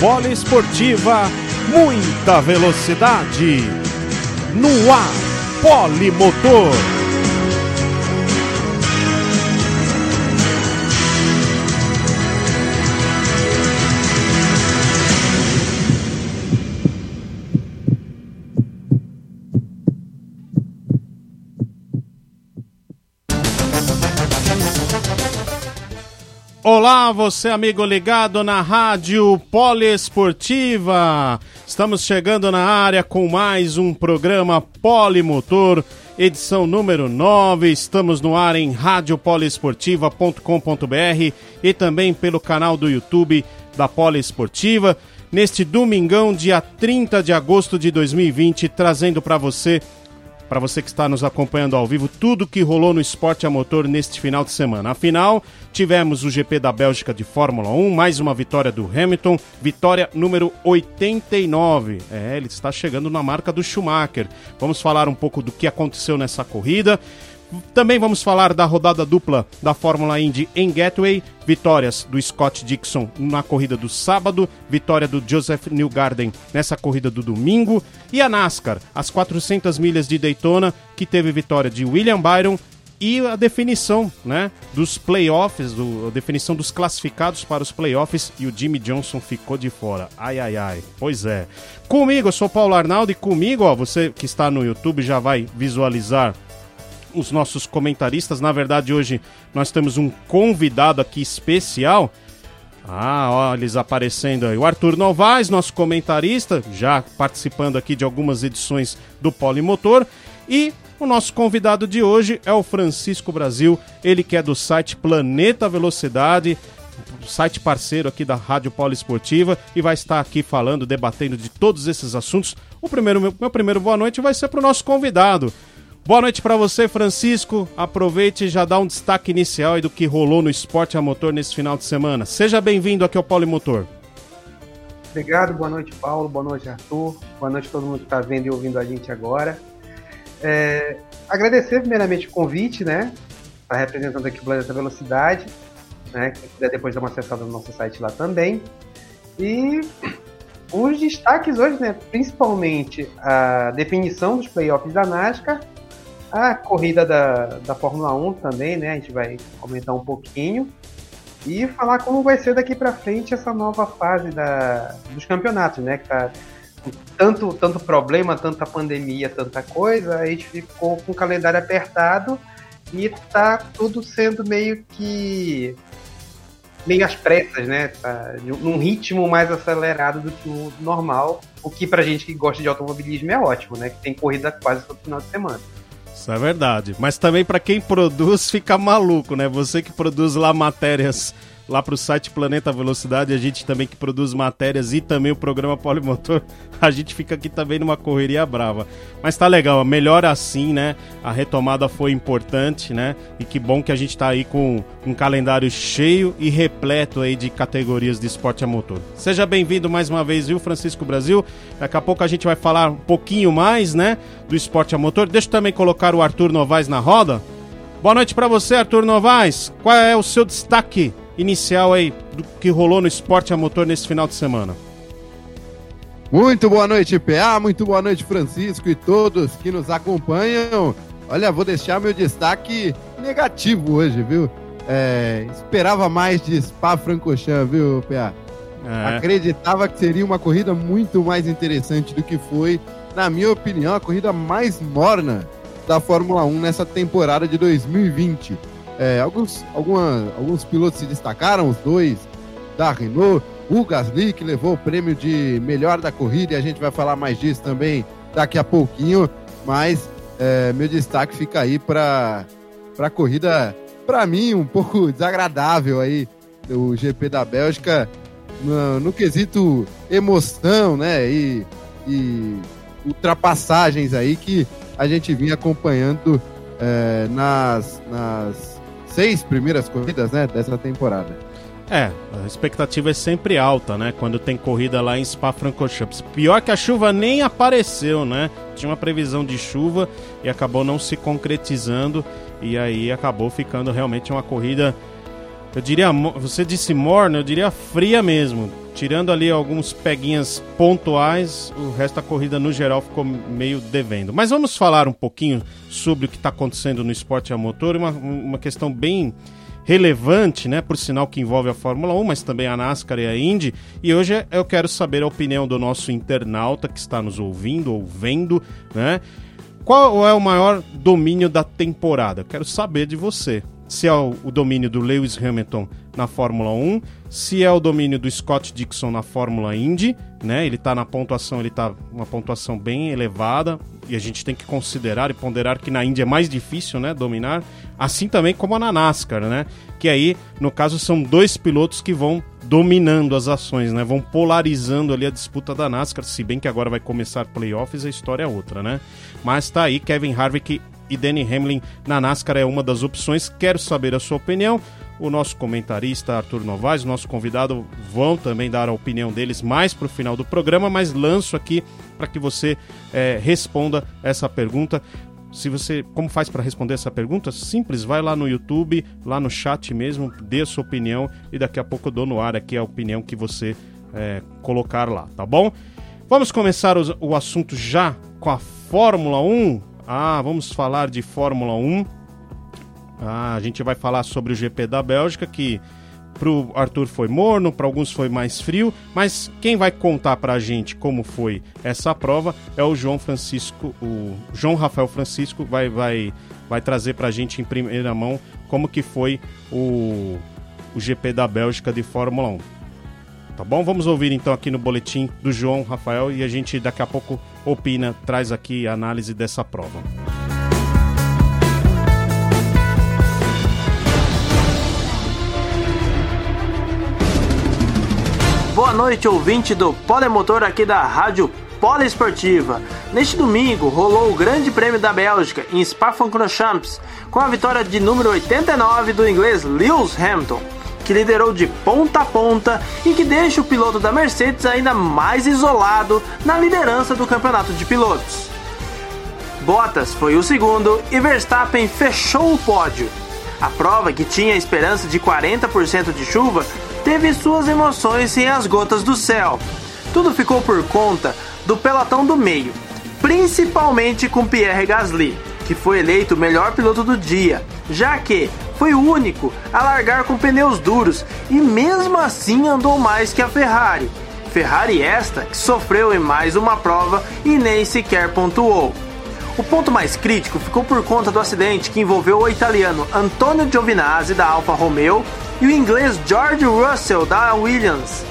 Rádio Poliesportiva, muita velocidade. No ar, Polimotor. Olá, você amigo ligado na Rádio Poliesportiva. Estamos chegando na área com mais um programa Polimotor, edição número 9. Estamos no ar em radiopoliesportiva.com.br e também pelo canal do YouTube da Poliesportiva. Neste domingão, dia 30 de agosto de 2020, trazendo para você para você que está nos acompanhando ao vivo, tudo que rolou no esporte a motor neste final de semana. Afinal, tivemos o GP da Bélgica de Fórmula 1, mais uma vitória do Hamilton, vitória número 89. É, ele está chegando na marca do Schumacher. Vamos falar um pouco do que aconteceu nessa corrida. Também vamos falar da rodada dupla da Fórmula Indy em Gateway, vitórias do Scott Dixon na corrida do sábado, vitória do Joseph Newgarden nessa corrida do domingo e a NASCAR, as 400 milhas de Daytona, que teve vitória de William Byron e a definição né, dos playoffs, do, a definição dos classificados para os playoffs e o Jimmy Johnson ficou de fora. Ai, ai, ai. Pois é. Comigo, eu sou Paulo Arnaldo e comigo, ó, você que está no YouTube já vai visualizar os nossos comentaristas. Na verdade, hoje nós temos um convidado aqui especial. Ah, ó, eles aparecendo aí. O Arthur Novaes, nosso comentarista, já participando aqui de algumas edições do Polimotor. E o nosso convidado de hoje é o Francisco Brasil, ele que é do site Planeta Velocidade, site parceiro aqui da Rádio Poliesportiva e vai estar aqui falando, debatendo de todos esses assuntos. O primeiro meu primeiro boa noite vai ser para o nosso convidado. Boa noite para você, Francisco. Aproveite e já dá um destaque inicial aí do que rolou no esporte a motor nesse final de semana. Seja bem-vindo aqui ao Polimotor. Obrigado, boa noite, Paulo. Boa noite, Arthur. Boa noite a todo mundo que está vendo e ouvindo a gente agora. É, agradecer primeiramente o convite, né? Está representando aqui o Planeta Velocidade, né? Puder depois dar uma acessada no nosso site lá também. E os destaques hoje, né? Principalmente a definição dos playoffs da NASCAR a corrida da, da Fórmula 1 também, né? A gente vai comentar um pouquinho. E falar como vai ser daqui para frente essa nova fase da, dos campeonatos, né? Que tá tanto, tanto problema, tanta pandemia, tanta coisa, a gente ficou com o calendário apertado e tá tudo sendo meio que meio às pressas, né? Tá num ritmo mais acelerado do que o normal, o que pra gente que gosta de automobilismo é ótimo, né? Que tem corrida quase todo final de semana. Isso é verdade. Mas também para quem produz fica maluco, né? Você que produz lá matérias lá para o site Planeta Velocidade, a gente também que produz matérias e também o programa Polimotor, a gente fica aqui também numa correria brava. Mas tá legal, melhor assim, né? A retomada foi importante, né? E que bom que a gente tá aí com um calendário cheio e repleto aí de categorias de esporte a motor. Seja bem-vindo mais uma vez, viu, Francisco Brasil? Daqui a pouco a gente vai falar um pouquinho mais, né, do esporte a motor. Deixa eu também colocar o Arthur Novaes na roda. Boa noite para você, Arthur Novaes. Qual é o seu destaque inicial aí do que rolou no esporte a motor nesse final de semana? Muito boa noite, PA, muito boa noite, Francisco e todos que nos acompanham. Olha, vou deixar meu destaque negativo hoje, viu? É, esperava mais de Spa-Francorchamps, viu, PA? É. Acreditava que seria uma corrida muito mais interessante do que foi, na minha opinião, a corrida mais morna da Fórmula 1 nessa temporada de 2020. É, alguns, alguma, alguns pilotos se destacaram, os dois da Renault, o Gasly, que levou o prêmio de melhor da corrida, e a gente vai falar mais disso também daqui a pouquinho. Mas é, meu destaque fica aí para a corrida, para mim, um pouco desagradável aí, o GP da Bélgica, no, no quesito emoção, né? E, e, ultrapassagens aí que a gente vinha acompanhando é, nas, nas seis primeiras corridas né, dessa temporada. É, a expectativa é sempre alta, né? Quando tem corrida lá em Spa-Francorchamps. Pior que a chuva nem apareceu, né? Tinha uma previsão de chuva e acabou não se concretizando e aí acabou ficando realmente uma corrida, eu diria, você disse morna, eu diria fria mesmo. Tirando ali alguns peguinhas pontuais, o resto da corrida no geral ficou meio devendo. Mas vamos falar um pouquinho sobre o que está acontecendo no esporte a motor, uma, uma questão bem relevante, né? Por sinal que envolve a Fórmula 1, mas também a NASCAR e a Indy. E hoje eu quero saber a opinião do nosso internauta que está nos ouvindo ou vendo, né? Qual é o maior domínio da temporada? Quero saber de você. Se é o, domínio do Lewis Hamilton na Fórmula 1, se é o domínio do Scott Dixon na Fórmula Indy, né? Ele está na pontuação, ele tá uma pontuação bem elevada, e a gente tem que considerar e ponderar que na Índia é mais difícil, né, dominar, assim também como na NASCAR, né? Que aí, no caso, são dois pilotos que vão dominando as ações, né? Vão polarizando ali a disputa da NASCAR, se bem que agora vai começar playoffs, a história é outra, né? Mas tá aí Kevin Harvick e Danny Hamlin na NASCAR é uma das opções. Quero saber a sua opinião o nosso comentarista Arthur Novaes, nosso convidado, vão também dar a opinião deles mais para o final do programa, mas lanço aqui para que você é, responda essa pergunta. Se você, como faz para responder essa pergunta? Simples, vai lá no YouTube, lá no chat mesmo, dê a sua opinião e daqui a pouco eu dou no ar aqui a opinião que você é, colocar lá, tá bom? Vamos começar o, o assunto já com a Fórmula 1. Ah, vamos falar de Fórmula 1 ah, a gente vai falar sobre o GP da Bélgica, que pro Arthur foi morno, para alguns foi mais frio, mas quem vai contar para a gente como foi essa prova é o João Francisco, o João Rafael Francisco vai vai vai trazer para a gente em primeira mão como que foi o, o GP da Bélgica de Fórmula 1. Tá bom? Vamos ouvir então aqui no boletim do João Rafael e a gente daqui a pouco opina, traz aqui a análise dessa prova. Boa noite, ouvinte do Polemotor aqui da Rádio Poliesportiva. Neste domingo rolou o Grande Prêmio da Bélgica em Spa-Francorchamps com a vitória de número 89 do inglês Lewis Hamilton, que liderou de ponta a ponta e que deixa o piloto da Mercedes ainda mais isolado na liderança do campeonato de pilotos. Bottas foi o segundo e Verstappen fechou o pódio. A prova, que tinha esperança de 40% de chuva, teve suas emoções sem as gotas do céu. Tudo ficou por conta do pelotão do meio, principalmente com Pierre Gasly, que foi eleito o melhor piloto do dia, já que foi o único a largar com pneus duros e mesmo assim andou mais que a Ferrari. Ferrari esta que sofreu em mais uma prova e nem sequer pontuou. O ponto mais crítico ficou por conta do acidente que envolveu o italiano Antonio Giovinazzi da Alfa Romeo e o inglês George Russell da Williams.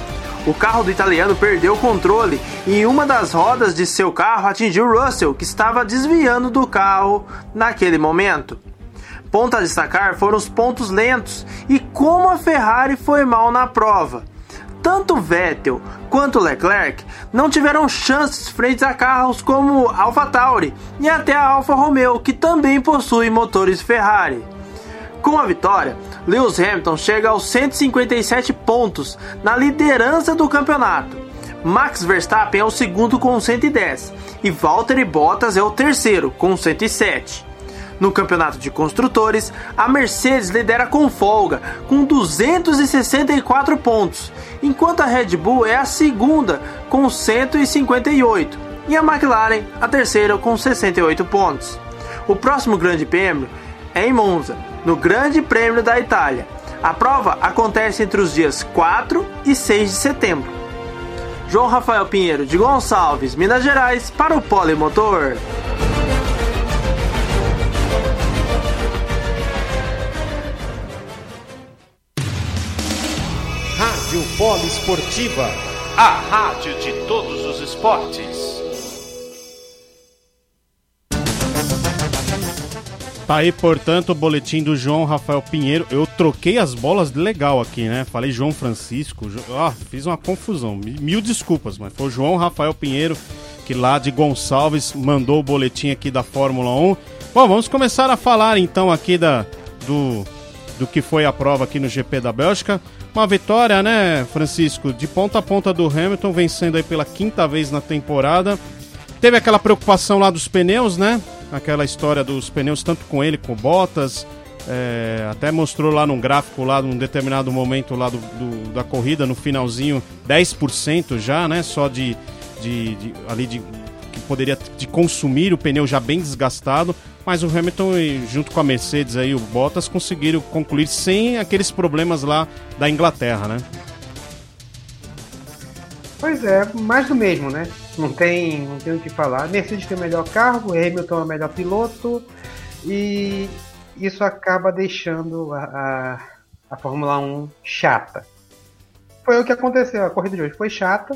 O carro do italiano perdeu o controle e uma das rodas de seu carro atingiu Russell, que estava desviando do carro naquele momento. Ponto a destacar foram os pontos lentos e como a Ferrari foi mal na prova. Tanto Vettel quanto Leclerc não tiveram chances frente a carros como AlphaTauri e até a Alfa Romeo, que também possui motores Ferrari. Com a vitória, Lewis Hamilton chega aos 157 pontos na liderança do campeonato. Max Verstappen é o segundo com 110 e Valtteri Bottas é o terceiro com 107. No campeonato de construtores, a Mercedes lidera com folga, com 264 pontos, enquanto a Red Bull é a segunda, com 158, e a McLaren a terceira, com 68 pontos. O próximo Grande Prêmio é em Monza, no Grande Prêmio da Itália. A prova acontece entre os dias 4 e 6 de setembro. João Rafael Pinheiro de Gonçalves, Minas Gerais, para o Polimotor. Rádio Poliesportiva, a rádio de todos os esportes. Tá aí, portanto, o boletim do João Rafael Pinheiro. Eu troquei as bolas legal aqui, né? Falei João Francisco. Jo... Ah, fiz uma confusão. Mil desculpas, mas foi o João Rafael Pinheiro que lá de Gonçalves mandou o boletim aqui da Fórmula 1. Bom, vamos começar a falar então aqui da, do, do que foi a prova aqui no GP da Bélgica. Uma vitória, né, Francisco? De ponta a ponta do Hamilton, vencendo aí pela quinta vez na temporada. Teve aquela preocupação lá dos pneus, né? Aquela história dos pneus, tanto com ele, com Bottas. É, até mostrou lá num gráfico, lá num determinado momento lá do, do, da corrida, no finalzinho, 10% já, né? Só de, de, de ali de que poderia de consumir o pneu já bem desgastado, mas o Hamilton junto com a Mercedes aí o Bottas conseguiram concluir sem aqueles problemas lá da Inglaterra, né? Pois é, mais do mesmo, né? Não tem, não tem o que falar. Mercedes tem o melhor carro, o Hamilton é o melhor piloto e isso acaba deixando a, a, a Fórmula 1 chata. Foi o que aconteceu, a corrida de hoje foi chata.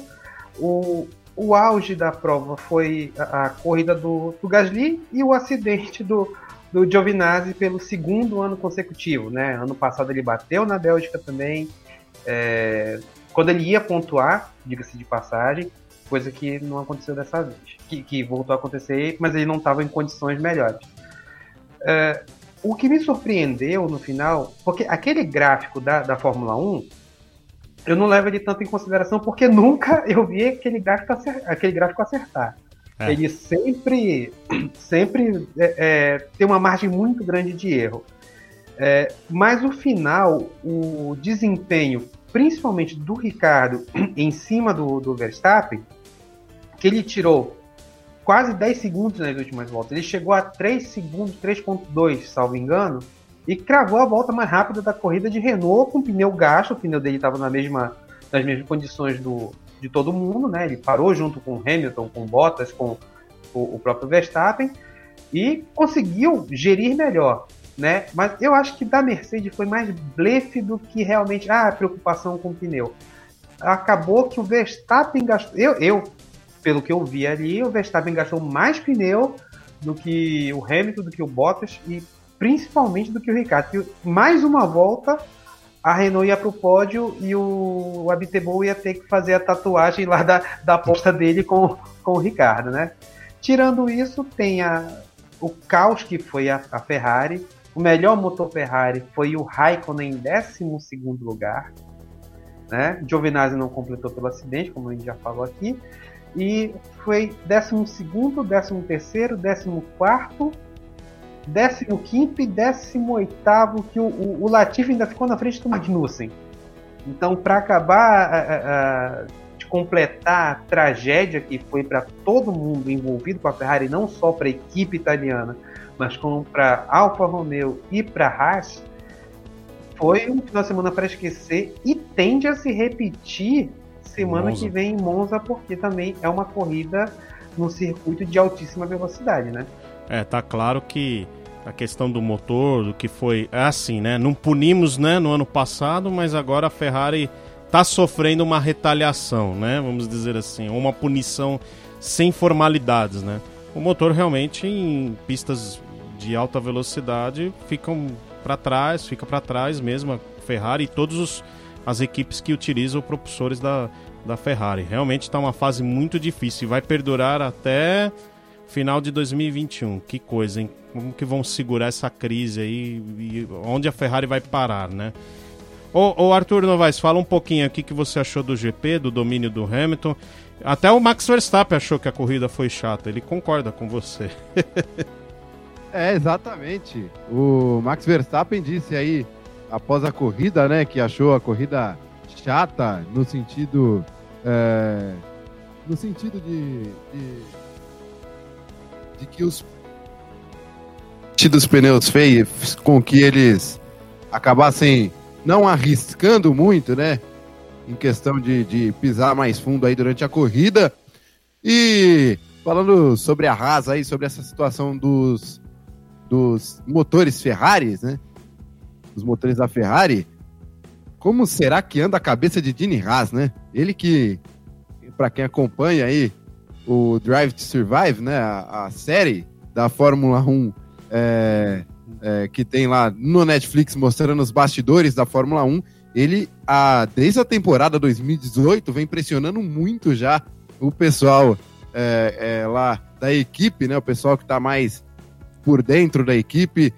O, o auge da prova foi a, a corrida do, do, Gasly e o acidente do, do Giovinazzi pelo segundo ano consecutivo. Né? Ano passado ele bateu na Bélgica também, é, quando ele ia pontuar, diga-se de passagem, coisa que não aconteceu dessa vez, que, que voltou a acontecer, mas ele não estava em condições melhores. É, o que me surpreendeu no final, porque aquele gráfico da, da Fórmula 1 eu não levo ele tanto em consideração porque nunca eu vi aquele gráfico, acertar, aquele gráfico acertar. É. Ele sempre, sempre é, é, tem uma margem muito grande de erro. É, mas o final, o desempenho, principalmente do Ricardo em cima do, do Verstappen, que ele tirou quase 10 segundos nas últimas voltas. Ele chegou a 3 segundos, 3.2, salvo engano, e cravou a volta mais rápida da corrida de Renault com pneu gasto. O pneu dele estava na mesma, nas mesmas condições do, de todo mundo, né? Ele parou junto com Hamilton, com Bottas, com o, o próprio Verstappen e conseguiu gerir melhor, né? Mas eu acho que da Mercedes foi mais blefe do que realmente ah, preocupação com o pneu. Acabou que o Verstappen gastou. Eu, eu, pelo que eu vi ali, o Verstappen gastou mais pneu do que o Hamilton, do que o Bottas e principalmente do que o Ricardo. Mais uma volta a Renault ia pro pódio e o, o Abiteboul ia ter que fazer a tatuagem lá da, da aposta dele com, com o Ricardo, né? Tirando isso, tem a, o caos que foi a, a Ferrari. O melhor motor Ferrari foi o Raikkonen em 12 lugar. Né? Giovinazzi não completou pelo acidente, como a gente já falou aqui. E foi 12, 13, 14 15 e 18 que o, o, o Latifi ainda ficou na frente do Magnussen. Então, para acabar a, a, de completar a tragédia que foi para todo mundo envolvido com a Ferrari, não só para a equipe italiana, mas como para Alfa Romeo e para Haas, foi um final de semana para esquecer e tende a se repetir semana Monza. que vem em Monza, porque também é uma corrida no circuito de altíssima velocidade, né? É, tá claro que a questão do motor, do que foi. É assim, né? Não punimos né, no ano passado, mas agora a Ferrari tá sofrendo uma retaliação, né? Vamos dizer assim, uma punição sem formalidades, né? O motor realmente em pistas de alta velocidade ficam para trás, fica para trás mesmo a Ferrari e todas as equipes que utilizam propulsores da, da Ferrari. Realmente está uma fase muito difícil e vai perdurar até Final de 2021, que coisa, hein? Como que vão segurar essa crise aí e onde a Ferrari vai parar, né? Ô, ô Arthur Novaes, fala um pouquinho aqui que você achou do GP, do domínio do Hamilton. Até o Max Verstappen achou que a corrida foi chata, ele concorda com você. É, exatamente. O Max Verstappen disse aí, após a corrida, né, que achou a corrida chata no sentido. É, no sentido de, de, de que os dos pneus feios com que eles acabassem não arriscando muito, né? Em questão de, de pisar mais fundo aí durante a corrida. E falando sobre a Haas aí, sobre essa situação dos, dos motores Ferraris, né? Os motores da Ferrari. Como será que anda a cabeça de Dini Haas, né? Ele que, para quem acompanha aí o Drive to Survive, né? A, a série da Fórmula 1 é, é, que tem lá no Netflix mostrando os bastidores da Fórmula 1, ele, a, desde a temporada 2018, vem pressionando muito já o pessoal é, é, lá da equipe, né? O pessoal que está mais por dentro da equipe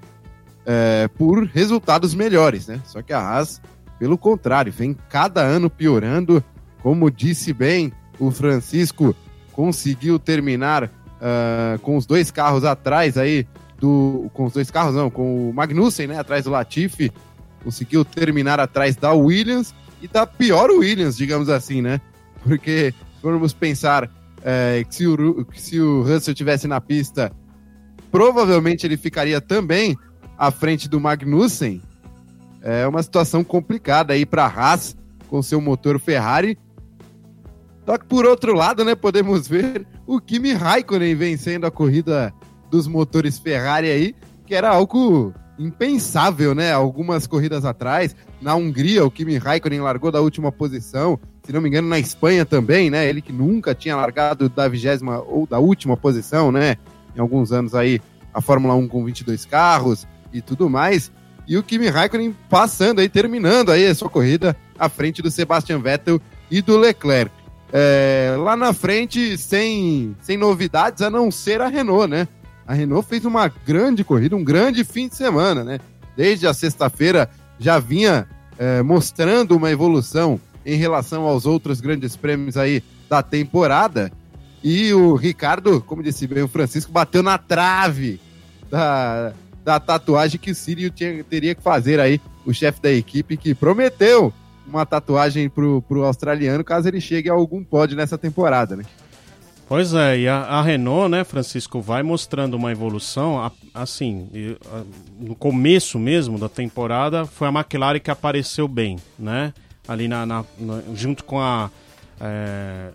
é, por resultados melhores, né? Só que a Haas, pelo contrário, vem cada ano piorando. Como disse bem o Francisco, conseguiu terminar uh, com os dois carros atrás aí do, com os dois carros, não, com o Magnussen, né, atrás do Latifi, conseguiu terminar atrás da Williams e da pior Williams, digamos assim, né? Porque vamos pensar é, que, se o, que se o Russell tivesse na pista, provavelmente ele ficaria também à frente do Magnussen. É uma situação complicada aí para a Haas com seu motor Ferrari. Só que por outro lado, né, podemos ver o Kimi Raikkonen vencendo a corrida dos motores Ferrari aí, que era algo impensável, né? Algumas corridas atrás, na Hungria, o Kimi Raikkonen largou da última posição, se não me engano, na Espanha também, né? Ele que nunca tinha largado da vigésima ou da última posição, né? Em alguns anos aí, a Fórmula 1 com 22 carros e tudo mais. E o Kimi Raikkonen passando aí, terminando aí a sua corrida à frente do Sebastian Vettel e do Leclerc. É, lá na frente, sem, sem novidades, a não ser a Renault, né? a Renault fez uma grande corrida, um grande fim de semana, né? Desde a sexta-feira já vinha é, mostrando uma evolução em relação aos outros grandes prêmios aí da temporada. E o Ricardo, como disse bem o Francisco, bateu na trave da, da tatuagem que o Sírio tinha, teria que fazer aí, o chefe da equipe, que prometeu uma tatuagem pro, pro australiano caso ele chegue a algum pódio nessa temporada, né? Pois é, e a, a, Renault, né, Francisco, vai mostrando uma evolução. Assim, no começo mesmo da temporada, foi a McLaren que apareceu bem, né? Ali na, na, na junto com a. É,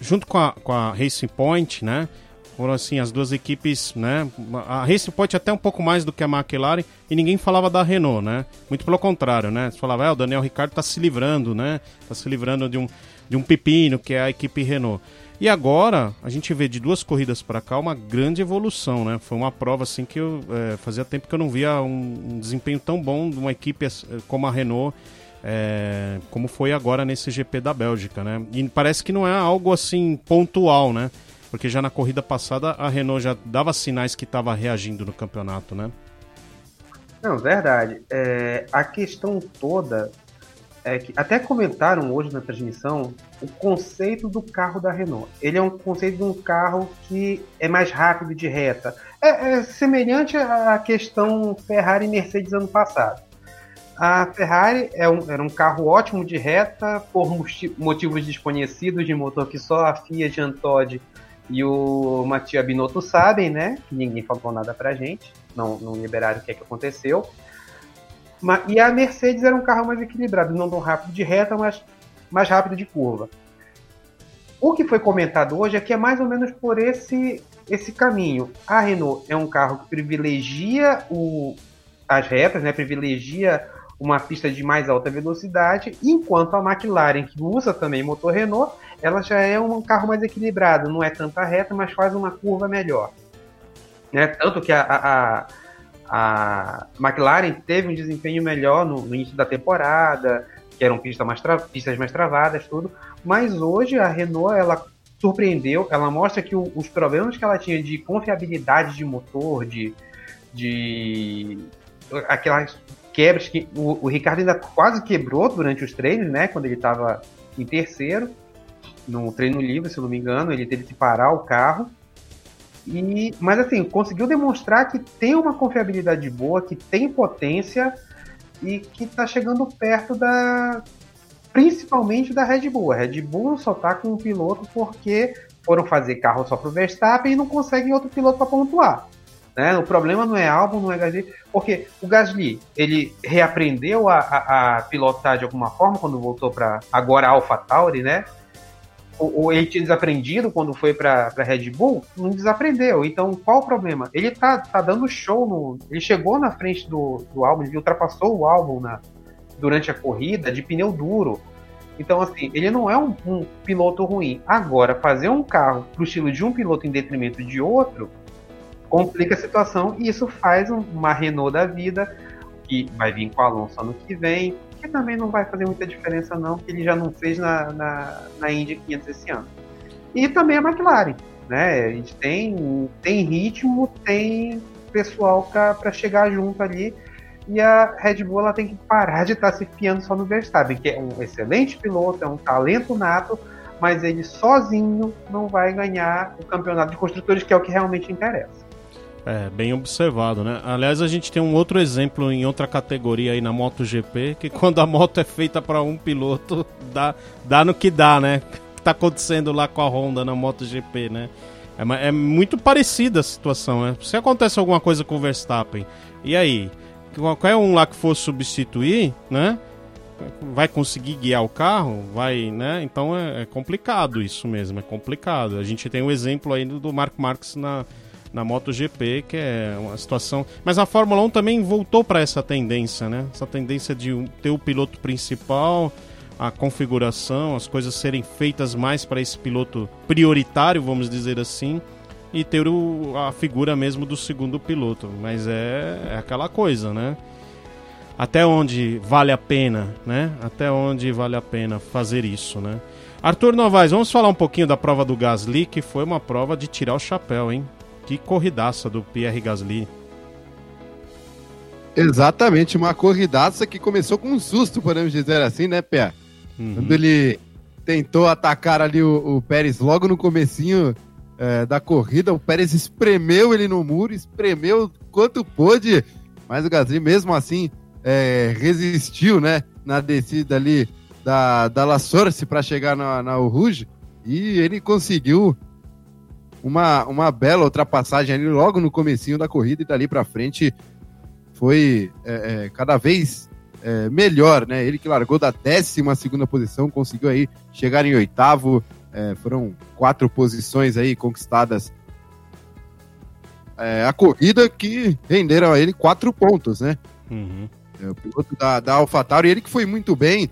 junto com a, com a Racing Point, né? Foram assim as duas equipes, né? A Racing Point até um pouco mais do que a McLaren e ninguém falava da Renault, né? Muito pelo contrário, né? Você falava, é, o Daniel Ricciardo está se livrando, né? Está se livrando de um, de um pepino que é a equipe Renault. E agora a gente vê de duas corridas para cá uma grande evolução, né? Foi uma prova assim que eu é, fazia tempo que eu não via um, um, desempenho tão bom de uma equipe como a Renault, é, como foi agora nesse GP da Bélgica, né? E parece que não é algo assim pontual, né? Porque já na corrida passada a Renault já dava sinais que estava reagindo no campeonato, né? Não, verdade. É, a questão toda é que até comentaram hoje na transmissão o conceito do carro da Renault. Ele é um conceito de um carro que é mais rápido de reta. É, é semelhante à questão Ferrari e Mercedes ano passado. A Ferrari é um, era um carro ótimo de reta por motivos desconhecidos de motor que só a Fiat Antod e o Mattia Binotto sabem, né? Que ninguém falou nada pra gente, não, não liberaram o que, é que aconteceu. E a Mercedes era um carro mais equilibrado, não tão rápido de reta, mas mais rápido de curva. O que foi comentado hoje é que é mais ou menos por esse, esse caminho. A Renault é um carro que privilegia o, as retas, né, privilegia uma pista de mais alta velocidade, enquanto a McLaren, que usa também motor Renault, ela já é um carro mais equilibrado, não é tanta reta, mas faz uma curva melhor. Né? Tanto que a, a a McLaren teve um desempenho melhor no, no início da temporada, que eram pistas mais, pistas mais travadas, tudo. Mas hoje a Renault ela surpreendeu, ela mostra que o, os problemas que ela tinha de confiabilidade de motor, de, de aquelas quebras que o, o Ricardo ainda quase quebrou durante os treinos, né? Quando ele estava em terceiro no treino livre, se não me engano, ele teve que parar o carro E, mas assim, conseguiu demonstrar que tem uma confiabilidade boa, que tem potência e que está chegando perto da. Principalmente da Red Bull. A Red Bull só está com um piloto porque foram fazer carro só para o Verstappen e não conseguem outro piloto para pontuar. Né? O problema não é álbum, não é Gasly, porque o Gasly ele reaprendeu a, a, a pilotar de alguma forma quando voltou para agora Alpha Tauri, né? Ou, ele tinha desaprendido quando foi para Red Bull, não desaprendeu. Então, qual o problema? Ele tá, tá dando show no. Ele chegou na frente do, do álbum, ele ultrapassou o álbum na, durante a corrida de pneu duro. Então, assim, ele não é um, um piloto ruim. Agora, fazer um carro pro estilo de um piloto em detrimento de outro complica a situação e isso faz uma Renault da vida, que vai vir com o Alonso ano que vem, que também não vai fazer muita diferença, não, que ele já não fez na, na, na Indy 500 esse ano. E também a McLaren. Né? A gente tem, tem ritmo, tem pessoal para chegar junto ali e a Red Bull ela tem que parar de estar tá se fiando só no Verstappen, que é um excelente piloto, é um talento nato, mas ele sozinho não vai ganhar o campeonato de construtores, que é o que realmente interessa. É, bem observado, né? Aliás, a gente tem um outro exemplo em outra categoria aí na MotoGP, que quando a moto é feita para um piloto, dá, dá no que dá, né? O que tá acontecendo lá com a Honda na MotoGP, né? É, é muito parecida a situação, né? Se acontece alguma coisa com o Verstappen, e aí? qualquer um lá que for substituir, né? Vai conseguir guiar o carro? Vai, né? Então é, é complicado isso mesmo, é complicado. A gente tem o um exemplo aí do Mark Marques na, na MotoGP, que é uma situação. Mas a Fórmula 1 também voltou para essa tendência, né? Essa tendência de ter o piloto principal, a configuração, as coisas serem feitas mais para esse piloto prioritário, vamos dizer assim e ter o, a figura mesmo do segundo piloto. Mas é, é aquela coisa, né? Até onde vale a pena, né? Até onde vale a pena fazer isso, né? Arthur Novaes, vamos falar um pouquinho da prova do Gasly, que foi uma prova de tirar o chapéu, hein? Que corridaça do Pierre Gasly. Exatamente, uma corridaça que começou com um susto, podemos dizer assim, né, Pé? Uhum. Quando ele tentou atacar ali o, o Pérez logo no comecinho, é, da corrida. O Pérez espremeu ele no muro, espremeu quanto pôde, mas o Gasly mesmo assim é, resistiu, né? Na descida ali da, da La Source para chegar na, na Rouge e ele conseguiu uma, uma bela ultrapassagem ali logo no comecinho da corrida e dali para frente foi é, é, cada vez é, melhor, né? Ele que largou da 12 segunda posição, conseguiu aí chegar em oitavo, é, foram quatro posições aí conquistadas é, a corrida que renderam a ele quatro pontos, né? Uhum. É, o piloto da, da AlphaTauri, ele que foi muito bem.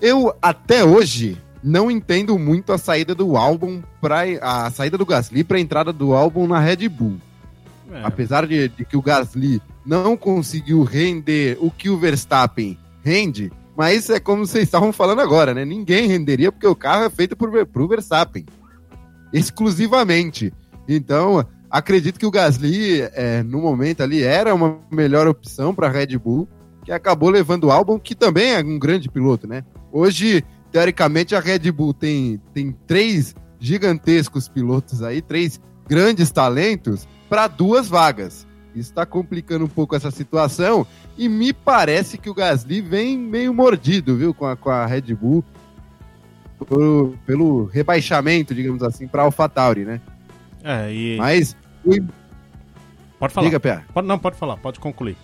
Eu até hoje não entendo muito a saída do álbum para a saída do Gasly para a entrada do álbum na Red Bull. É. Apesar de, de, que o Gasly não conseguiu render o que o Verstappen rende, mas é como vocês estavam falando agora, né? Ninguém renderia porque o carro é feito por, pro Verstappen. Exclusivamente. Então, acredito que o Gasly, é, no momento ali, era uma melhor opção para a Red Bull, que acabou levando o álbum, que também é um grande piloto, né? Hoje, teoricamente, a Red Bull tem, tem três gigantescos pilotos aí, três grandes talentos, para duas vagas. Isso está complicando um pouco essa situação e me parece que o Gasly vem meio mordido, viu, com a, com a Red Bull pelo, pelo rebaixamento, digamos assim, para AlphaTauri, né? É, e... Mas... Pode falar. Diga, Pé. Pode, não, pode falar, pode concluir.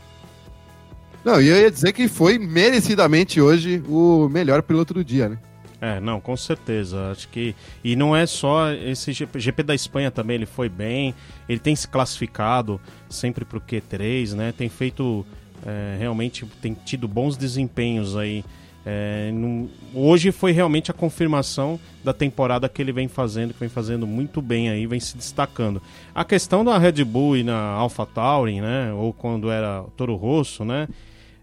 Não, e eu ia dizer que foi merecidamente hoje o melhor piloto do dia, né? É, não, com certeza. Acho que. E não é só esse GP, GP da Espanha também, ele foi bem. Ele tem se classificado sempre pro Q3, né? Tem feito. É, realmente tem tido bons desempenhos aí. É, hoje foi realmente a confirmação da temporada que ele vem fazendo, que vem fazendo muito bem aí, vem se destacando. A questão da Red Bull e na AlphaTauri, né? Ou quando era Toro Rosso, né?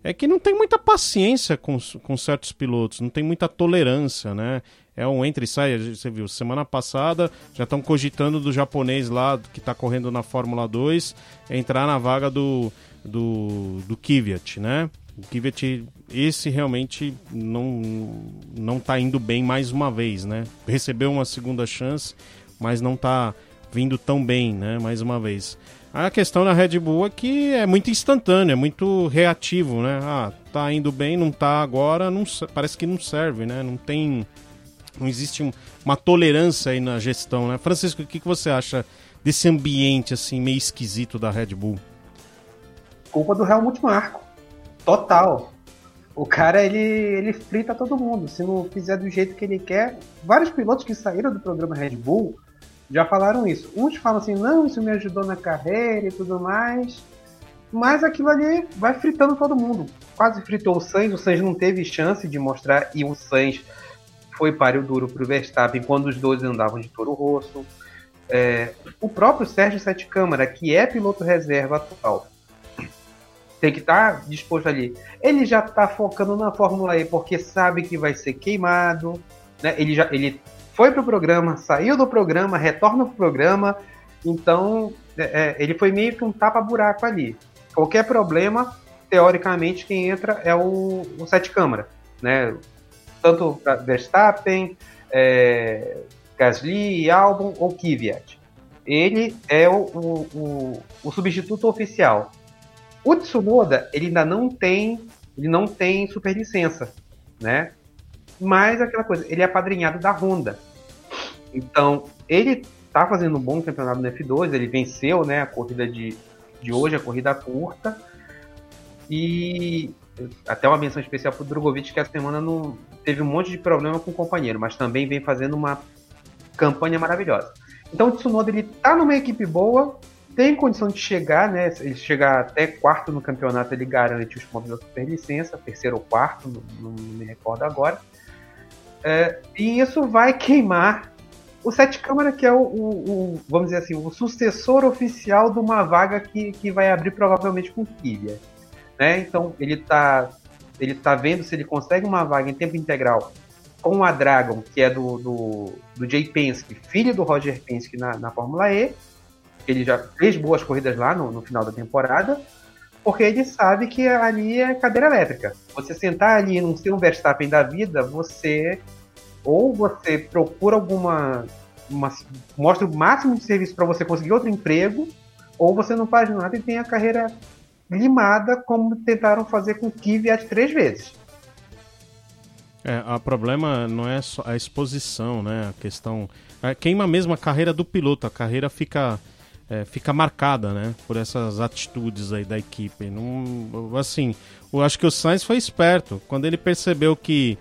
É que não tem muita paciência com, com certos pilotos, não tem muita tolerância, né? É um entra e sai, você viu, semana passada já estão cogitando do japonês lá que está correndo na Fórmula 2 entrar na vaga do, do, do Kvyat, né? O Kvyat, esse realmente não, não tá indo bem mais uma vez, né? Recebeu uma segunda chance, mas não está vindo tão bem, né? Mais uma vez. A questão na Red Bull é que é muito instantâneo, é muito reativo, né? Ah, tá indo bem, não tá agora, não, parece que não serve, né? Não tem. Não existe um, uma tolerância aí na gestão, né? Francisco, o que, que você acha desse ambiente assim meio esquisito da Red Bull? Culpa do Helmut Marko. Total. O cara, ele, ele frita todo mundo. Se não fizer do jeito que ele quer. Vários pilotos que saíram do programa Red Bull já falaram isso. Uns falam assim, não, isso me ajudou na carreira e tudo mais. Mas aquilo ali vai fritando todo mundo. Quase fritou o Sainz, o Sainz não teve chance de mostrar, e o Sainz foi páreo duro para o Verstappen quando os dois andavam de Toro Rosso. É, o próprio Sérgio Sete Câmara, que é piloto reserva atual, tem que estar tá disposto ali. Ele já está focando na Fórmula E porque sabe que vai ser queimado. Né? Ele já ele foi pro programa, saiu do programa, retorna pro programa. Então, é, é, ele foi meio que um tapa-buraco ali. Qualquer problema, teoricamente, quem entra é o, o sete câmara, né? Tanto Verstappen, é, Gasly, Albon ou Kvyat. Ele é o, o, o, o substituto oficial. O Tsunoda, ele ainda não tem, ele não tem superlicença, né? Mas aquela coisa, ele é padrinhado da Honda. Então, ele tá fazendo um bom campeonato no F2, ele venceu, né, a corrida de, de hoje, a corrida curta. E até uma menção especial pro Drogovic, que essa semana não teve um monte de problema com o companheiro, mas também vem fazendo uma campanha maravilhosa. Então o Tsunoda ele tá numa equipe boa, tem condição de chegar, né? Ele chegar até quarto no campeonato, ele garante os pontos da superlicença, terceiro ou quarto, não, não me recordo agora. É, e isso vai queimar o Sete Câmara, que é o, o, o, vamos dizer assim, o sucessor oficial de uma vaga que, que vai abrir provavelmente com Kivia. Né? Então ele está ele tá vendo se ele consegue uma vaga em tempo integral com a Dragon, que é do, do, do Jay Penske, filho do Roger Penske na, na Fórmula E. Ele já fez boas corridas lá no, no final da temporada, porque ele sabe que ali é cadeira elétrica. Você sentar ali e não ser um Verstappen da vida, você ou você procura alguma. Uma, mostra o máximo de serviço para você conseguir outro emprego, ou você não faz nada e tem a carreira limada, como tentaram fazer com o Kvyat três vezes. É, o problema não é só a exposição, né? A questão. É, queima mesmo a carreira do piloto, a carreira fica. É, fica marcada, né? Por essas atitudes aí da equipe. Não, assim, eu acho que o Sainz foi esperto. Quando ele percebeu que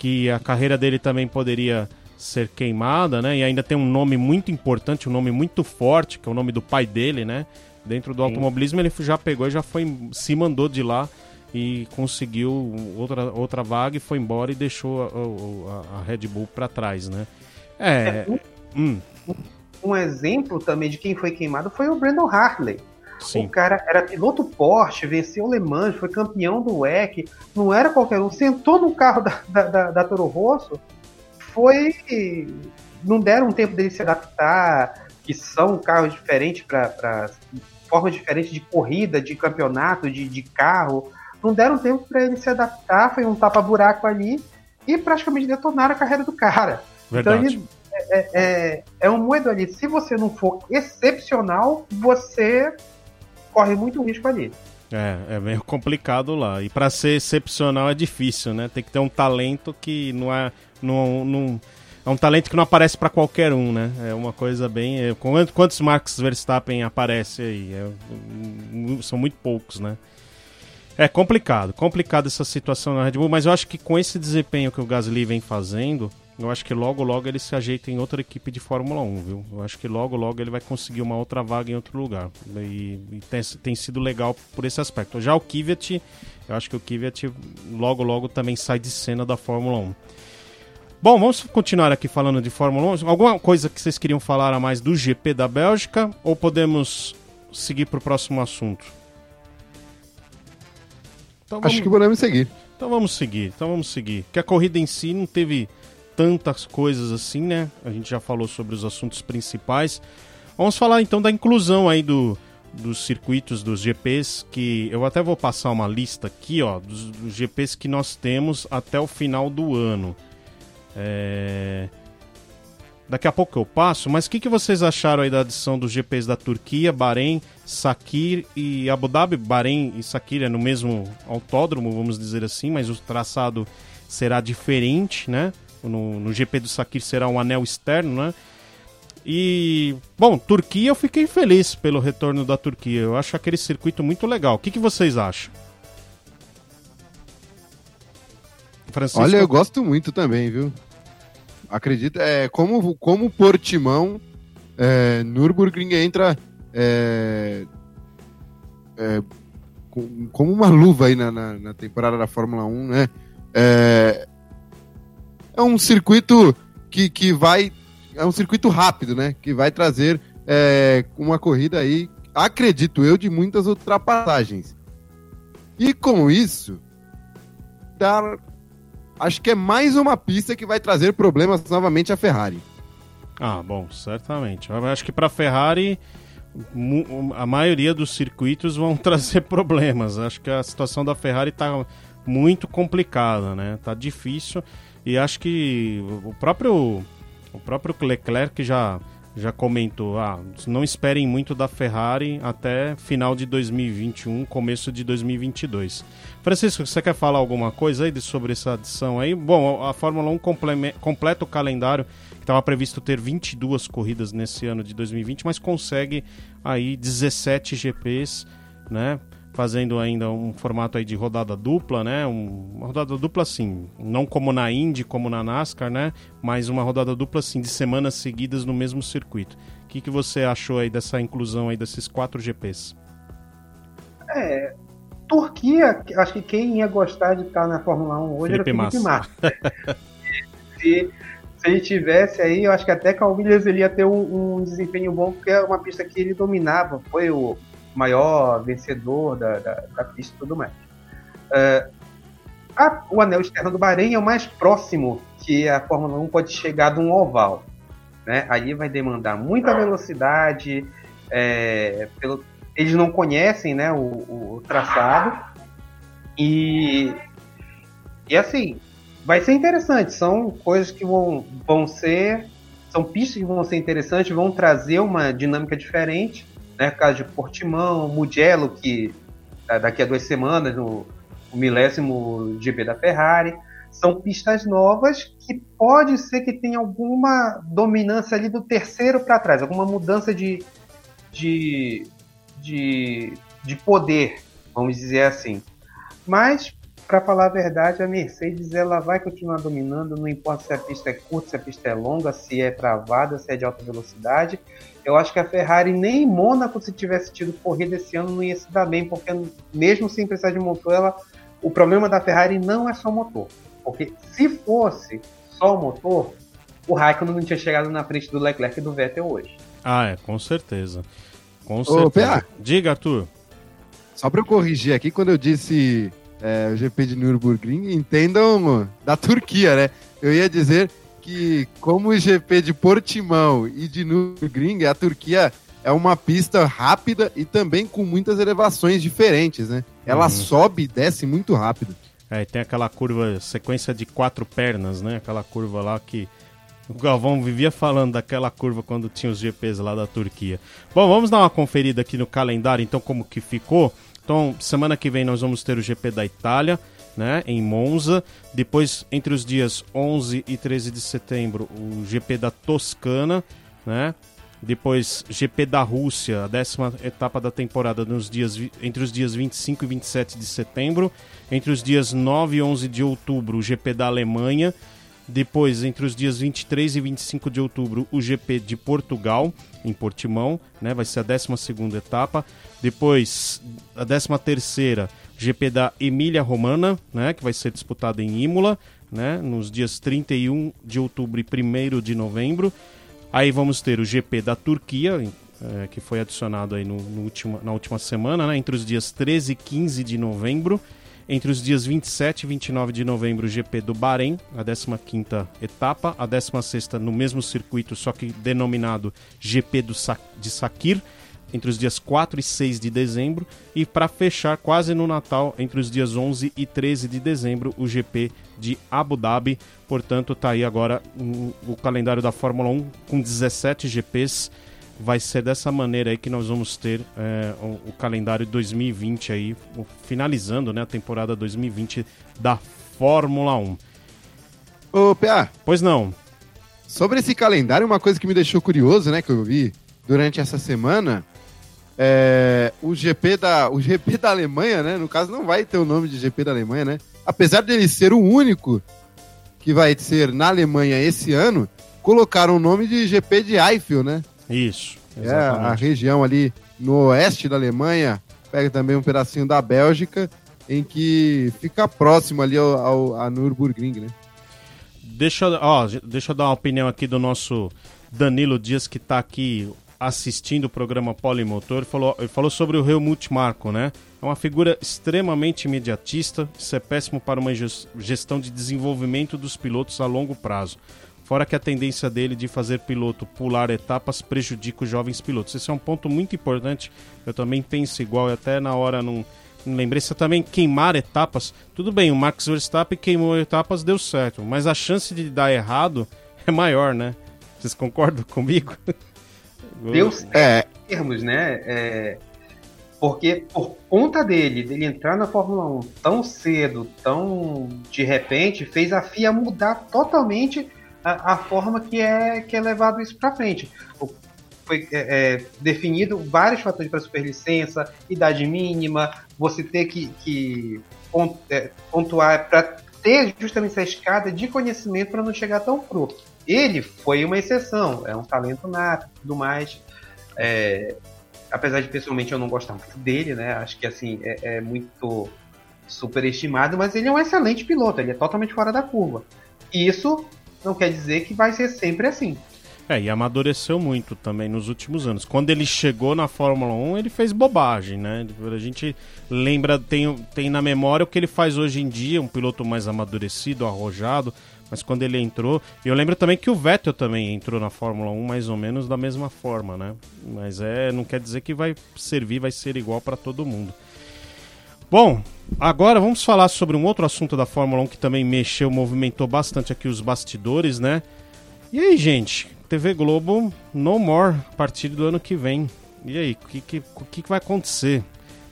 que a carreira dele também poderia ser queimada, né? E ainda tem um nome muito importante, um nome muito forte, que é o nome do pai dele, né? Dentro do Sim. automobilismo ele já pegou e já foi se mandou de lá e conseguiu outra, outra vaga e foi embora e deixou a, a, a Red Bull para trás, né? É. é um, hum. Um exemplo também de quem foi queimado foi o Brandon Hartley. Sim. O cara era piloto Porsche, venceu o Le Mans, foi campeão do WEC, não era qualquer um. Sentou no carro da, da, da, da Toro Rosso, foi. Não deram um tempo dele se adaptar, que são carros diferentes para formas diferentes de corrida, de campeonato, de, de carro. Não deram tempo para ele se adaptar, foi um tapa-buraco ali e praticamente detonaram a carreira do cara. Verdade. Então ele é, é, é um moedo ali. Se você não for excepcional, você corre muito risco ali. É, é meio complicado lá. E para ser excepcional é difícil, né? Tem que ter um talento que não é. Não, não, é um talento que não aparece para qualquer um, né? É uma coisa bem. É, quantos Max Verstappen aparece aí? É, são muito poucos, né? É complicado, complicado essa situação na Red Bull, mas eu acho que com esse desempenho que o Gasly vem fazendo, eu acho que logo, logo ele se ajeita em outra equipe de Fórmula 1, viu? Eu acho que logo, logo ele vai conseguir uma outra vaga em outro lugar. E, e tem, tem, sido legal por esse aspecto. Já o Kvyat, eu acho que o Kvyat logo, logo também sai de cena da Fórmula 1. Bom, vamos continuar aqui falando de Fórmula 1. Alguma coisa que vocês queriam falar a mais do GP da Bélgica ou podemos seguir para o próximo assunto? Então, vamos... Acho que podemos seguir. Então vamos seguir, então vamos seguir. Que a corrida em si não teve tantas coisas assim, né? A gente já falou sobre os assuntos principais. Vamos falar então da inclusão aí do, dos circuitos dos GPs, que eu até vou passar uma lista aqui, ó, dos, dos GPs que nós temos até o final do ano. É... daqui a pouco eu passo, mas o que, que vocês acharam aí da adição dos GPs da Turquia, Bahrein, Sakir e Abu Dhabi? Bahrein e Sakir é no mesmo autódromo, vamos dizer assim, mas o traçado será diferente, né? No, no GP do Sakir será um anel externo, né? E, bom, Turquia eu fiquei feliz pelo retorno da Turquia. Eu acho aquele circuito muito legal. O que, que vocês acham? Francisco? Olha, eu gosto muito também, viu? Acredita, é, como, como Portimão, é, Nürburgring entra é, é, como uma luva aí na, na, na, temporada da Fórmula 1, né? É, é um circuito que, que vai. É um circuito rápido, né? Que vai trazer é, uma corrida aí, acredito eu, de muitas ultrapassagens. E com isso, dar acho que é mais uma pista que vai trazer problemas novamente à Ferrari. Ah, bom, certamente. Eu acho que para a Ferrari a maioria dos circuitos vão trazer problemas. Acho que a situação da Ferrari está muito complicada, né? Tá difícil e acho que o próprio o próprio Leclerc já já comentou, ah, não esperem muito da Ferrari até final de 2021, começo de 2022. Francisco, você quer falar alguma coisa aí sobre essa adição aí? Bom, a Fórmula 1 completa o calendário que estava previsto ter 22 corridas nesse ano de 2020, mas consegue aí 17 GPs, né? Fazendo ainda um formato aí de rodada dupla, né? Um, uma rodada dupla assim, não como na Indy, como na NASCAR, né? Mas uma rodada dupla assim de semanas seguidas no mesmo circuito. O que, que você achou aí dessa inclusão aí desses quatro GPs? É, Turquia, acho que quem ia gostar de estar na Fórmula 1 hoje Felipe era Felipe Massa. Massa. se, se ele tivesse aí, eu acho que até com a Williams ele ia ter um, um desempenho bom, porque é uma pista que ele dominava. Foi o maior vencedor da, da, da pista e tudo mais. Uh, a, o anel externo do Bahrein é o mais próximo que a Fórmula 1 pode chegar de um oval. Né? Aí vai demandar muita velocidade, é, pelo, eles não conhecem né, o, o, traçado. E, e assim, vai ser interessante. São coisas que vão, vão ser. São pistas que vão ser interessantes, vão trazer uma dinâmica diferente né? Caso de Portimão, Mugello, que tá daqui a duas semanas, no, no milésimo GP da Ferrari. São pistas novas que pode ser que tenha alguma dominância ali do terceiro para trás, alguma mudança de, de, de, de poder, vamos dizer assim. Mas, para falar a verdade, a Mercedes ela vai continuar dominando, não importa se a pista é curta, se a pista é longa, se é travada, se é de alta velocidade. Eu acho que a Ferrari nem em Mônaco, se tivesse tido corrida esse ano, não ia se dar bem, porque mesmo sem precisar de motor, ela, o problema da Ferrari não é só o motor. Porque se fosse só o motor, o Raikkonen não tinha chegado na frente do Leclerc e do Vettel hoje. Ah, é, com certeza. Com certeza. Ô, Diga, Arthur. Só para eu corrigir aqui, quando eu disse é, o GP de Nürburgring, entendam da Turquia, né? Eu ia dizer que, como o GP de Portimão e de Nürburgring, a Turquia é uma pista rápida e também com muitas elevações diferentes, né? Ela uhum. sobe e desce muito rápido. É, tem aquela curva, sequência de quatro pernas, né? Aquela curva lá que o Galvão vivia falando daquela curva quando tinha os GPs lá da Turquia. Bom, vamos dar uma conferida aqui no calendário, então, como que ficou. Então, semana que vem nós vamos ter o GP da Itália né, em Monza. Depois, entre os dias 11 e 13 de setembro, o GP da Toscana, né? Depois, GP da Rússia, a décima etapa da temporada, nos dias, entre os dias 25 e 27 de setembro. Entre os dias 9 e 11 de outubro, o GP da Alemanha. Depois, entre os dias 23 e 25 de outubro, o GP de Portugal, em Portimão, né? Vai ser a 12 etapa. Depois, a 13 GP da Emília Romana, né, que vai ser disputado em Imola, né, nos dias 31 de outubro e 1 de novembro. Aí vamos ter o GP da Turquia, é, que foi adicionado aí no, no último, na última semana, né, entre os dias 13 e 15 de novembro. Entre os dias 27 e 29 de novembro, o GP do Bahrein, a 15ª etapa. A 16ª no mesmo circuito, só que denominado GP do Sa de Sakir entre os dias 4 e 6 de dezembro e para fechar quase no Natal entre os dias 11 e 13 de dezembro o GP de Abu Dhabi. Portanto, tá aí agora o, o calendário da Fórmula 1 com 17 GPs. Vai ser dessa maneira aí que nós vamos ter é, o, o, calendário 2020 aí, finalizando né, a temporada 2020 da Fórmula 1. Ô, PA. Pois não. Sobre esse calendário, uma coisa que me deixou curioso, né, que eu vi durante essa semana, é, o GP da o GP da Alemanha, né? No caso não vai ter o nome de GP da Alemanha, né? Apesar dele ser o único que vai ser na Alemanha esse ano, colocaram o nome de GP de Eiffel, né? Isso. Exatamente. É a região ali no oeste da Alemanha, pega também um pedacinho da Bélgica, em que fica próximo ali ao, ao a Nürburgring, né? Deixa, ó, deixa eu dar uma opinião aqui do nosso Danilo Dias, que está aqui assistindo o programa Polimotor. Falou, falou sobre o Helmut Marko, né? É uma figura extremamente imediatista, isso é péssimo para uma gestão de desenvolvimento dos pilotos a longo prazo. Fora que a tendência dele de fazer piloto pular etapas prejudica os jovens pilotos. Esse é um ponto muito importante. Eu também penso igual, até na hora não. Lembrei se também queimar etapas. Tudo bem, o Max Verstappen queimou etapas, deu certo, mas a chance de dar errado é maior, né? Vocês concordam comigo? Deu é. termos, né? É, porque por conta dele, dele entrar na Fórmula 1 tão cedo, tão de repente, fez a FIA mudar totalmente a, a forma que é, que é levado isso para frente foi é, é, definido vários fatores para superlicença, idade mínima, você ter que, que é, pontuar para ter justamente essa escada de conhecimento para não chegar tão cru. Ele foi uma exceção, é um talento nato e tudo mais. É, apesar de pessoalmente eu não gostar muito dele, né? Acho que assim é, é muito superestimado, mas ele é um excelente piloto, ele é totalmente fora da curva. Isso não quer dizer que vai ser sempre assim. É, e amadureceu muito também nos últimos anos. Quando ele chegou na Fórmula 1, ele fez bobagem, né? A gente lembra, tem, tem na memória o que ele faz hoje em dia, um piloto mais amadurecido, arrojado, mas quando ele entrou. E eu lembro também que o Vettel também entrou na Fórmula 1 mais ou menos da mesma forma, né? Mas é, não quer dizer que vai servir, vai ser igual para todo mundo. Bom, agora vamos falar sobre um outro assunto da Fórmula 1 que também mexeu, movimentou bastante aqui os bastidores, né? E aí, gente, TV Globo no more a partir do ano que vem. E aí, o que, que, que vai acontecer?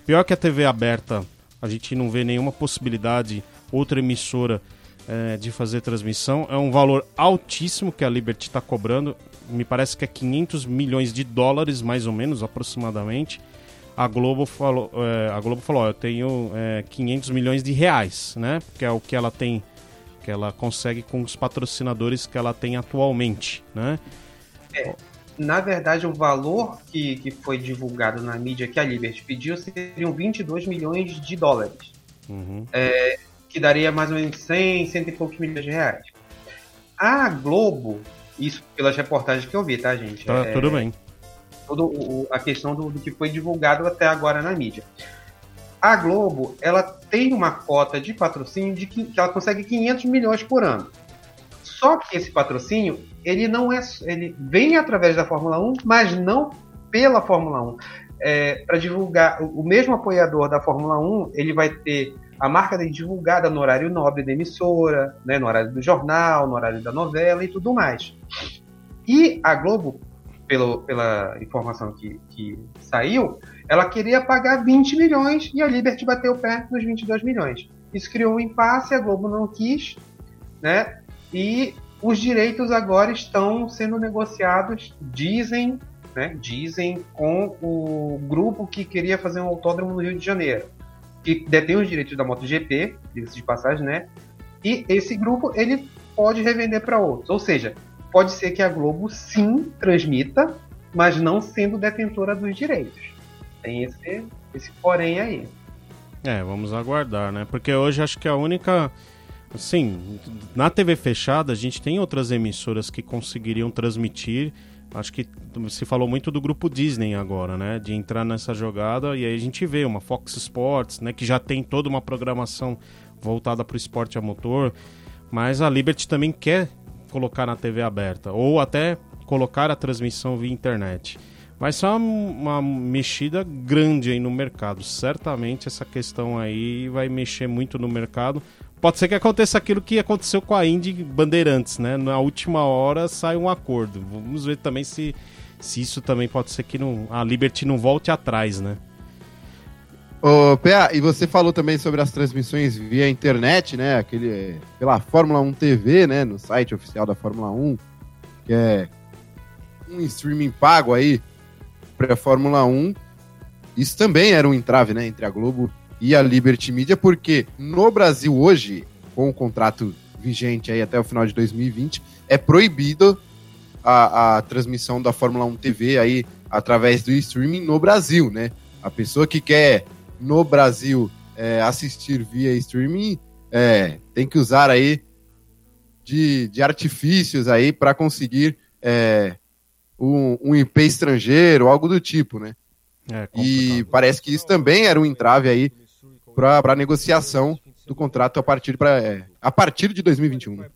Pior que a TV aberta, a gente não vê nenhuma possibilidade, outra emissora é, de fazer transmissão. É um valor altíssimo que a Liberty está cobrando. Me parece que é 500 milhões de dólares, mais ou menos, aproximadamente. A Globo falou, é, a Globo falou, ó, eu tenho é, 500 milhões de reais, né? Que é o que ela tem que ela consegue com os patrocinadores que ela tem atualmente, né? É, na verdade, o valor que, que foi divulgado na mídia que a Liberty pediu seriam 22 milhões de dólares. Uhum. É, que daria mais ou menos 100, 100 e poucos milhões de reais. A Globo, isso pelas reportagens que eu vi, tá, gente? Tá, é, tudo bem. Toda a questão do, do que foi divulgado até agora na mídia a Globo ela tem uma cota de patrocínio de que, que ela consegue 500 milhões por ano. Só que esse patrocínio ele não é ele vem através da Fórmula 1, mas não pela Fórmula 1. É, para divulgar o mesmo apoiador da Fórmula 1, ele vai ter a marca dele divulgada no horário nobre da emissora, né, no horário do jornal, no horário da novela e tudo mais. E a Globo, pelo, pela informação que, que saiu, ela queria pagar 20 milhões e a Liberty bateu o pé nos 22 milhões. Isso criou um impasse, a Globo não quis, né? E os direitos agora estão sendo negociados, dizem, né? Dizem com o grupo que queria fazer um autódromo no Rio de Janeiro, que detém os direitos da MotoGP, diga de passagem, né? E esse grupo ele pode revender para outros, ou seja, pode ser que a Globo sim transmita, mas não sendo detentora dos direitos. Tem esse, esse porém aí. É, vamos aguardar, né? Porque hoje acho que a única. Assim, na TV fechada a gente tem outras emissoras que conseguiriam transmitir. Acho que se falou muito do grupo Disney agora, né? De entrar nessa jogada e aí a gente vê uma Fox Sports, né? Que já tem toda uma programação voltada para o esporte a motor. Mas a Liberty também quer colocar na TV aberta ou até colocar a transmissão via internet. vai ser uma, uma, mexida grande aí no mercado. Certamente essa questão aí vai mexer muito no mercado. Pode ser que aconteça aquilo que aconteceu com a Indy Bandeirantes, né? Na última hora sai um acordo. Vamos ver também se, se isso também pode ser que não, a Liberty não volte atrás, né? Ô, PA, e você falou também sobre as transmissões via internet, né? Aquele, pela Fórmula 1 TV, né? No site oficial da Fórmula 1, que é um streaming pago aí para a Fórmula 1. Isso também era um entrave, né? Entre a Globo e a Liberty Media, porque no Brasil hoje, com o contrato vigente aí até o final de 2020, é proibido a, a transmissão da Fórmula 1 TV aí através do streaming no Brasil, né? A pessoa que quer no Brasil é, assistir via streaming, é, tem que usar aí de, de artifícios aí para conseguir é, um, um IP estrangeiro, algo do tipo, né? É, e parece que isso também era um entrave aí para negociação do contrato a partir, pra, é, a partir de 2021. Né?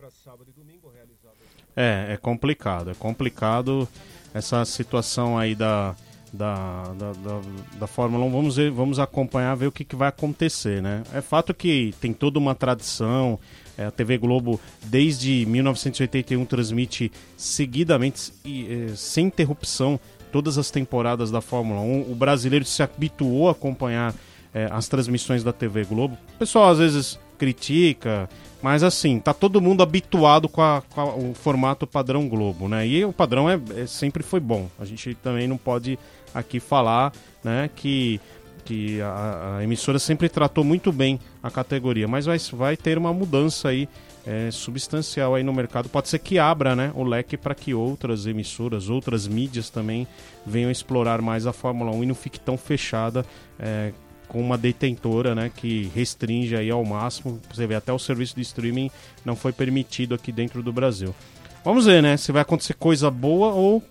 É, é complicado, é complicado essa situação aí da, da, da, da, da, Fórmula 1. Vamos, ver, vamos acompanhar, ver o que, que vai acontecer, né? É fato que tem toda uma tradição. É, a TV Globo, desde 1981, transmite seguidamente, e, é, sem interrupção, todas as temporadas da Fórmula 1. O brasileiro se habituou a acompanhar é, as transmissões da TV Globo. O pessoal às vezes critica, mas assim, tá todo mundo habituado com, a, com a, o formato padrão Globo, né? E o padrão é, é, sempre foi bom. A gente também não pode aqui falar né, que, que a, a, emissora sempre tratou muito bem a categoria, mas vai, vai ter uma mudança aí é, substancial aí no mercado. Pode ser que abra né, o leque para que outras emissoras, outras mídias também venham explorar mais a Fórmula 1 e não fique tão fechada é, com uma detentora né, que restringe aí ao máximo. Você vê, até o serviço de streaming não foi permitido aqui dentro do Brasil. Vamos ver, né? Se vai acontecer coisa boa ou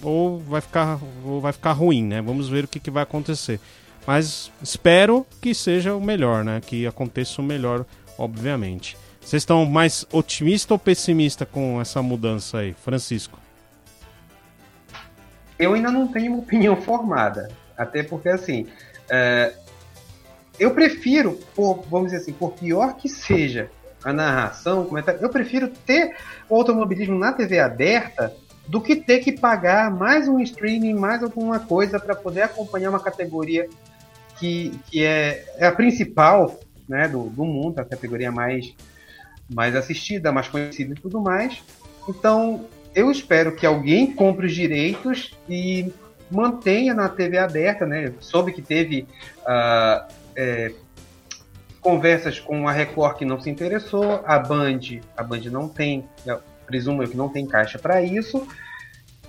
ou vai ficar, ou vai ficar ruim, né? Vamos ver o que, que vai acontecer. Mas espero que seja o melhor, né? Que aconteça o melhor, obviamente. Vocês estão mais otimista ou pessimista com essa mudança aí, Francisco? Eu ainda não tenho uma opinião formada. Até porque, assim, é, eu prefiro, por, vamos dizer assim, por pior que seja a narração, o comentário, eu prefiro ter o automobilismo na TV aberta do que ter que pagar mais um streaming, mais alguma coisa para poder acompanhar uma categoria que, que é, é a principal né, do, do mundo, a categoria mais, mais assistida, mais conhecida e tudo mais. Então, eu espero que alguém compre os direitos e mantenha na TV aberta, né? Soube que teve uh, é, conversas com a Record que não se interessou, a Band, a Band não tem, presumo eu que não tem caixa para isso.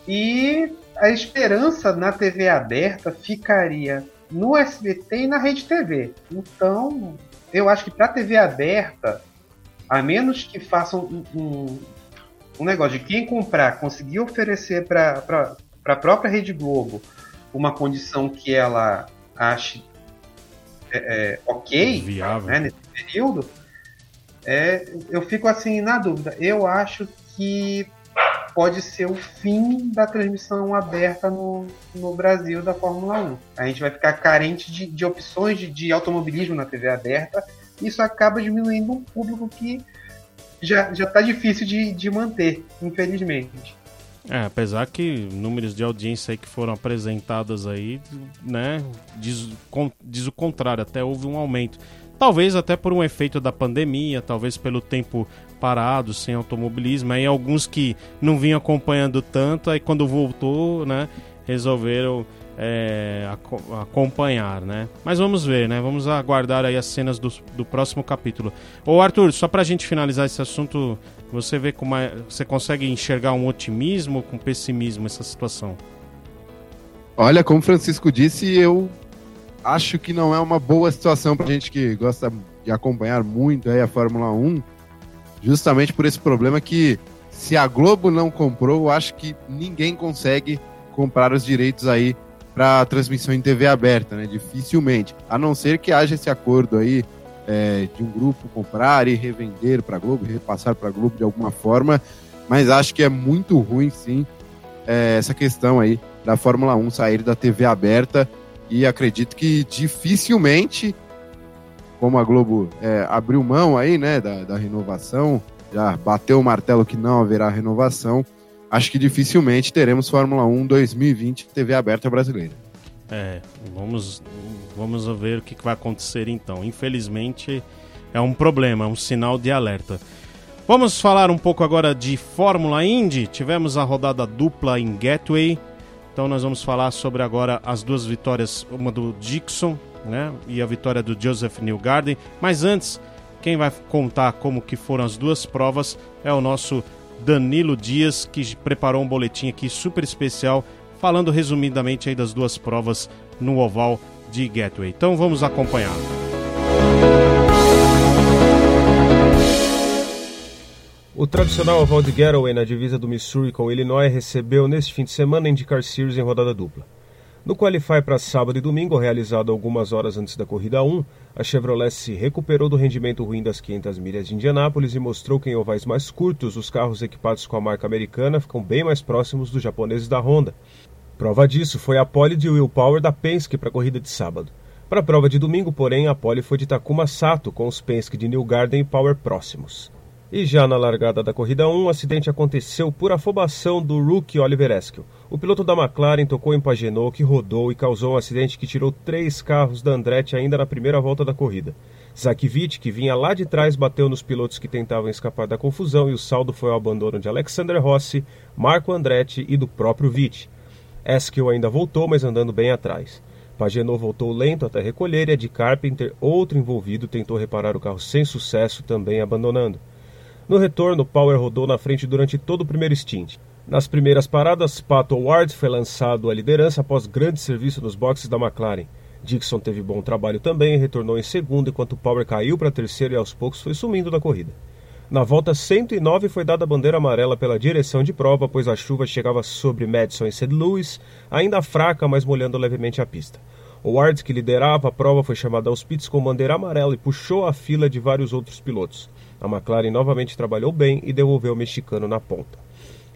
E a esperança na TV aberta ficaria no SBT e na Rede TV. Então, eu acho que para TV aberta, a menos que façam um, um, um negócio de quem comprar conseguir oferecer para a própria Rede Globo uma condição que ela ache é, é, ok né, nesse período, é, eu fico assim na dúvida. Eu acho que pode ser o fim da transmissão aberta no, no Brasil da Fórmula 1. A gente vai ficar carente de, de opções de, de automobilismo na TV aberta. Isso acaba diminuindo um público que já está difícil de, de manter, infelizmente. É, apesar que números de audiência aí que foram apresentadas aí, né, diz, diz o contrário, até houve um aumento. Talvez até por um efeito da pandemia, talvez pelo tempo parado, sem automobilismo. Aí alguns que não vinham acompanhando tanto, aí quando voltou, né, resolveram é, acompanhar, né? Mas vamos ver, né? Vamos aguardar aí as cenas do, do próximo capítulo. Ô Arthur, só pra gente finalizar esse assunto, você vê como é, você consegue enxergar um otimismo com pessimismo essa situação? Olha, como Francisco disse, eu acho que não é uma boa situação pra gente que gosta de acompanhar muito aí a Fórmula 1, justamente por esse problema que se a Globo não comprou, eu acho que ninguém consegue comprar os direitos aí para transmissão em TV aberta, né? Dificilmente, a não ser que haja esse acordo aí é, de um grupo comprar e revender para a Globo, repassar para a Globo de alguma forma, mas acho que é muito ruim sim é, essa questão aí da Fórmula 1 sair da TV aberta. E acredito que dificilmente, como a Globo é, abriu mão aí, né, da, da renovação, já bateu o martelo que não haverá renovação, acho que dificilmente teremos Fórmula 1 2020 TV aberta brasileira. É, vamos, vamos ver o que vai acontecer então. Infelizmente é um problema, é um sinal de alerta. Vamos falar um pouco agora de Fórmula Indy. Tivemos a rodada dupla em Gateway. Então nós vamos falar sobre agora as duas vitórias, uma do Dixon, né, e a vitória do Joseph Newgarden. Mas antes, quem vai contar como que foram as duas provas é o nosso Danilo Dias, que preparou um boletim aqui super especial, falando resumidamente aí das duas provas no oval de Gateway. Então vamos acompanhar. O tradicional oval de Getaway na divisa do Missouri com Illinois recebeu neste fim de semana a IndyCar Series em rodada dupla. No Qualify para sábado e domingo, realizado algumas horas antes da corrida 1, a Chevrolet se recuperou do rendimento ruim das 500 milhas de Indianápolis e mostrou que em ovais mais curtos os carros equipados com a marca americana ficam bem mais próximos dos japoneses da Honda. Prova disso foi a pole de Will Power da Penske para a corrida de sábado. Para a prova de domingo, porém, a pole foi de Takuma Sato, com os Penske de New Garden e Power próximos. E já na largada da corrida 1, o acidente aconteceu por afobação do rookie Oliver Eskel. O piloto da McLaren tocou em Pagenot, que rodou e causou um acidente que tirou três carros da Andretti ainda na primeira volta da corrida. Zakivich, que vinha lá de trás, bateu nos pilotos que tentavam escapar da confusão e o saldo foi ao abandono de Alexander Rossi, Marco Andretti e do próprio Vitti. Eskel ainda voltou, mas andando bem atrás. Pagenot voltou lento até recolher e a de Carpenter, outro envolvido, tentou reparar o carro sem sucesso, também abandonando. No retorno, Power rodou na frente durante todo o primeiro stint. Nas primeiras paradas, Pato Ward foi lançado à liderança após grande serviço nos boxes da McLaren. Dixon teve bom trabalho também e retornou em segundo, enquanto Power caiu para terceiro e aos poucos foi sumindo da corrida. Na volta 109 foi dada a bandeira amarela pela direção de prova, pois a chuva chegava sobre Madison e St. Louis, ainda fraca, mas molhando levemente a pista. O Ward, que liderava a prova, foi chamado aos pits com bandeira amarela e puxou a fila de vários outros pilotos. A McLaren novamente trabalhou bem e devolveu o mexicano na ponta.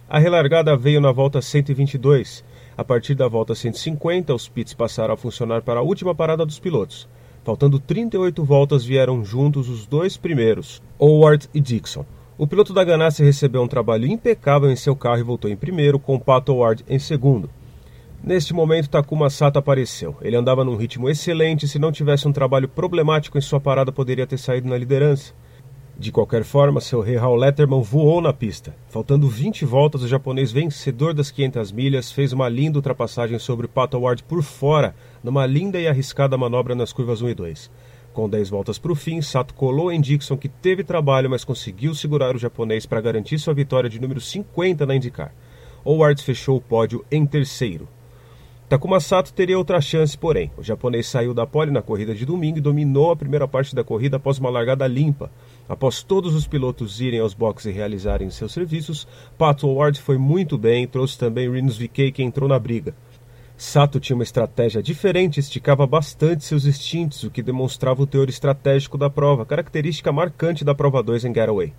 A relargada veio na volta 122. A partir da volta 150, os pits passaram a funcionar para a última parada dos pilotos. Faltando 38 voltas, vieram juntos os dois primeiros, Howard e Dixon. O piloto da Ganassi recebeu um trabalho impecável em seu carro e voltou em primeiro, com Pato Howard em segundo. Neste momento, Takuma Sato apareceu. Ele andava num ritmo excelente e, se não tivesse um trabalho problemático em sua parada, poderia ter saído na liderança. De qualquer forma, seu rei Hal Letterman voou na pista. Faltando 20 voltas, o japonês vencedor das 500 milhas fez uma linda ultrapassagem sobre Pato Ward por fora, numa linda e arriscada manobra nas curvas 1 e 2. Com 10 voltas para o fim, Sato colou em Dixon, que teve trabalho, mas conseguiu segurar o japonês para garantir sua vitória de número 50 na IndyCar. Howard fechou o pódio em terceiro. Takuma Sato teria outra chance, porém. O japonês saiu da pole na corrida de domingo e dominou a primeira parte da corrida após uma largada limpa. Após todos os pilotos irem aos boxes e realizarem seus serviços, Pato Ward foi muito bem e trouxe também Rinus VK que entrou na briga. Sato tinha uma estratégia diferente esticava bastante seus instintos, o que demonstrava o teor estratégico da prova, característica marcante da prova 2 em Getaway.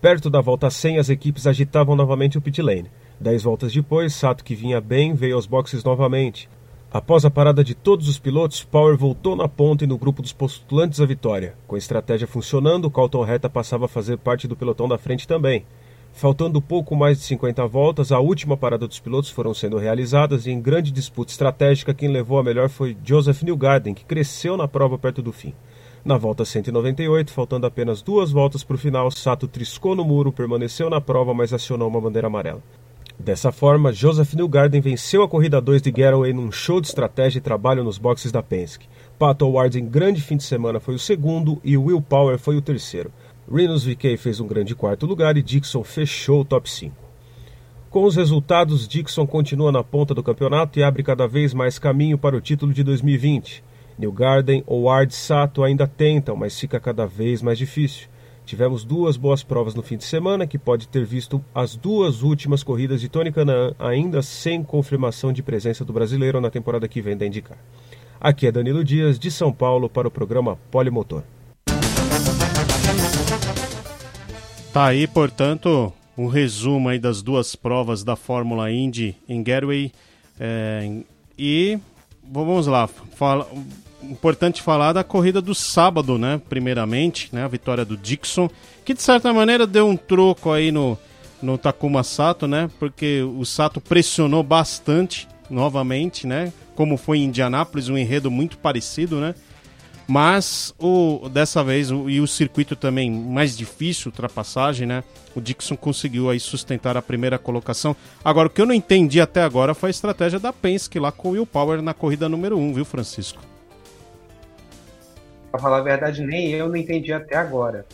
Perto da volta 100, as equipes agitavam novamente o pit lane. Dez voltas depois, Sato, que vinha bem, veio aos boxes novamente. Após a parada de todos os pilotos, Power voltou na ponta e no grupo dos postulantes à vitória. Com a estratégia funcionando, Colton Herta passava a fazer parte do pelotão da frente também. Faltando pouco mais de 50 voltas, a última parada dos pilotos foram sendo realizadas e em grande disputa estratégica quem levou a melhor foi Joseph Newgarden, que cresceu na prova perto do fim. Na volta 198, faltando apenas duas voltas para o final, Sato triscou no muro, permaneceu na prova, mas acionou uma bandeira amarela. Dessa forma, Joseph Newgarden venceu a corrida 2 de Getaway num show de estratégia e trabalho nos boxes da Penske. Pato Ward em grande fim de semana foi o segundo e Will Power foi o terceiro. Rinus VK fez um grande quarto lugar e Dixon fechou o top 5. Com os resultados, Dixon continua na ponta do campeonato e abre cada vez mais caminho para o título de 2020. Newgarden ou Ward Sato ainda tentam, mas fica cada vez mais difícil. Tivemos duas boas provas no fim de semana, que pode ter visto as duas últimas corridas de Tony Canaan, ainda sem confirmação de presença do brasileiro na temporada que vem da IndyCar. Aqui é Danilo Dias, de São Paulo, para o programa Polimotor. Tá aí, portanto, um resumo aí das duas provas da Fórmula Indy em Gateway. É, e vamos lá, fala, importante falar da corrida do sábado, né? Primeiramente, né? A vitória do Dixon, que de certa maneira deu um troco aí no, no Takuma Sato, né? Porque o Sato pressionou bastante novamente, né? Como foi em Indianápolis, um enredo muito parecido, né? Mas o, dessa vez, o, e o circuito também mais difícil, ultrapassagem, né? O Dixon conseguiu aí sustentar a primeira colocação. Agora, o que eu não entendi até agora foi a estratégia da Penske lá com o Will Power na corrida número 1, um, viu, Francisco? Pra falar a verdade, nem eu não entendi até agora.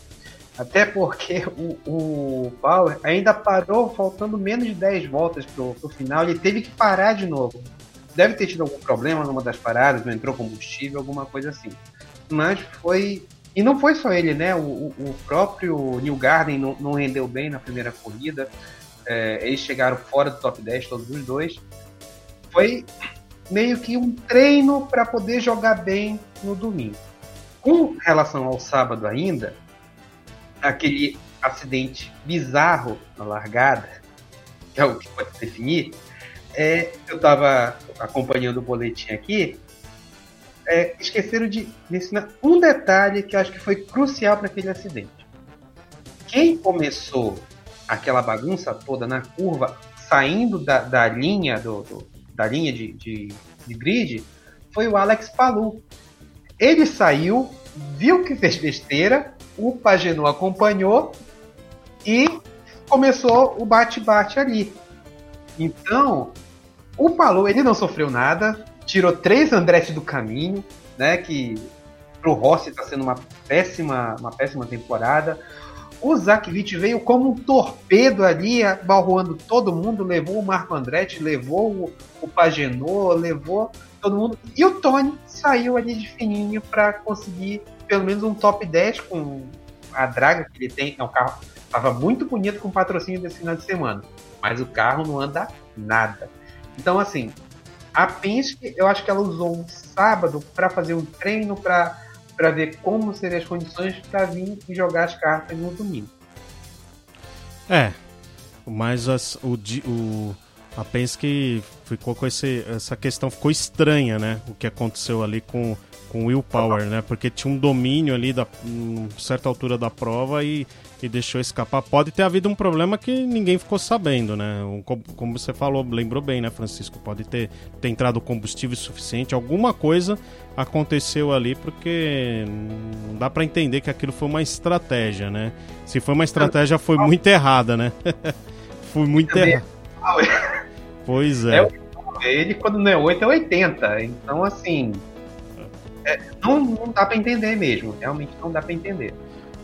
Até porque o, o Power ainda parou faltando menos de 10 voltas pro, pro final. Ele teve que parar de novo. Deve ter tido algum problema numa das paradas, não entrou combustível, alguma coisa assim mas foi. E não foi só ele, né? O, o próprio New Garden não, não, rendeu bem na primeira corrida. É, eles chegaram fora do top 10, todos os dois. Foi meio que um treino para poder jogar bem no domingo. Com relação ao sábado ainda, aquele acidente bizarro na largada, que é o que pode definir, é, eu estava acompanhando o boletim aqui é, esqueceram de mencionar um detalhe que eu acho que foi crucial para aquele acidente. Quem começou aquela bagunça toda na curva, saindo da, da linha do, do da linha de, de, de, grid, foi o Alex Palu. Ele saiu, viu que fez besteira, o Pagenot acompanhou e começou o bate-bate ali. Então, o Palu ele não sofreu nada, tirou três Andretti do caminho, né? Que pro Rossi está sendo uma péssima, uma péssima temporada. O Zakvich veio como um torpedo ali, balroando todo mundo, levou o Marco Andretti, levou o, o Pagenot, levou todo mundo. E o Tony saiu ali de fininho para conseguir pelo menos um top 10 com a draga que ele tem. É um carro estava muito bonito com o patrocínio desse final de semana, mas o carro não anda nada. Então, assim, a Penske, eu acho que ela usou um sábado para fazer um treino para para ver como seriam as condições para vir e jogar as cartas no domingo. É, mas as, o, o, a Penske ficou com esse, essa questão, ficou estranha, né? O que aconteceu ali com, com o Will Power, né? Porque tinha um domínio ali da um, certa altura da prova e que deixou escapar. Pode ter havido um problema que ninguém ficou sabendo, né? como, como, você falou, lembrou bem, né, Francisco? Pode ter, ter entrado combustível suficiente, alguma coisa aconteceu ali, porque não dá para entender que aquilo foi uma estratégia, né? Se foi uma estratégia, foi muito errada, né? foi muito errada. Pois é. é. Ele, quando não é 8, é 80. Então, assim. É, não, não dá para entender mesmo. Realmente não dá para entender.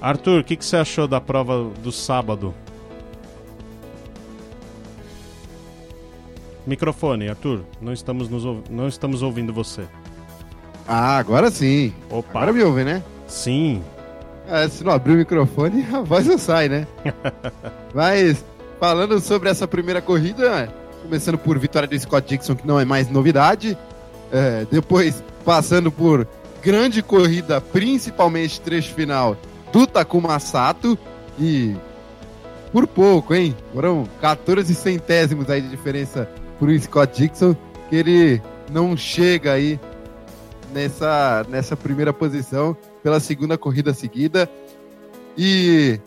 Arthur, o que, que você achou da prova do sábado? Microfone, Arthur. Não estamos, nos, não estamos ouvindo você. Ah, agora sim. Opa. Agora me ouve, né? Sim. É, se não abrir o microfone, a voz não sai, né? Mas, falando sobre essa primeira corrida, começando por vitória do Scott Dixon, que não é mais novidade. É, depois, passando por grande corrida, principalmente trecho final do Takuma Sato e por pouco, hein? Foram 14 centésimos aí de diferença pro Scott Dixon, que ele não chega aí nessa, nessa primeira posição pela segunda corrida seguida. E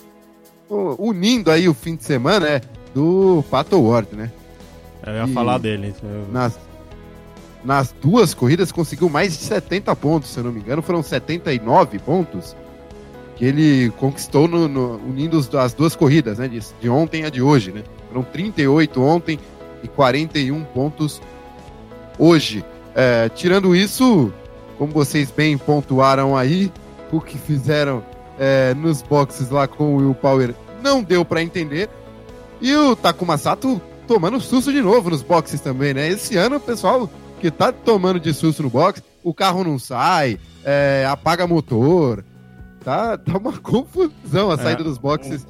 unindo aí o fim de semana, né, do Pato Ward, né? Eu ia e falar dele. Nas, nas duas corridas conseguiu mais de 70 pontos, se eu não me engano, foram 79 pontos que ele conquistou no, no, unindo as duas corridas, né? De, de ontem a de hoje, né? Foram 38 ontem e 41 pontos hoje. É, tirando isso, como vocês bem pontuaram aí, o que fizeram é, nos boxes lá com o Will Power não deu para entender. E o Takuma Sato tomando susto de novo nos boxes também, né? Esse ano o pessoal que tá tomando de susto no box, o carro não sai, é, apaga motor, Tá, tá uma confusão a saída é. dos boxes,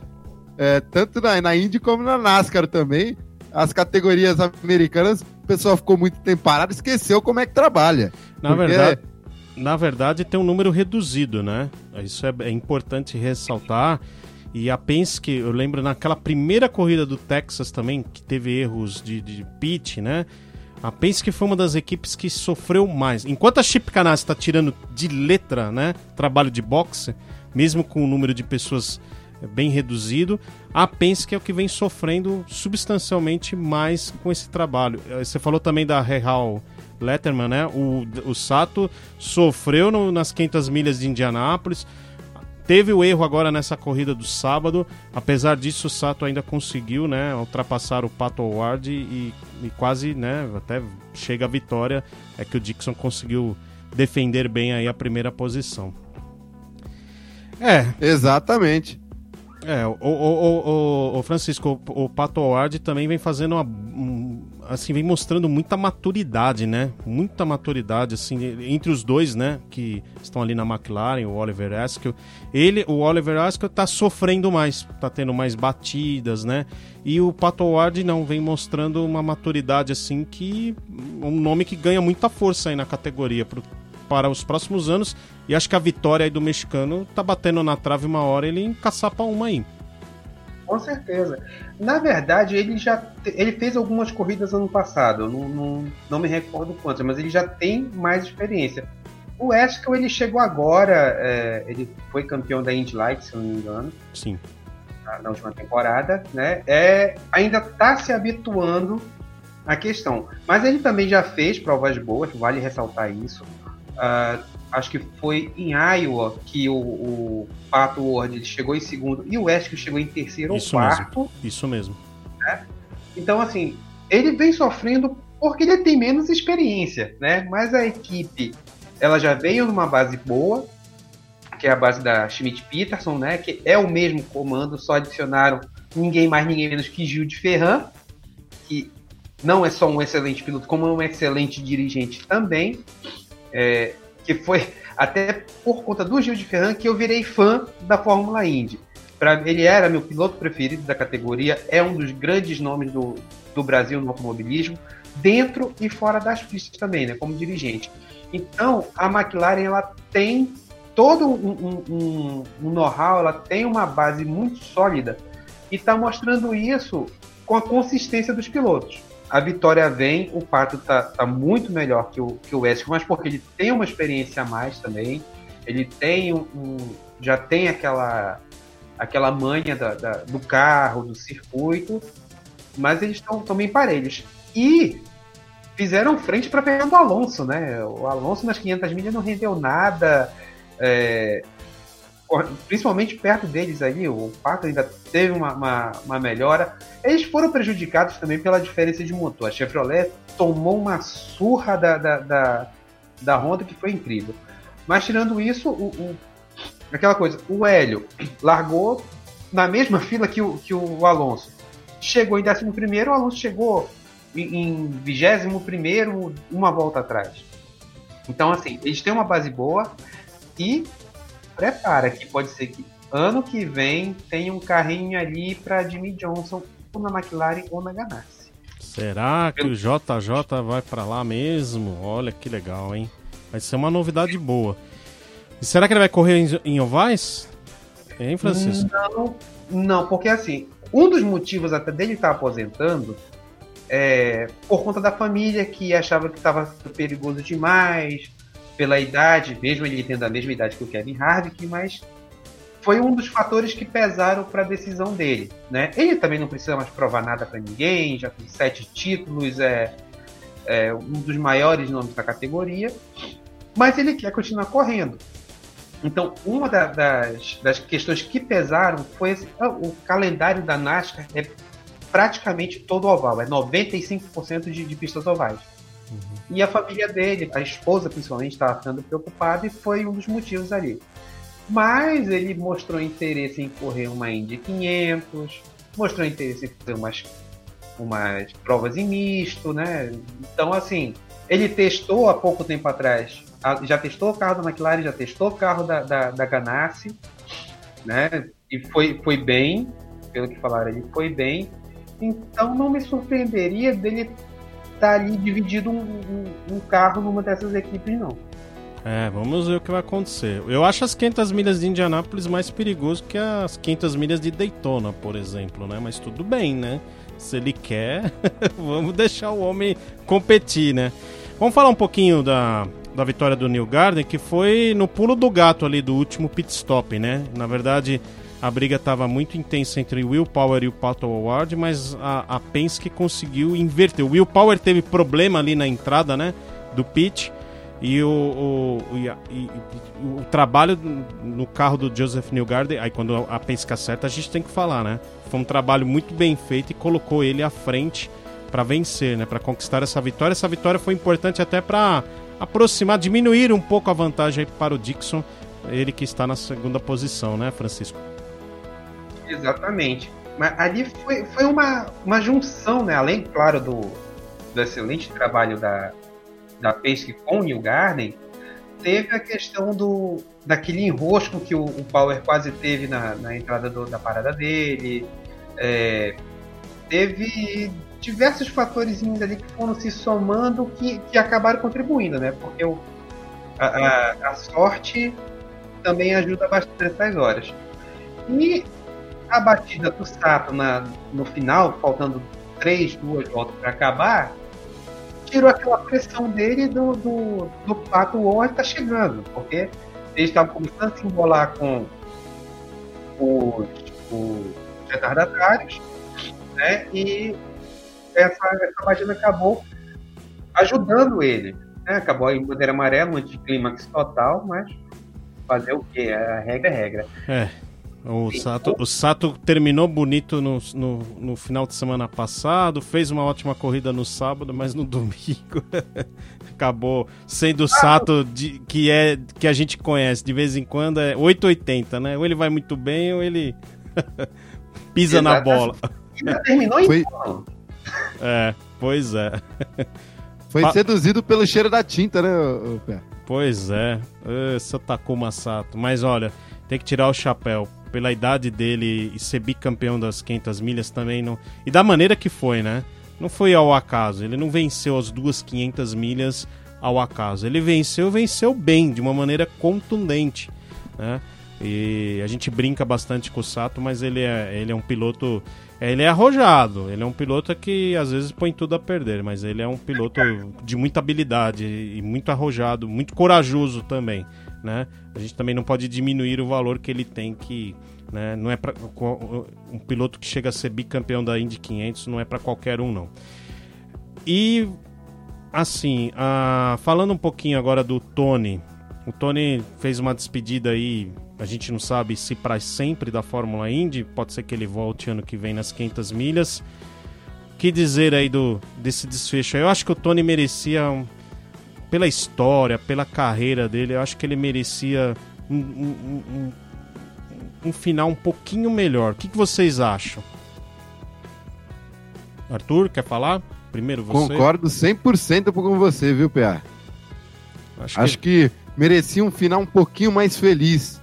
é, tanto na, na Indy como na NASCAR também. As categorias americanas, o pessoal ficou muito tempo parado, esqueceu como é que trabalha. Na porque... verdade, na verdade tem um número reduzido, né? Isso é, é importante ressaltar. E a Penske, eu lembro naquela primeira corrida do Texas também, que teve erros de, de pit, né? A Penske foi uma das equipes que sofreu mais. Enquanto a Chip Ganassi está tirando de letra, né, trabalho de boxe, mesmo com o número de pessoas bem reduzido, a Penske é o que vem sofrendo substancialmente mais com esse trabalho. Eh, você falou também da Real Letterman, né? O, o Sato sofreu no, nas 500 milhas de Indianápolis, teve o erro agora nessa corrida do sábado. Apesar disso, o Sato ainda conseguiu, né, ultrapassar o Pato Ward e, e quase, né, até chega a vitória. É que o Dixon conseguiu defender bem aí a primeira posição. É, exatamente. É, o, o, o, o Francisco, o, Pato Ward também vem fazendo uma, um, assim, vem mostrando muita maturidade, né? Muita maturidade, assim, entre os dois, né? Que estão ali na McLaren, o Oliver Askew. Ele, o Oliver Askew tá sofrendo mais, tá tendo mais batidas, né? E o Pato Ward não, vem mostrando uma maturidade, assim, que... Um nome que ganha muita força aí na categoria pro, para os próximos anos. E acho que a vitória aí do mexicano tá batendo na trave uma hora ele encaçapa uma aí. Com certeza. Na verdade, ele já ele fez algumas corridas ano passado, não, não, não me recordo quantas, mas ele já tem mais experiência. O Eskel ele chegou agora, é, ele foi campeão da Indy Light, se não me engano. Sim. Na, na última temporada, né? É, ainda está se habituando à questão. Mas ele também já fez provas boas, vale ressaltar isso. Uh, acho que foi em Iowa que o, o Pato Ward ele chegou em segundo e o West chegou em terceiro Isso ou quarto. Mesmo. Isso mesmo. Né? Então, assim, ele vem sofrendo porque ele tem menos experiência, né? Mas a equipe, ela já veio numa base boa, que é a base da Schmidt Peterson, né? Que é o mesmo comando, só adicionaram ninguém mais, ninguém menos que Gil de Ferran, que não é só um excelente piloto, como é um excelente dirigente também. É, que foi até por conta do Gil de Ferran que eu virei fã da Fórmula Indy. Pra, ele era meu piloto preferido da categoria, é um dos grandes nomes do, do Brasil no automobilismo, dentro e fora das pistas também, né, como dirigente. Então, a McLaren ela tem todo um, um, um know-how, ela tem uma base muito sólida e está mostrando isso com a consistência dos pilotos a vitória vem, o Pato tá, tá muito melhor que o, que o West, mas porque ele tem uma experiência a mais também, ele tem um, um já tem aquela aquela manha da, da, do carro, do circuito, mas eles estão bem parelhos. E fizeram frente para pegar o Alonso, né? O Alonso nas 500 milhas não rendeu nada. É, principalmente perto deles ali, o Pato ainda teve uma, uma, uma, melhora. Eles foram prejudicados também pela diferença de motor. A Chevrolet tomou uma surra da, da, da, da Honda que foi incrível. Mas tirando isso, o, o, aquela coisa, o Hélio largou na mesma fila que o, que o Alonso. Chegou em 11 primeiro, o Alonso chegou em 21 primeiro, uma volta atrás. Então, assim, eles têm uma base boa e prepara que pode ser que ano que vem tenha um carrinho ali para Jimmy Johnson ou na McLaren ou na Ganassi. Será que o JJ vai para lá mesmo? Olha que legal, hein? Vai ser uma novidade boa. E será que ele vai correr em, em ovais? Hein, Francisco? Não, não, porque assim, um dos motivos até dele estar tá aposentando é por conta da família que achava que estava perigoso demais, pela idade, mesmo ele tendo a mesma idade que o Kevin Harvick, mas foi um dos fatores que pesaram para a decisão dele. Né? Ele também não precisa mais provar nada para ninguém, já tem sete títulos, é, é, um dos maiores nomes da categoria, mas ele quer continuar correndo. Então, uma da, das, das questões que pesaram foi esse, ah, o calendário da NASCAR é praticamente todo oval, é 95% de, de pistas ovais. E a família dele, a esposa principalmente, estava ficando preocupada e foi um dos motivos ali. Mas ele mostrou interesse em correr uma Indy 500, mostrou interesse em fazer umas, umas provas em misto, né? Então, assim, ele testou há pouco tempo atrás, já testou o carro da McLaren, já testou o carro da, da, da Ganassi, né? E foi, foi bem, pelo que falaram, ele foi bem. Então não me surpreenderia dele tá ali dividido um, um, um carro numa dessas equipes, não. É, vamos ver o que vai acontecer. Eu acho as 500 milhas de Indianápolis mais perigoso que as 500 milhas de Daytona, por exemplo, né? Mas tudo bem, né? Se ele quer, vamos deixar o homem competir, né? Vamos falar um pouquinho da, da vitória do New Garden, que foi no pulo do gato ali do último pit stop, né? Na verdade, a briga estava muito intensa entre o Will Power e o Pato Award, mas a, a Penske conseguiu inverter. O Will Power teve problema ali na entrada, né? Do pit. E o, o, o, e, o, trabalho no carro do Joseph Newgarden, aí quando a Penske acerta, a gente tem que falar, né? Foi um trabalho muito bem feito e colocou ele à frente para vencer, né? Para conquistar essa vitória. Essa vitória foi importante até para aproximar, diminuir um pouco a vantagem para o Dixon, ele que está na segunda posição, né, Francisco? Exatamente. Mas ali foi, foi uma, uma junção, né? Além, claro, do, do excelente trabalho da, da Penske com o New Garden, teve a questão do daquele enrosco que o, o Power quase teve na, na entrada do, da parada dele. É, teve diversos fatores ali que foram se somando que, que acabaram contribuindo, né? Porque o, a, a, a sorte também ajuda bastante nessas horas. E a batida do Sato na, no final, faltando três, duas voltas para acabar, tirou aquela pressão dele do, do, do Pato Ward tá chegando, porque eles estavam começando a se embolar com os, os retardatários, né? E essa, essa batida acabou ajudando ele. Né? Acabou em bandeira amarela, um anticlímax total, mas fazer o quê? A regra é regra. É. O Sato, o Sato terminou bonito no, no, no, final de semana passado, fez uma ótima corrida no sábado, mas no domingo acabou sendo o Sato de, que, é, que a gente conhece. De vez em quando é 880, né? Ou ele vai muito bem ou ele pisa na bola. terminou em Foi... É, pois é. Foi seduzido pelo cheiro da tinta, né, Pé? Pois é. Você tacou uma Sato. Mas olha, tem que tirar o chapéu pela idade dele e ser bicampeão das 500 milhas também não. E da maneira que foi, né? Não foi ao acaso. Ele não venceu as duas 500 milhas ao acaso. Ele venceu, venceu bem, de uma maneira contundente, né? E a gente brinca bastante com o Sato, mas ele é, ele é um piloto. Ele é arrojado, ele é um piloto que às vezes põe tudo a perder, mas ele é um piloto de muita habilidade e muito arrojado, muito corajoso também né? A gente também não pode diminuir o valor que ele tem que, né? Não é para um piloto que chega a ser bicampeão da Indy 500 não é para qualquer um não. E assim, uh, falando um pouquinho agora do Tony, o Tony fez uma despedida aí, a gente não sabe se para sempre da Fórmula Indy, pode ser que ele volte ano que vem nas 500 milhas. Que dizer aí do desse desfecho? Eu acho que o Tony merecia um, pela história, pela carreira dele, eu acho que ele merecia um, um, um, um final um pouquinho melhor. O que, que vocês acham? Arthur, quer falar? Primeiro você. Concordo 100% com você, viu, PA? Acho, acho que... que... merecia um final um pouquinho mais feliz.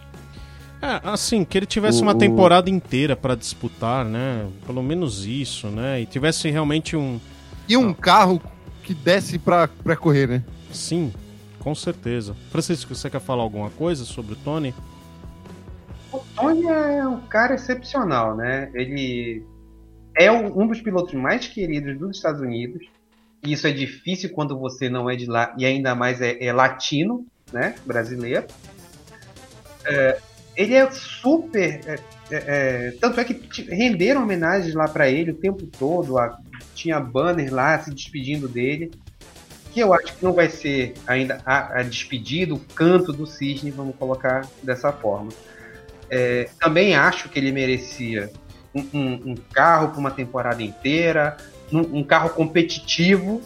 É, assim, que ele tivesse o, uma temporada inteira para disputar, né? Pelo menos isso, né? E tivesse realmente um. E um ah. carro que desse para correr, né? Sim, com certeza. Francisco, você quer falar alguma coisa sobre o Tony? O Tony é um cara excepcional, né? Ele é um dos pilotos mais queridos dos Estados Unidos. E isso é difícil quando você não é de lá e ainda mais é, é latino, né? Brasileiro. É, ele é super. É, é, é tanto é que renderam homenagens lá para ele o tempo todo. A, tinha banner lá se despedindo dele que eu acho que não vai ser ainda a, a despedida, o canto do cisne, vamos colocar dessa forma. É, também acho que ele merecia um, um, um carro para uma temporada inteira, um, um, carro competitivo,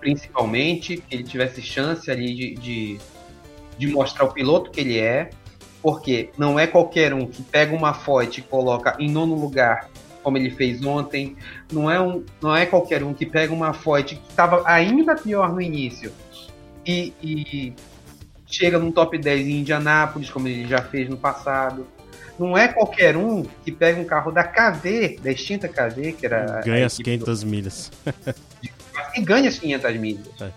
principalmente, que ele tivesse chance ali de, de, de mostrar o piloto que ele é, porque não é qualquer um que pega uma Ford e coloca em nono lugar como ele fez ontem. Não é, um, não é qualquer um que pega uma Ford que estava ainda pior no início e, e chega num top 10 em Indianápolis, como ele já fez no passado. Não é qualquer um que pega um carro da KV, da extinta KV, que era. Ganha as 500 do... milhas. e ganha as 500 milhas. É.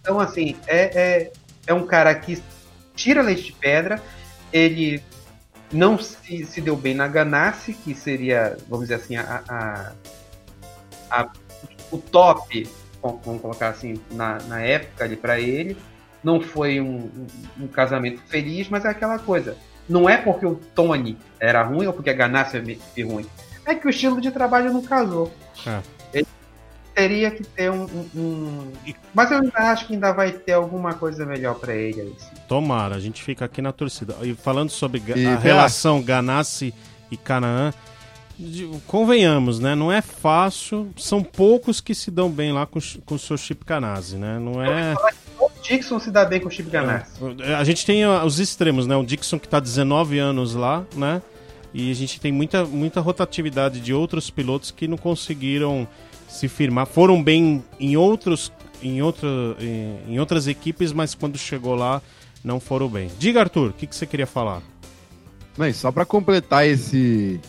Então, assim, é, é, é um cara que tira leite de pedra, ele não se, se deu bem na Ganassi, que seria, vamos dizer assim, a, a, a, o top, vamos colocar assim, na, na época ali para ele. Não foi um, um, um, casamento feliz, mas é aquela coisa. Não é porque o Tony era ruim ou porque a Ganassi é ruim. É que o estilo de trabalho não casou. É. Teria que ter um, um, Mas eu ainda acho que ainda vai ter alguma coisa melhor para ele. Assim. Tomara, a gente fica aqui na torcida. E falando sobre e, a relação Ganassi e Canaã, convenhamos, né? Não é fácil. São poucos que se dão bem lá com, com o seu Chip Ganassi, né? Não é. O Dixon se dá bem com o Chip Ganassi. É, a gente tem os extremos, né? O Dixon que tá 19 anos lá, né? E a gente tem muita, muita rotatividade de outros pilotos que não conseguiram se firmar. Foram bem em outros em, outra, em, em outras equipes, mas quando chegou lá não foram bem. Diga, Arthur, o que, que você queria falar? Não, só para completar esse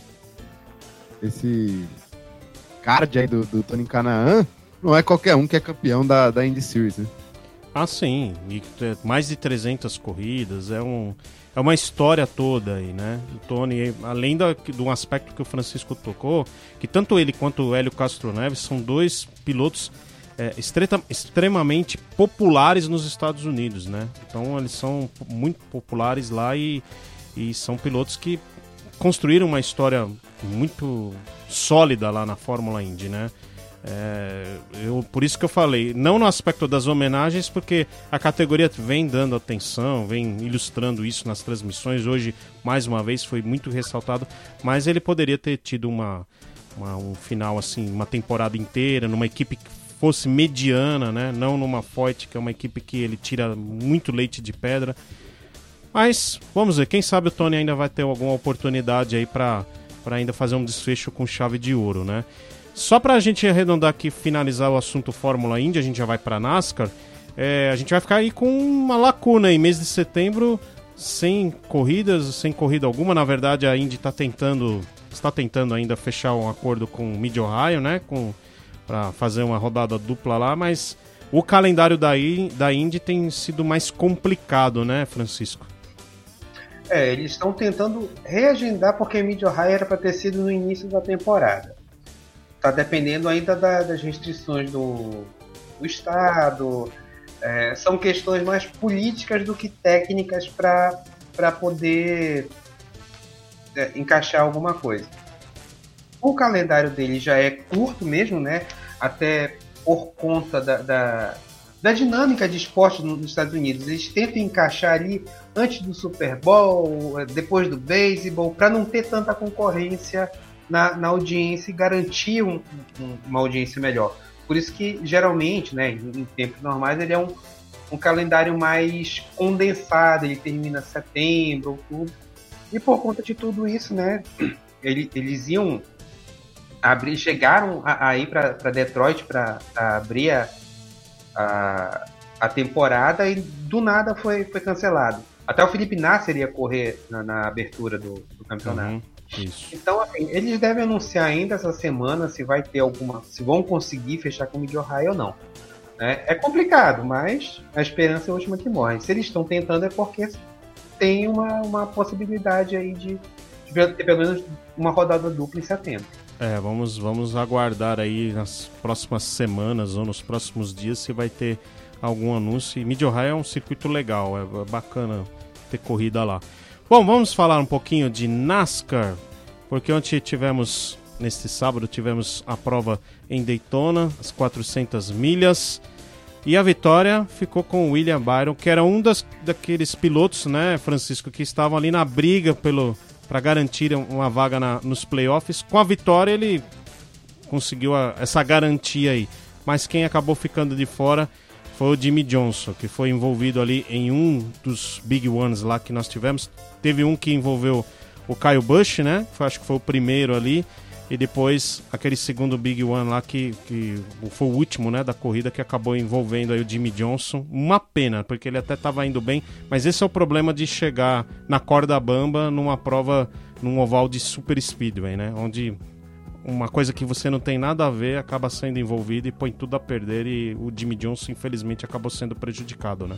esse card aí do, do Tony Canaan, não é qualquer um que é campeão da, da Indy Series, né? Ah, sim. E mais de 300 corridas, é, um, é uma história toda aí, né? O Tony, além da, de um aspecto que o Francisco tocou, que tanto ele quanto o Hélio Castro Neves são dois pilotos é, estreta, extremamente populares nos Estados Unidos, né? Então eles são muito populares lá e, e são pilotos que construíram uma história muito sólida lá na Fórmula Indy, né? É, eu, por isso que eu falei, não no aspecto das homenagens, porque a categoria vem dando atenção, vem ilustrando isso nas transmissões. Hoje, mais uma vez, foi muito ressaltado, mas ele poderia ter tido uma, uma um final assim, uma temporada inteira, numa equipe que fosse mediana, né? Não numa Foyt, que é uma equipe que ele tira muito leite de pedra. Mas vamos ver, quem sabe o Tony ainda vai ter alguma oportunidade aí para ainda fazer um desfecho com chave de ouro, né? Só para a gente arredondar aqui, finalizar o assunto Fórmula Indy, a gente já vai para NASCAR. É, a gente vai ficar aí com uma lacuna em mês de setembro, sem corridas, sem corrida alguma. Na verdade, a Indy está tentando, está tentando ainda fechar um acordo com o Mid Ohio, né? Com para fazer uma rodada dupla lá, mas o calendário da, da Indy tem sido mais complicado, né, Francisco? É, eles estão tentando reagendar porque Mid Ohio era para ter sido no início da temporada. Tá dependendo ainda da, das restrições do, do Estado. É, são questões mais políticas do que técnicas para poder é, encaixar alguma coisa. O calendário dele já é curto mesmo, né? Até por conta da, da, da dinâmica de esporte nos Estados Unidos. Eles tentam encaixar ali antes do Super Bowl, depois do beisebol, para não ter tanta concorrência na, na audiência e garantir um, um, uma audiência melhor. Por isso que, geralmente, né, em, em tempos normais, ele é um, um calendário mais condensado, ele termina setembro, outubro. E por conta de tudo isso, né, ele, eles iam abrir, chegaram a, a ir para Detroit para abrir a, a, a, temporada e do nada foi, foi cancelado. Até o Felipe Nasser ia correr na, na abertura do, do campeonato. Uhum, então, assim, eles devem anunciar ainda essa semana se vai ter alguma. se vão conseguir fechar com o Mid Ohio ou não. É, é complicado, mas a esperança é a última que morre. Se eles estão tentando é porque tem uma, uma possibilidade aí de, de ter pelo menos uma rodada dupla em setembro. É, vamos, vamos aguardar aí nas próximas semanas ou nos próximos dias se vai ter algum anúncio. E Mid Ohio é um circuito legal, é bacana ter corrida lá. Bom, vamos falar um pouquinho de NASCAR, porque ontem tivemos, neste sábado, tivemos a prova em Daytona, as 400 milhas. E a vitória ficou com o William Byron, que era um das, daqueles pilotos, né, Francisco, que estavam ali na briga pelo, para garantir uma vaga na, nos playoffs. Com a vitória, ele conseguiu a, essa garantia aí. Mas quem acabou ficando de fora foi o Jimmy Johnson, que foi envolvido ali em um dos Big Ones lá que nós tivemos. Teve um que envolveu o Kyle Busch, né? Foi, acho que foi o primeiro ali e depois aquele segundo Big One lá que, que foi o último né, da corrida que acabou envolvendo aí o Jimmy Johnson. Uma pena, porque ele até estava indo bem, mas esse é o problema de chegar na corda bamba numa prova, num oval de super speedway, né? Onde uma coisa que você não tem nada a ver acaba sendo envolvida e põe tudo a perder e o Jimmy Johnson infelizmente acabou sendo prejudicado, né?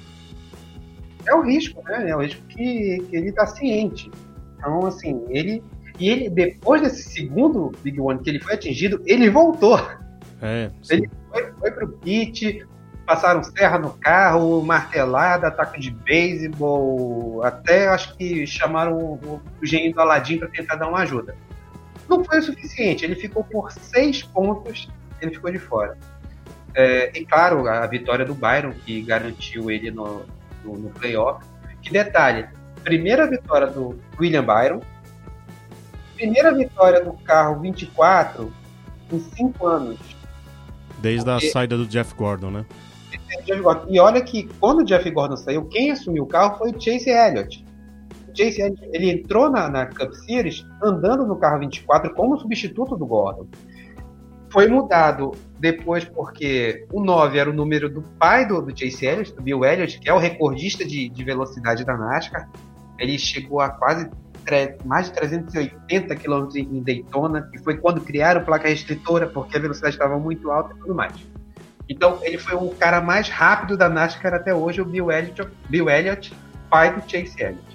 É o risco, né? É o risco que, que ele está ciente. Então, assim, ele e ele, depois desse segundo Big One que ele foi atingido, ele voltou. É, ele foi, foi pro pit, passaram serra no carro, martelada, ataque de beisebol, até acho que chamaram o, o gênio do Aladim para tentar dar uma ajuda. Não foi o suficiente, ele ficou por seis pontos, ele ficou de fora. É, e claro, a vitória do Byron, que garantiu ele no, no, no playoff. Que detalhe, primeira vitória do William Byron, primeira vitória do carro 24 em cinco anos. Desde Porque... a saída do Jeff Gordon, né? E olha que quando o Jeff Gordon saiu, quem assumiu o carro foi o Chase Elliott. Chase ele entrou na, na Cup Series andando no carro 24 como substituto do Gordon. Foi mudado depois porque o 9 era o número do pai do, do Chase Elliott, do Bill Elliott, que é o recordista de, de velocidade da NASCAR. Ele chegou a quase mais de 380 km em Daytona, que foi quando criaram placa restritora, porque a velocidade estava muito alta e tudo mais. Então, ele foi o cara mais rápido da NASCAR até hoje, o Bill Elliott, Bill Elliott pai do Chase Elliott.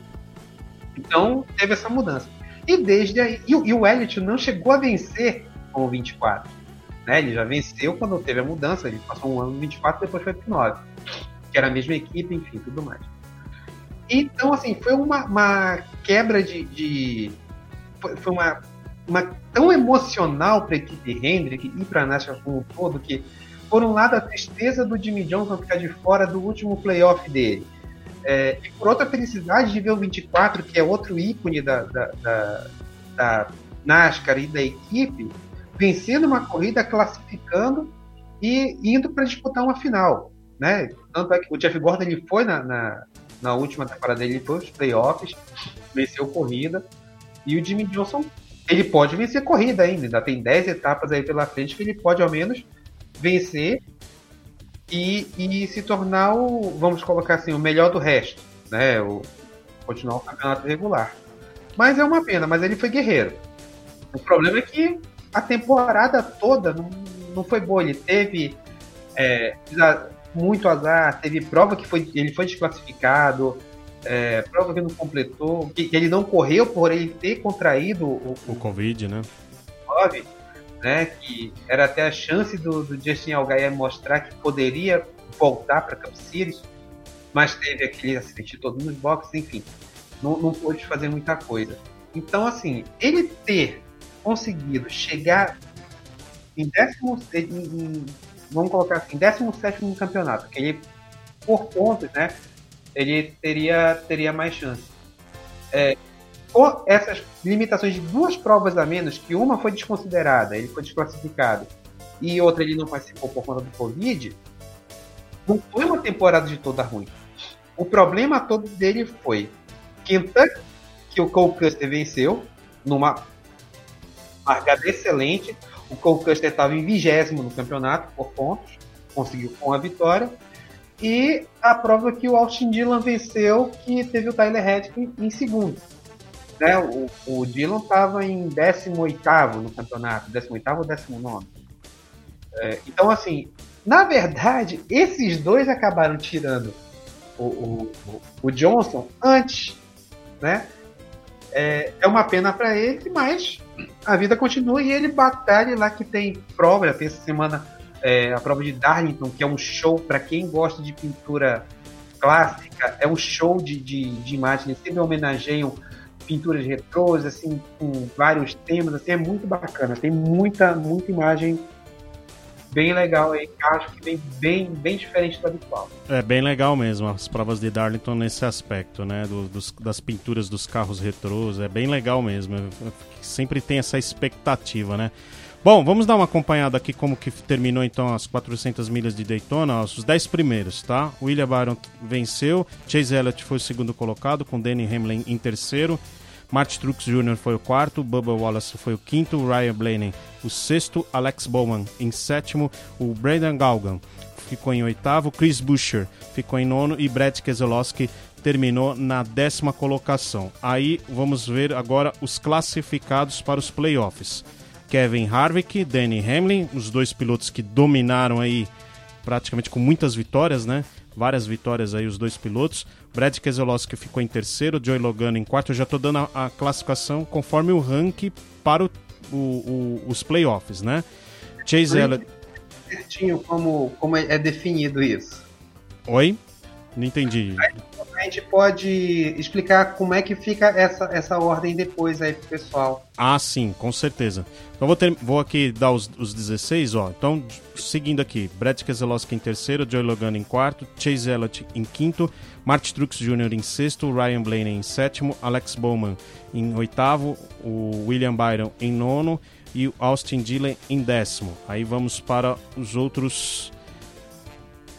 Então, teve essa mudança. E desde aí. E, e o Elliott não chegou a vencer com o 24. Né? Ele já venceu quando teve a mudança. Ele passou um ano no 24 depois foi pro 9. Que era a mesma equipe, enfim, tudo mais. Então, assim, foi uma, uma quebra de. de foi, uma, uma tão emocional para a equipe Hendrick e para a NASCAR como um todo que por um lado, a tristeza do Jimmy Johnson ficar de fora do último playoff dele. É, e por outra, felicidade de ver o 24, que é outro ícone da, da, da, da NASCAR e da equipe, vencendo uma corrida, classificando e indo para disputar uma final. Né? Tanto é que o Jeff Gordon ele foi na, na, na última temporada dele, ele foi os playoffs, venceu corrida. E o Jimmy Johnson, ele pode vencer corrida ainda, ainda tem 10 etapas aí pela frente que ele pode ao menos vencer e, e se tornar o, vamos colocar assim, o melhor do resto, né? O, continuar o campeonato regular. Mas é uma pena, mas ele foi guerreiro. O problema é que a temporada toda não, não foi boa. Ele teve é, muito azar, teve prova que foi, ele foi desclassificado, é, prova que não completou, que, que, ele não correu por ele ter contraído o, o, o Covid, né? Né? Que era até a chance do, do Justin Algaier mostrar que poderia voltar para Cup Series, mas teve aquele acidente todo nos boxes, enfim, não, não pôde fazer muita coisa. Então, assim, ele ter conseguido chegar em décimo, em, em, vamos colocar assim, décimo sétimo no campeonato, que ele, por pontos, né, ele teria, teria mais chance. É, com essas limitações de duas provas a menos, que uma foi desconsiderada, ele foi desclassificado, e outra ele não participou por conta do Covid, não foi uma temporada de toda ruim. O problema todo dele foi Kentucky, que o Cole Custer venceu, numa marcada excelente. O Cole Custer estava em vigésimo no campeonato por pontos, conseguiu com a vitória. E a prova que o Austin Dillon venceu, que teve o Tyler Redkin em segundo né, o, o Dylan estava em 18 no campeonato, 18 ou 19. É, então, assim, na verdade, esses dois acabaram tirando o, o, o Johnson antes, né? É, é uma pena para ele, mas a vida continua e ele batalha lá que tem prova, tem essa semana é, a prova de Darlington, que é um show para quem gosta de pintura clássica, é um show de, de, de imagens, sempre homenageiam pinturas retrôs, assim, com vários temas, assim, é muito bacana. Tem muita, muita imagem bem legal aí, acho que vem bem, bem diferente do habitual. É bem legal mesmo, as provas de Darlington nesse aspecto, né? Do, dos, das pinturas dos carros retrôs, é bem legal mesmo. Sempre tem essa expectativa, né? Bom, vamos dar uma acompanhada aqui como que terminou então as 400 milhas de Daytona, os 10 primeiros, tá? William Byron venceu, Chase Elliott foi o segundo colocado, com Danny Hamlin em terceiro, Martin Truex Jr. foi o quarto, Bubba Wallace foi o quinto, Ryan Blaney o sexto, Alex Bowman em sétimo, o Brandon Galgan ficou em oitavo, Chris Buescher ficou em nono e Brett Keselowski terminou na décima colocação. Aí vamos ver agora os classificados para os playoffs. Kevin Harvick, Danny Hamlin, os dois pilotos que dominaram aí praticamente com muitas vitórias, né? Várias vitórias aí os dois pilotos. Brad Keselowski ficou em terceiro, Joey Logano em quarto. Eu já estou dando a, a, classificação conforme o ranking para o, o, o, os playoffs, né? Chase Elliott. certinho como, como é definido isso. Oi? Não entendi. A gente pode explicar como é que fica essa, essa ordem depois aí pro pessoal. Ah, sim, com certeza. Então vou, ter, vou aqui dar os, os 16, ó. Então, seguindo aqui, Brett Keselowski em terceiro, Joey Logano em quarto, Chase Elliott em quinto, Martin Truex Jr. em sexto, Ryan Blaney em sétimo, Alex Bowman em oitavo, o William Byron em nono e o Austin Dillon em décimo. Aí vamos para os outros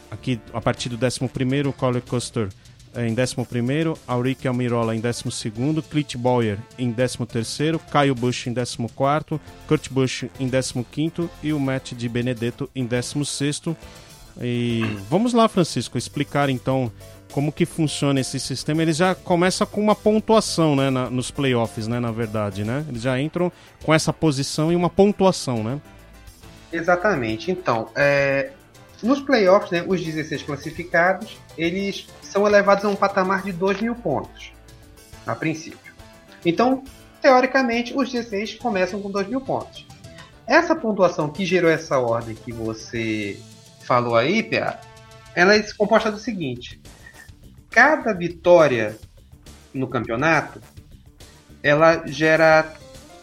aqui a partir do 11 o Colin Custer em 11º, Auric Almirola em 12º, Clit Boyer em 13º, Caio Bush em 14º, Kurt Busch em 15º e o Matt de Benedetto em 16º. E vamos lá, Francisco, explicar então como que funciona esse sistema. Ele já começa com uma pontuação, né, na, nos playoffs, né, na verdade, né? Eles já entram com essa posição e uma pontuação, né? Exatamente. Então, é, nos playoffs, né, os 16 classificados, eles são elevados a um patamar de 2 mil pontos, a princípio. Então, teoricamente, os 16 começam com 2 mil pontos. Essa pontuação que gerou essa ordem que você falou aí, Pia, ela é composta do seguinte: cada vitória no campeonato ela gera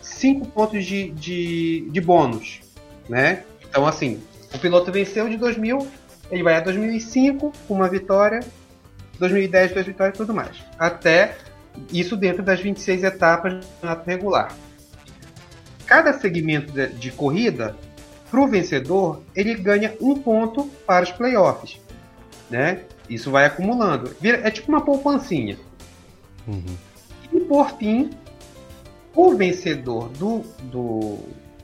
5 pontos de, de, de bônus, né? Então, assim, o piloto venceu de 2000, ele vai a 2005 com uma vitória, 2010 duas vitórias e tudo mais. Até isso dentro das 26 etapas do campeonato regular. Cada segmento de, de corrida, para o vencedor, ele ganha um ponto para os playoffs. Né? Isso vai acumulando. É tipo uma poupancinha. Uhum. E por fim, o vencedor do, do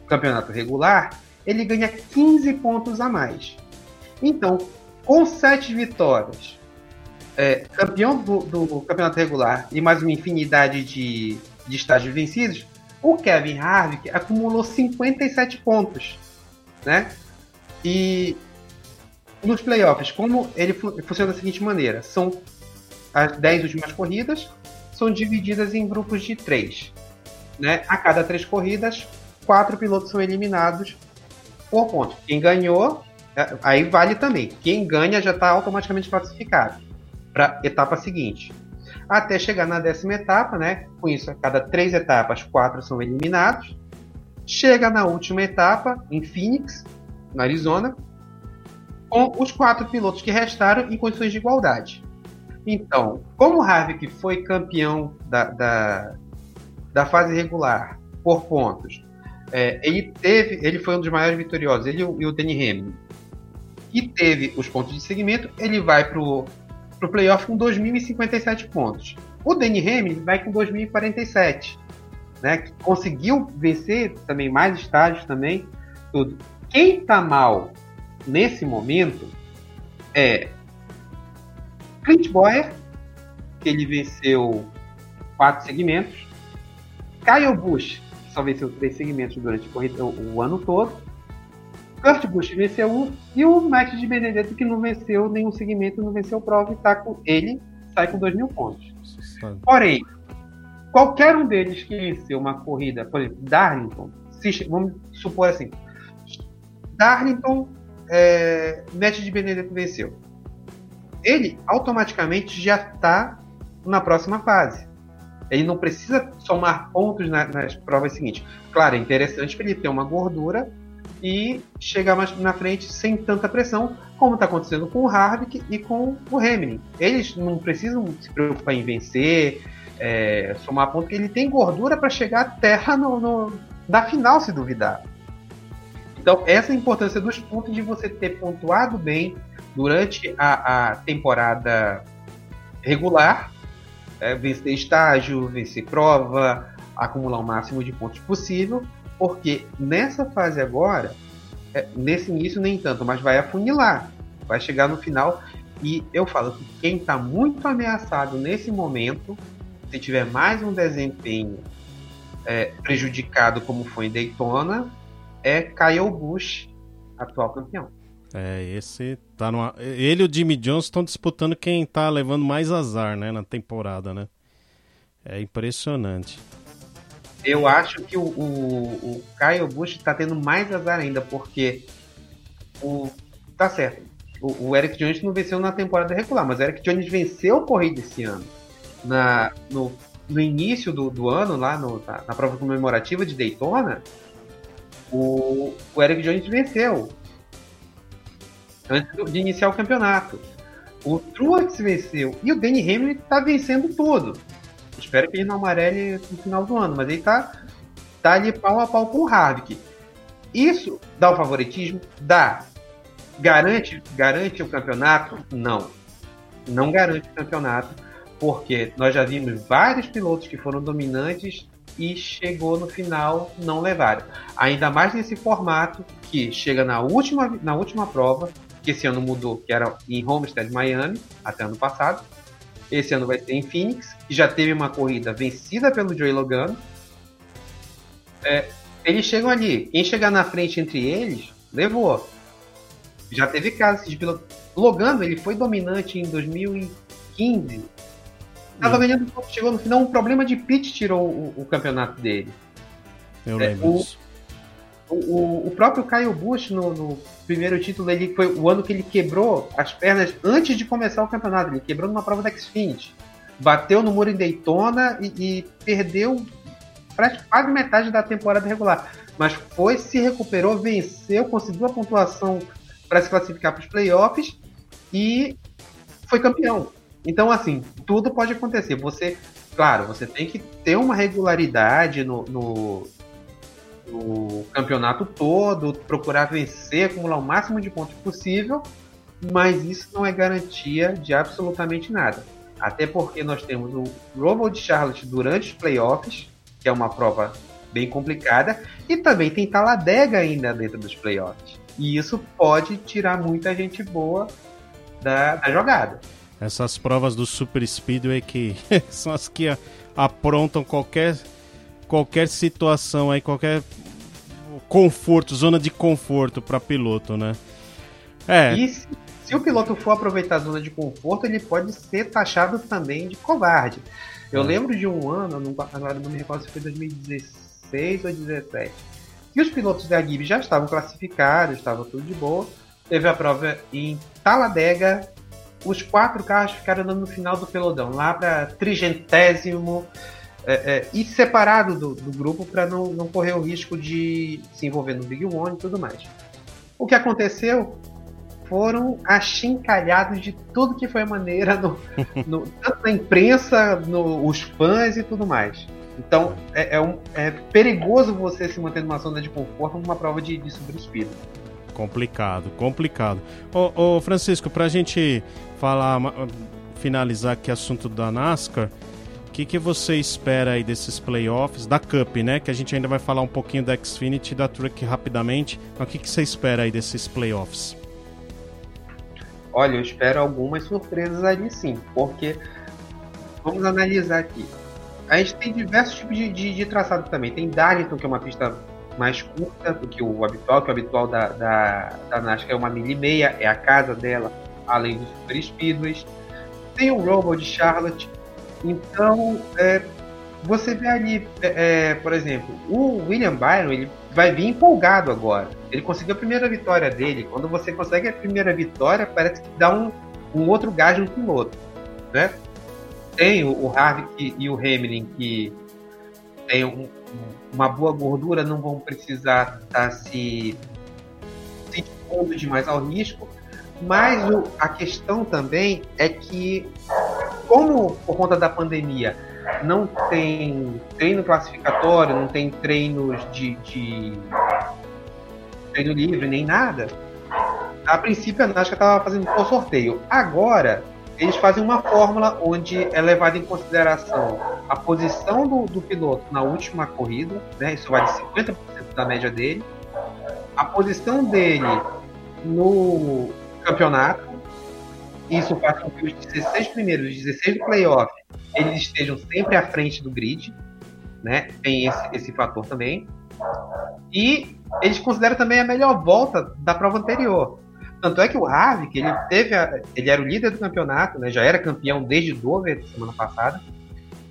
campeonato regular, ele ganha 15 pontos a mais. Então, com 7 vitórias, é, campeão do, do, campeonato regular e mais uma infinidade de, de estágios vencidos, o Kevin Harvick acumulou 57 pontos, né? E nos playoffs, como ele funciona da seguinte maneira: são as 10 últimas corridas, são divididas em grupos de 3. Né? A cada três corridas, quatro pilotos são eliminados por ponto. Quem ganhou, é, aí vale também. Quem ganha já está automaticamente classificado para etapa seguinte. Até chegar na décima etapa, né? Com isso, a cada três etapas, quatro são eliminados. Chega na última etapa, em Phoenix, na Arizona, com os quatro pilotos que restaram em condições de igualdade. Então, como o Harvick foi campeão da, da, da fase regular por pontos, é, ele teve, ele foi um dos maiores vitoriosos, ele e o Danny Hamlin, e teve os pontos de segmento, ele vai para o pro playoff com 2.057 pontos. O Danny Hamlin vai com 2.047, né? Que conseguiu vencer também mais estágios também, tudo. Quem está mal nesse momento é Clint Boyer, que ele venceu quatro segmentos, Kyle Busch, que só venceu três segmentos durante o, o ano todo, Kurt Busch venceu um e o Matt de Benedetto que não venceu nenhum segmento, não venceu prova e tá com ele sai com 2 mil pontos. Porém, qualquer um deles que venceu uma corrida, por exemplo, Darlington, se, vamos supor assim, Darlington, é, Matt de Benedetto venceu. Ele automaticamente já está na próxima fase. Ele não precisa somar pontos nas provas seguintes. Claro, é interessante para ele ter uma gordura e chegar mais na frente sem tanta pressão, como está acontecendo com o Harvick e com o Hamilton. Eles não precisam se preocupar em vencer, é, somar ponto, porque ele tem gordura para chegar até no, no, da final, se duvidar. Então, essa é a importância dos pontos de você ter pontuado bem durante a, a temporada regular, é, vencer estágio, vencer prova, acumular o máximo de pontos possível porque nessa fase agora, é, nesse início nem tanto, mas vai afunilar. Vai chegar no final. E eu falo que quem está muito ameaçado nesse momento, se tiver mais um desempenho é, prejudicado como foi em Daytona, é Kyle Busch, atual campeão. É, esse tá numa... Ele e o Jimmy Johnson estão disputando quem tá levando mais azar, né, na temporada, né? É impressionante. Eu acho que o, o, o Kyle Busch está tendo mais azar ainda, porque o tá certo. O, o, Eric Jones não venceu na temporada regular, mas o Eric Jones venceu a corrida esse ano. Na, no, no início do, do ano, lá no, na, na, prova comemorativa de Daytona, o, o Eric Jones venceu antes de iniciar o campeonato. O Truex venceu e o Danny Hamlin está vencendo tudo. Espero que ele não amarele no final do ano, mas ele está tá ali pau a pau com o Harvick. Isso dá o favoritismo? Dá. Garante, garante o campeonato? Não. Não garante o campeonato, porque nós já vimos vários pilotos que foram dominantes e chegou no final não levaram. Ainda mais nesse formato que chega na última, na última prova, que esse ano mudou, que era em Homestead, Miami, até ano passado. Esse ano vai ser em Phoenix, que já teve uma corrida vencida pelo Joey Logano. É, eles chegam ali, quem chegar na frente entre eles, levou. Já teve casos de piloto. Logano, ele foi dominante em 2015. Tava ganhando, chegou no final, um problema de pit tirou o, o campeonato dele. Eu é, lembro o, o, o, próprio Caio Bush, no, no, primeiro título, ele foi o ano que ele quebrou as pernas antes de começar o campeonato. Ele quebrou numa prova da Xfinity. Bateu no muro em Daytona e, e perdeu quase metade da temporada regular. Mas foi, se recuperou, venceu, conseguiu a pontuação para se classificar para os playoffs e foi campeão. Então, assim, tudo pode acontecer. Você, claro, você tem que ter uma regularidade no, no, no campeonato todo, procurar vencer, acumular o máximo de pontos possível, mas isso não é garantia de absolutamente nada. Até porque nós temos o Robo de Charlotte durante os playoffs, que é uma prova bem complicada, e também tem Taladega ainda dentro dos playoffs. E isso pode tirar muita gente boa da, da jogada. Essas provas do Super Speedway que são as que aprontam qualquer qualquer situação aí, qualquer conforto, zona de conforto para piloto, né? É. E se, se, o piloto for aproveitar a zona de conforto, ele pode ser taxado também de covarde. Eu é. lembro de um ano, não, agora não me recordo se foi 2016 ou 2017, que os pilotos da Gibbs já estavam classificados, estava tudo de boa. Teve a prova em Taladega, os quatro carros ficaram no final do pelotão, lá para trigentésimo é, é, e separado do, do grupo para não, não correr o risco de se envolver no Big One e tudo mais. O que aconteceu foram achincalhados de tudo que foi maneira, no, no, tanto na imprensa, no, os fãs e tudo mais. Então é, é, um, é, perigoso você se manter numa zona de conforto numa prova de, de subir Complicado, complicado. Ô, ô Francisco, pra gente falar, finalizar aqui o assunto da NASCAR, o que, que você espera aí desses playoffs, da Cup, né? Que a gente ainda vai falar um pouquinho da Xfinity e da Truck rapidamente. Mas o que, que você espera aí desses playoffs? Olha, eu espero algumas surpresas ali sim, porque vamos analisar aqui. A gente tem diversos tipos de, de, de traçado também. Tem Darlington, que é uma pista mais curta do que o habitual, que o habitual da, da, da NASCAR é uma milha e meia, é a casa dela, além dos super speedways. Tem o Robo de Charlotte, então, é, você vê ali, é, é, por exemplo, o William Byron, ele vai vir empolgado agora. Ele conseguiu a primeira vitória dele. Quando você consegue a primeira vitória, parece que dá um, um outro gás no piloto, né? Tem o, o Harvick e o Hamilton que tem um, uma boa gordura, não vão precisar estar tá se, se expondo demais ao risco. Mas o, a questão também é que como por conta da pandemia não tem treino classificatório, não tem treinos de, de treino livre nem nada, a princípio a NASCAR estava fazendo por sorteio. Agora eles fazem uma fórmula onde é levada em consideração a posição do, do piloto na última corrida, né? isso vale 50% da média dele, a posição dele no campeonato isso faz com que os 16 primeiros, os 16 do playoff, eles estejam sempre à frente do grid, né? Tem esse, esse fator também. E eles consideram também a melhor volta da prova anterior. Tanto é que o Harvick, ele teve a, ele era o líder do campeonato, né? Já era campeão desde Dover semana passada.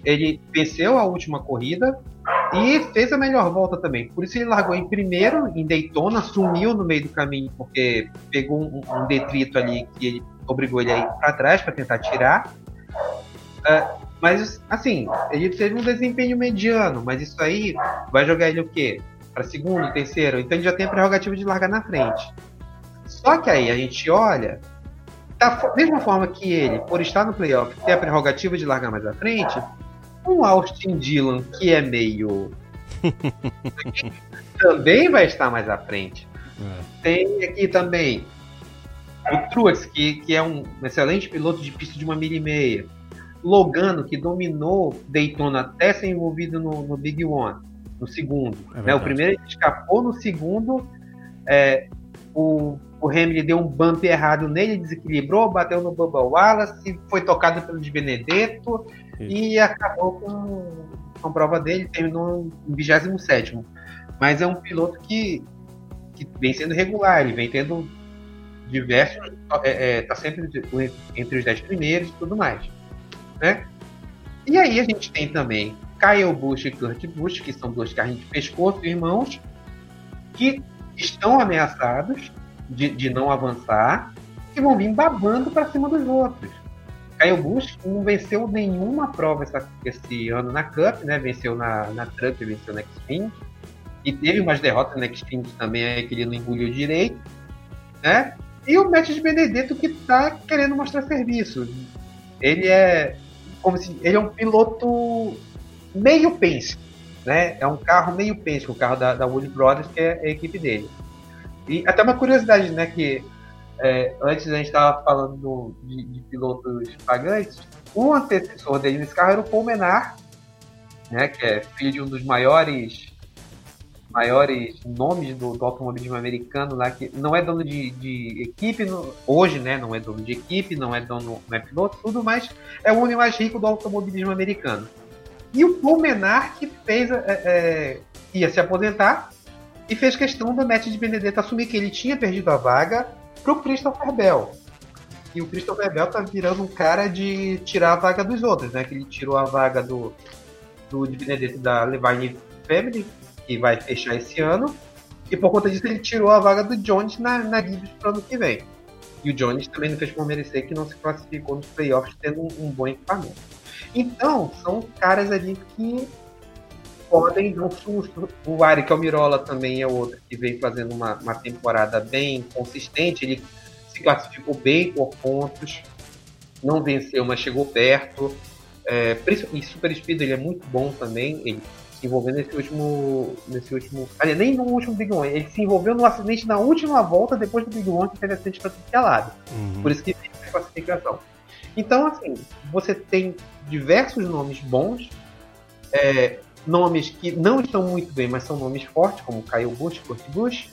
ele venceu a última corrida e fez a melhor volta também. Por isso ele largou em primeiro, em Daytona, sumiu no meio do caminho, porque pegou um, um detrito ali que ele obrigou ele a ir para trás para tentar tirar. Uh, mas, assim, ele teve um desempenho mediano, mas isso aí vai jogar ele o quê? Para segundo, terceiro? Então ele já tem a prerrogativa de largar na frente. Só que aí a gente olha, da mesma forma que ele, por estar no playoff, tem a prerrogativa de largar mais à frente, um Austin Dillon que é meio. também vai estar mais à frente. É. Tem aqui também o Truex, que, que é um excelente piloto de pista de uma milha e meia. Logano, que dominou Daytona até ser envolvido no, no Big One, no segundo. É né? O primeiro ele escapou no segundo. É, o, o Hamilton deu um bump errado nele, desequilibrou, bateu no Bubba Wallace, foi tocado pelo de Benedetto e acabou com, com prova dele, terminou em 27. Mas é um piloto que, que vem sendo regular, ele vem tendo diversos. É, é, tá sempre entre os 10 primeiros e tudo mais né? E aí a gente tem também Kyle Busch e Kurt Busch, que são dois carrinhos de pescoço, irmãos, que estão ameaçados de, de não avançar e vão vir babando para cima dos outros. Kyle Busch não venceu nenhuma prova essa, esse ano na Cup, né? Venceu na, na Truck, venceu na Xfinity. E teve umas derrotas na Xfinity também aí que ele não engoliu direito, né? E o Matt de Benedetto que está querendo mostrar serviço. Ele é como se ele é um piloto meio pense, né? É um carro meio pense, o carro da, da Wood Brothers, que é a equipe dele. E até uma curiosidade, né? Que é, antes a gente estava falando de, de, pilotos pagantes, o antecessor dele nesse carro era o Paul Menard, né? Que é filho de um dos maiores maiores nomes do, do, automobilismo americano lá, que não é dono de, de equipe, no, hoje, né, não é dono de equipe, não é dono, não é piloto, tudo, mas é o homem mais rico do automobilismo americano. E o Paul Menard que fez, é, é, ia se aposentar e fez questão do Matt de Benedetto assumir que ele tinha perdido a vaga para o Christopher Bell. E o Christopher Bell tá virando um cara de tirar a vaga dos outros, né? Que ele tirou a vaga do, do de Benedetto da Levine Family, que vai fechar esse ano. E por conta disso ele tirou a vaga do Jones na, na Gibbs para o ano que vem. E o Jones também não fez por merecer que não se classificou nos playoffs tendo um, um bom equipamento. Então, são caras ali que podem dar um susto. O Ari Almirola também é outro que vem fazendo uma, uma temporada bem consistente. Ele se classificou bem por pontos, não venceu, mas chegou perto. É, e Super Speed ele é muito bom também. Ele se envolveu nesse último. Nesse último. Aliás, nem no último Big One. Ele se envolveu no acidente na última volta depois do Big One que teve acidente para tudo lado. Uhum. Por isso que tem a classificação. Então, assim, você tem diversos nomes bons, é, nomes que não estão muito bem, mas são nomes fortes, como Kyle Busch, Kurt Busch,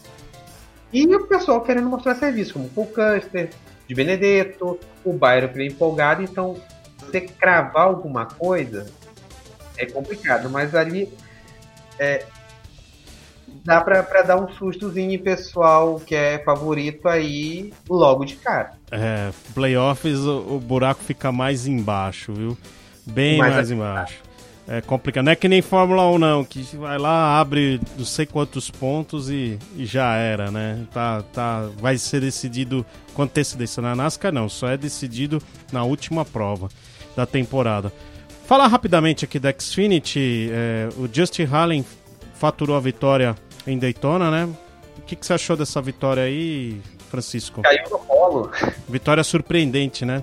e o pessoal querendo mostrar serviço, como Paul Custer, de Benedetto, o Byron que vem empolgado. Então, você cravar alguma coisa é complicado, mas ali é, dá pra dar um sustozinho em pessoal que é favorito aí logo de cara. É, playoffs o, o buraco fica mais embaixo, viu? Bem mais, mais embaixo. É complicado. Não é que nem Fórmula 1, não, que vai lá, abre não sei quantos pontos e, e já era, né? Tá, tá, vai ser decidido com antecedência na NASCAR, não. Só é decidido na última prova da temporada. Falar rapidamente aqui da Xfinity, é, o Justin Hallen faturou a vitória em Daytona, né? O que, que você achou dessa vitória aí, Francisco? Caiu no colo. Vitória surpreendente, né?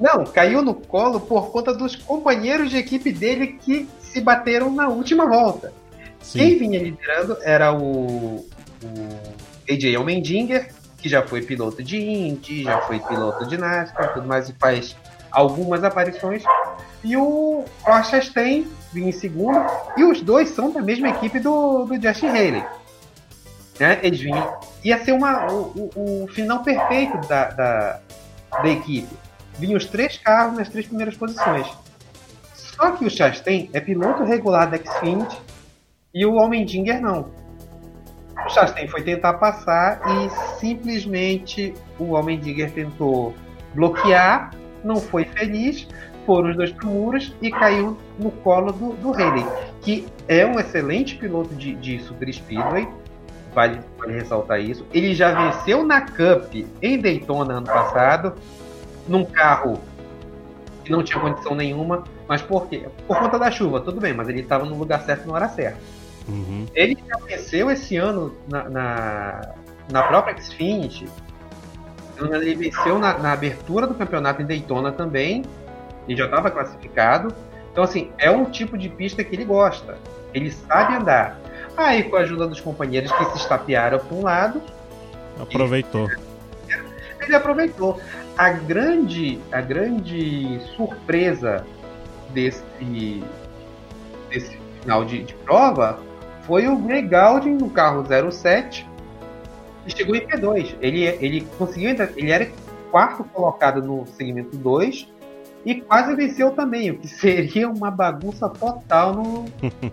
Não, caiu no colo por conta dos companheiros de equipe dele que se bateram na última volta. Sim. Quem vinha liderando era o, o AJ Allmendinger, que já foi piloto de Indy, já foi piloto de NASCAR, tudo mais, e faz algumas aparições e o Ross Chastain vinha em segundo, e os dois são da mesma equipe do, do Justin Haley. Né? Eles vinham. Ia ser uma, o, o, o final perfeito da, da, da equipe. Vinham os três carros nas três primeiras posições. Só que o Chastain é piloto regular da Xfinity e o Almendinger não. O Chastain foi tentar passar e simplesmente o Almendinger tentou bloquear, não foi feliz, foram os dois muros e caiu no colo do, do Haley, que é um excelente piloto de, de Super Speedway, vale, vale ressaltar isso. Ele já venceu na Cup em Daytona ano passado, num carro que não tinha condição nenhuma, mas por quê? Por conta da chuva, tudo bem, mas ele estava no lugar certo na hora certa. Uhum. Ele já venceu esse ano na, na, na própria Xfinity, ele venceu na, na, abertura do campeonato em Daytona também, e já estava classificado. Então, assim, é um tipo de pista que ele gosta. Ele sabe andar. Aí, com a ajuda dos companheiros que se estapearam para um lado. Aproveitou. Ele, ele aproveitou. A grande, a grande surpresa desse, desse final de, de prova foi o Greg Galding no carro 07 e chegou em P2. Ele, ele conseguiu ele era quarto colocado no segmento 2 e quase venceu também, o que seria uma bagunça total no.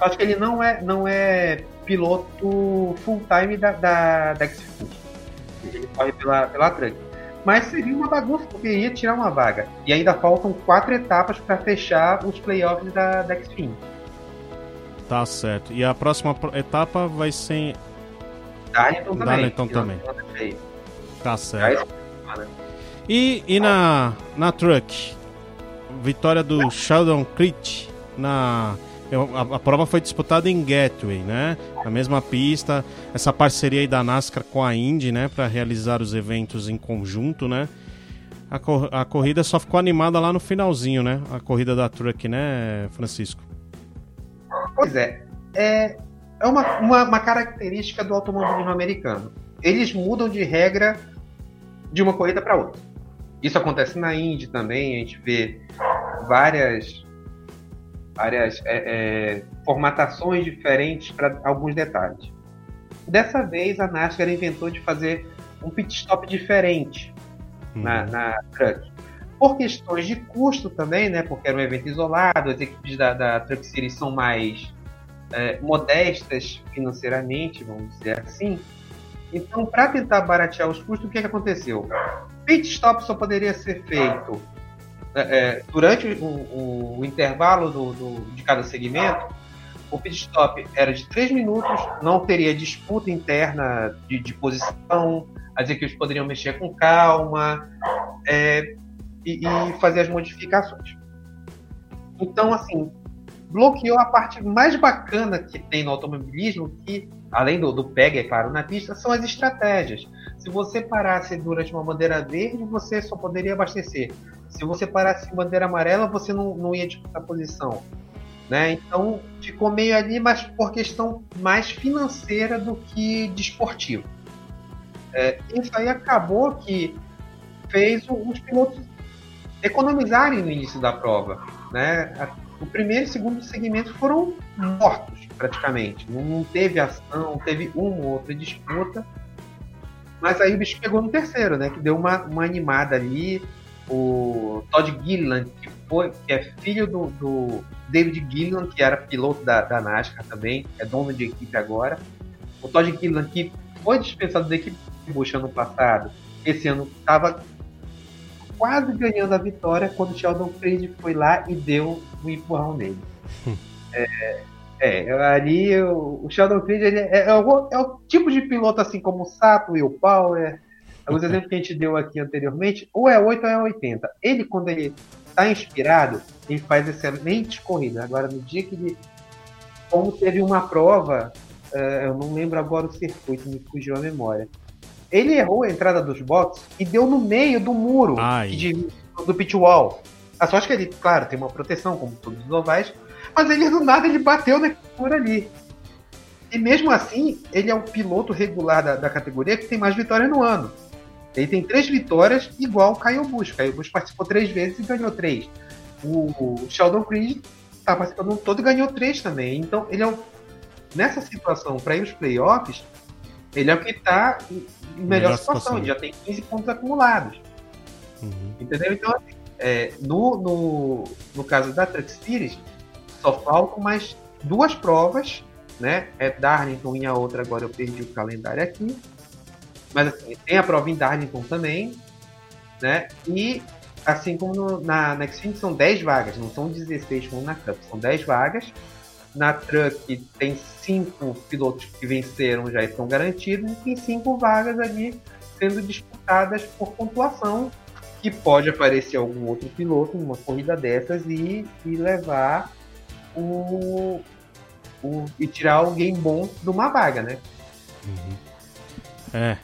Acho que ele não é, não é piloto full time da, da, da. Ele corre pela, pela Truck. Mas seria uma bagunça, porque ia tirar uma vaga. E ainda faltam quatro etapas para fechar os playoffs da, da Xfinity. Tá certo. E a próxima etapa vai ser. Darlington também. Darlington também. Tá certo. E, e na, na Truck, vitória do Sheldon Creed na a, a, prova foi disputada em Gateway, né? Na mesma pista, essa parceria aí da NASCAR com a Indy, né, para realizar os eventos em conjunto, né? A, cor, a corrida só ficou animada lá no finalzinho, né? A corrida da Truck, né, Francisco? Pois é, é, é uma, uma, uma característica do automobilismo americano. Eles mudam de regra de uma corrida para outra. Isso acontece na Indy também, a gente vê várias, várias é, é, formatações diferentes para alguns detalhes. Dessa vez a NASCAR inventou de fazer um pit stop diferente uhum. na, na Truck. Por questões de custo também, né? Porque era um evento isolado, as equipes da, da Truck Series são mais é, modestas financeiramente, vamos dizer assim. Então, para tentar baratear os custos, o que, que aconteceu? Pit stop só poderia ser feito é, é, durante o, o, o intervalo do, do, de cada segmento. O pit stop era de 3 minutos, não teria disputa interna de, de posição, as equipes poderiam mexer com calma é, e, e fazer as modificações. Então, assim, bloqueou a parte mais bacana que tem no automobilismo, que, além do, do PEG, é claro, na pista, são as estratégias. Se você parasse durante uma bandeira verde, você só poderia abastecer. Se você parasse em bandeira amarela, você não, não ia disputar posição. Né? Então ficou meio ali, mas por questão mais financeira do que desportiva. É, isso aí acabou que fez os pilotos economizarem no início da prova. Né? O primeiro e segundo segmento foram mortos, praticamente. Não teve ação, teve uma ou outra disputa. Mas aí o bicho pegou no terceiro, né? Que deu uma, uma animada ali. O Todd Gilliland, que, foi, que é filho do, do David Gilliland, que era piloto da, da NASCAR também, é dono de equipe agora. O Todd Gilliland, que foi dispensado da equipe Bush ano passado, esse ano estava quase ganhando a vitória quando o Sheldon Creed foi lá e deu um empurrão nele. é, é, ali o, o Sheldon Creed ele é, é, o, é, o, tipo de piloto assim como o Sato, Will Power, os exemplos que a gente deu aqui anteriormente, ou é 8 ou é 80. Ele, quando ele está inspirado, ele faz excelentes corridas. Agora, no dia que ele. Como teve uma prova, uh, eu não lembro agora o circuito, me fugiu a memória. Ele errou a entrada dos boxes e deu no meio do muro de, do pit wall. A sorte que ele, claro, tem uma proteção, como todos os ovais, mas ele do nada ele bateu na por ali. E mesmo assim, ele é o piloto regular da, da categoria que tem mais vitórias no ano. Ele tem três vitórias, igual o Caio Busch. Caio Busch participou três vezes e ganhou três. O, o Sheldon Creed está participando todo e ganhou três também. Então, ele é o, nessa situação, para ir os playoffs, ele é o que está em melhor, melhor situação. situação. Ele já tem 15 pontos acumulados. Uhum. Entendeu? Então, assim, é, no, no, no caso da Truck Series, só faltam mais duas provas, né? É Darlington e a outra, agora eu perdi o calendário aqui. Mas assim, tem a prova em Darlington também, né? E assim como no, na, na Xfinity são 10 vagas, não são 16 como na Cup, são 10 vagas. Na Truck tem 5 pilotos que venceram já estão garantidos e tem 5 vagas ali sendo disputadas por pontuação que pode aparecer algum outro piloto numa corrida dessas e, e levar o, o, e tirar alguém bom de uma vaga, né? Uhum. É.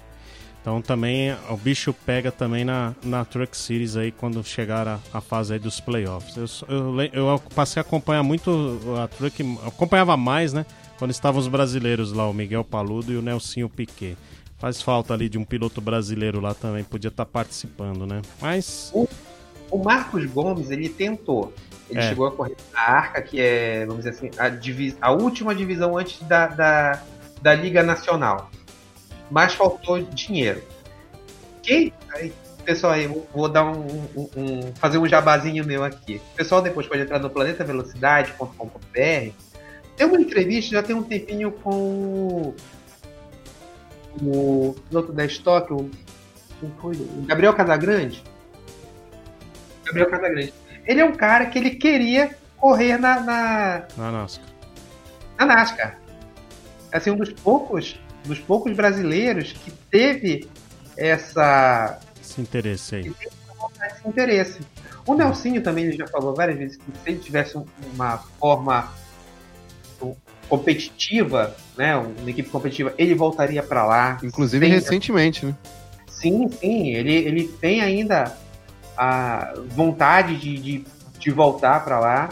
Então também o bicho pega também na, na Truck Series aí quando chegar a, a fase aí dos playoffs. Eu, eu, eu, passei a acompanhar muito a Truck, acompanhava mais, né? Quando estavam os brasileiros lá, o Miguel Paludo e o Nelsinho Piquet. Faz falta ali de um piloto brasileiro lá também, podia estar tá participando, né? Mas. O, o Marcos Gomes, ele tentou. Ele é. chegou a correr na Arca, que é, vamos dizer assim, a, divis, a última divisão antes da, da, da Liga Nacional mas faltou dinheiro. Quem. Aí, pessoal, aí, vou dar um, um, um, fazer um jabazinho meu aqui. O pessoal depois pode entrar no planetavelocidade.com.br. Tem uma entrevista, já tem um tempinho com o piloto da Stock, o, o Gabriel Casagrande. Gabriel Casagrande. Ele é um cara que ele queria correr na. Na, na NASCAR. Na NASCAR. Assim, um dos poucos dos poucos brasileiros que teve essa esse interesse aí. Esse interesse. O Nelsinho também ele já falou várias vezes que se ele tivesse uma forma competitiva, né, uma equipe competitiva, ele voltaria para lá. Inclusive recentemente, né? Sim, sim, ele, ele tem ainda a vontade de, de, de voltar para lá.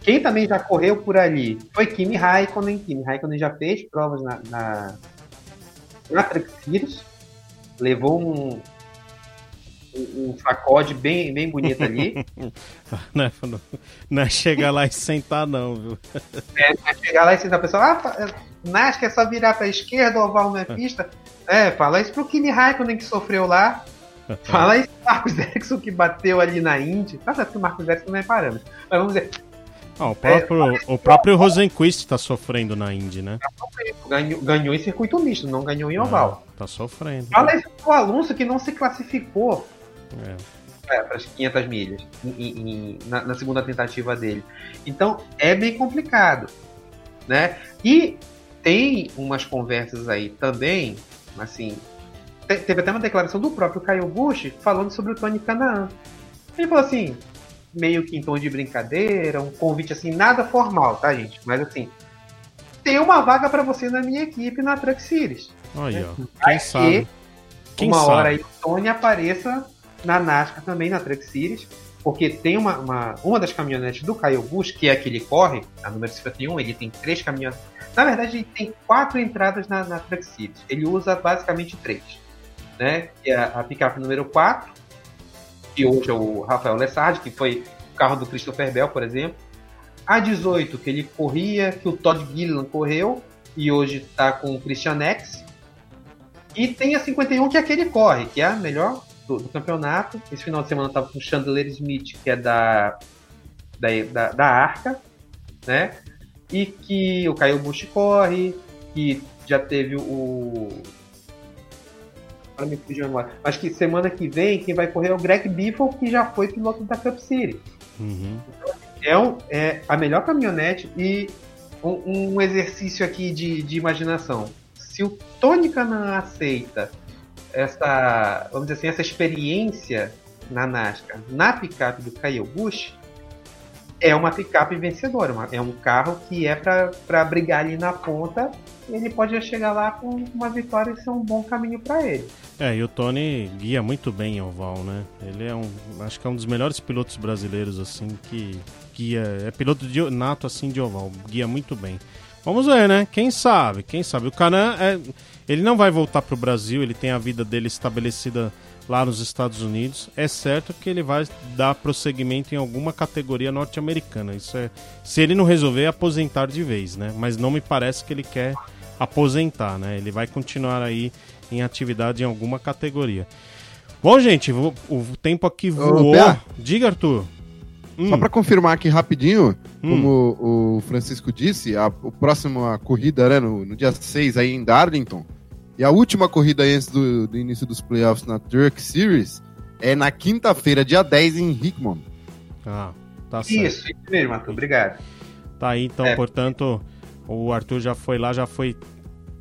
Quem também já correu por ali foi Kimi Raikkonen. Kimi Raikkonen já fez provas na, na, na. Levou um, um, um sacode bem, bem bonito ali. não, é, não, é, chegar lá e sentar, não, viu? É, é chegar lá e sentar. O pessoal, ah, Nasca é só virar pra esquerda, oval na pista. É, fala isso pro Kimi Raikkonen que sofreu lá. Fala pro Marcos Erickson que bateu ali na Indy. Tá certo que o Marcos Erickson não é parâmetro. Mas vamos dizer, o próprio, é, o próprio Rosenquist tá sofrendo na Indy, né? Ganhou, ganhou em circuito misto, não ganhou em oval. tá sofrendo. Fala isso pro Alonso que não se classificou é. é para as 500 milhas em, em, na, na, segunda tentativa dele. Então é bem complicado, né? E tem umas conversas aí também, assim, teve até uma declaração do próprio Caio Bush falando sobre o Tony Canaan. Ele falou assim: meio que em tom de brincadeira, um convite assim, nada formal, tá, gente? Mas assim, tem uma vaga para você na minha equipe na Truck Series. Olha, né? quem sabe? Quem uma sabe? hora aí o Tony apareça na NASCAR também, na Truck Series, porque tem uma, uma, uma das caminhonetes do Kyle Busch, que é a que ele corre, a número 51, ele tem três caminhonetes. Na verdade, ele tem quatro entradas na, na Truck Series. Ele usa basicamente três. Né? Que é a, picape número 4, que hoje é o Rafael Lessard, que foi o carro do Christopher Bell, por exemplo. A 18, que ele corria, que o Todd Gilliland correu, e hoje está com o Christian X. E tem a 51, que é aquele corre, que é a melhor do, do campeonato. Esse final de semana estava com o Chandler Smith, que é da, da, da, da Arca, né? E que o Caio Bush corre, que já teve o me agora. Acho que semana que vem quem vai correr é o Greg Biffle, que já foi piloto da Cup City. Uhum. é, um, é a melhor caminhonete e um, um exercício aqui de, de, imaginação. Se o Tony Canan aceita essa, vamos dizer assim, essa experiência na NASCAR na picape do Kyle Busch, é uma picape vencedora, uma, é um carro que é para brigar ali na ponta. Ele pode chegar lá com uma vitória e ser um bom caminho para ele. É, e o Tony guia muito bem em oval, né? Ele é um, acho que é um dos melhores pilotos brasileiros assim que guia, é piloto de nato assim de oval, guia muito bem. Vamos ver, né? Quem sabe? Quem sabe? O Canan é, ele não vai voltar para o Brasil, ele tem a vida dele estabelecida lá nos Estados Unidos, é certo que ele vai dar prosseguimento em alguma categoria norte-americana. Isso é, se ele não resolver aposentar de vez, né? Mas não me parece que ele quer aposentar, né? Ele vai continuar aí em atividade em alguma categoria. Bom, gente, o, tempo aqui voou. Ô, Diga, Arthur. Hum. Só para confirmar aqui rapidinho, hum. como o Francisco disse, a, o próximo a corrida né, no, no dia 6 aí em Darlington, e a última corrida antes do, do início dos playoffs na Truck Series É na quinta-feira, dia 10, em Hickman. Ah, tá certo. Isso, isso mesmo, Arthur. Obrigado. Tá aí, então, É. portanto, o Arthur já foi lá, já foi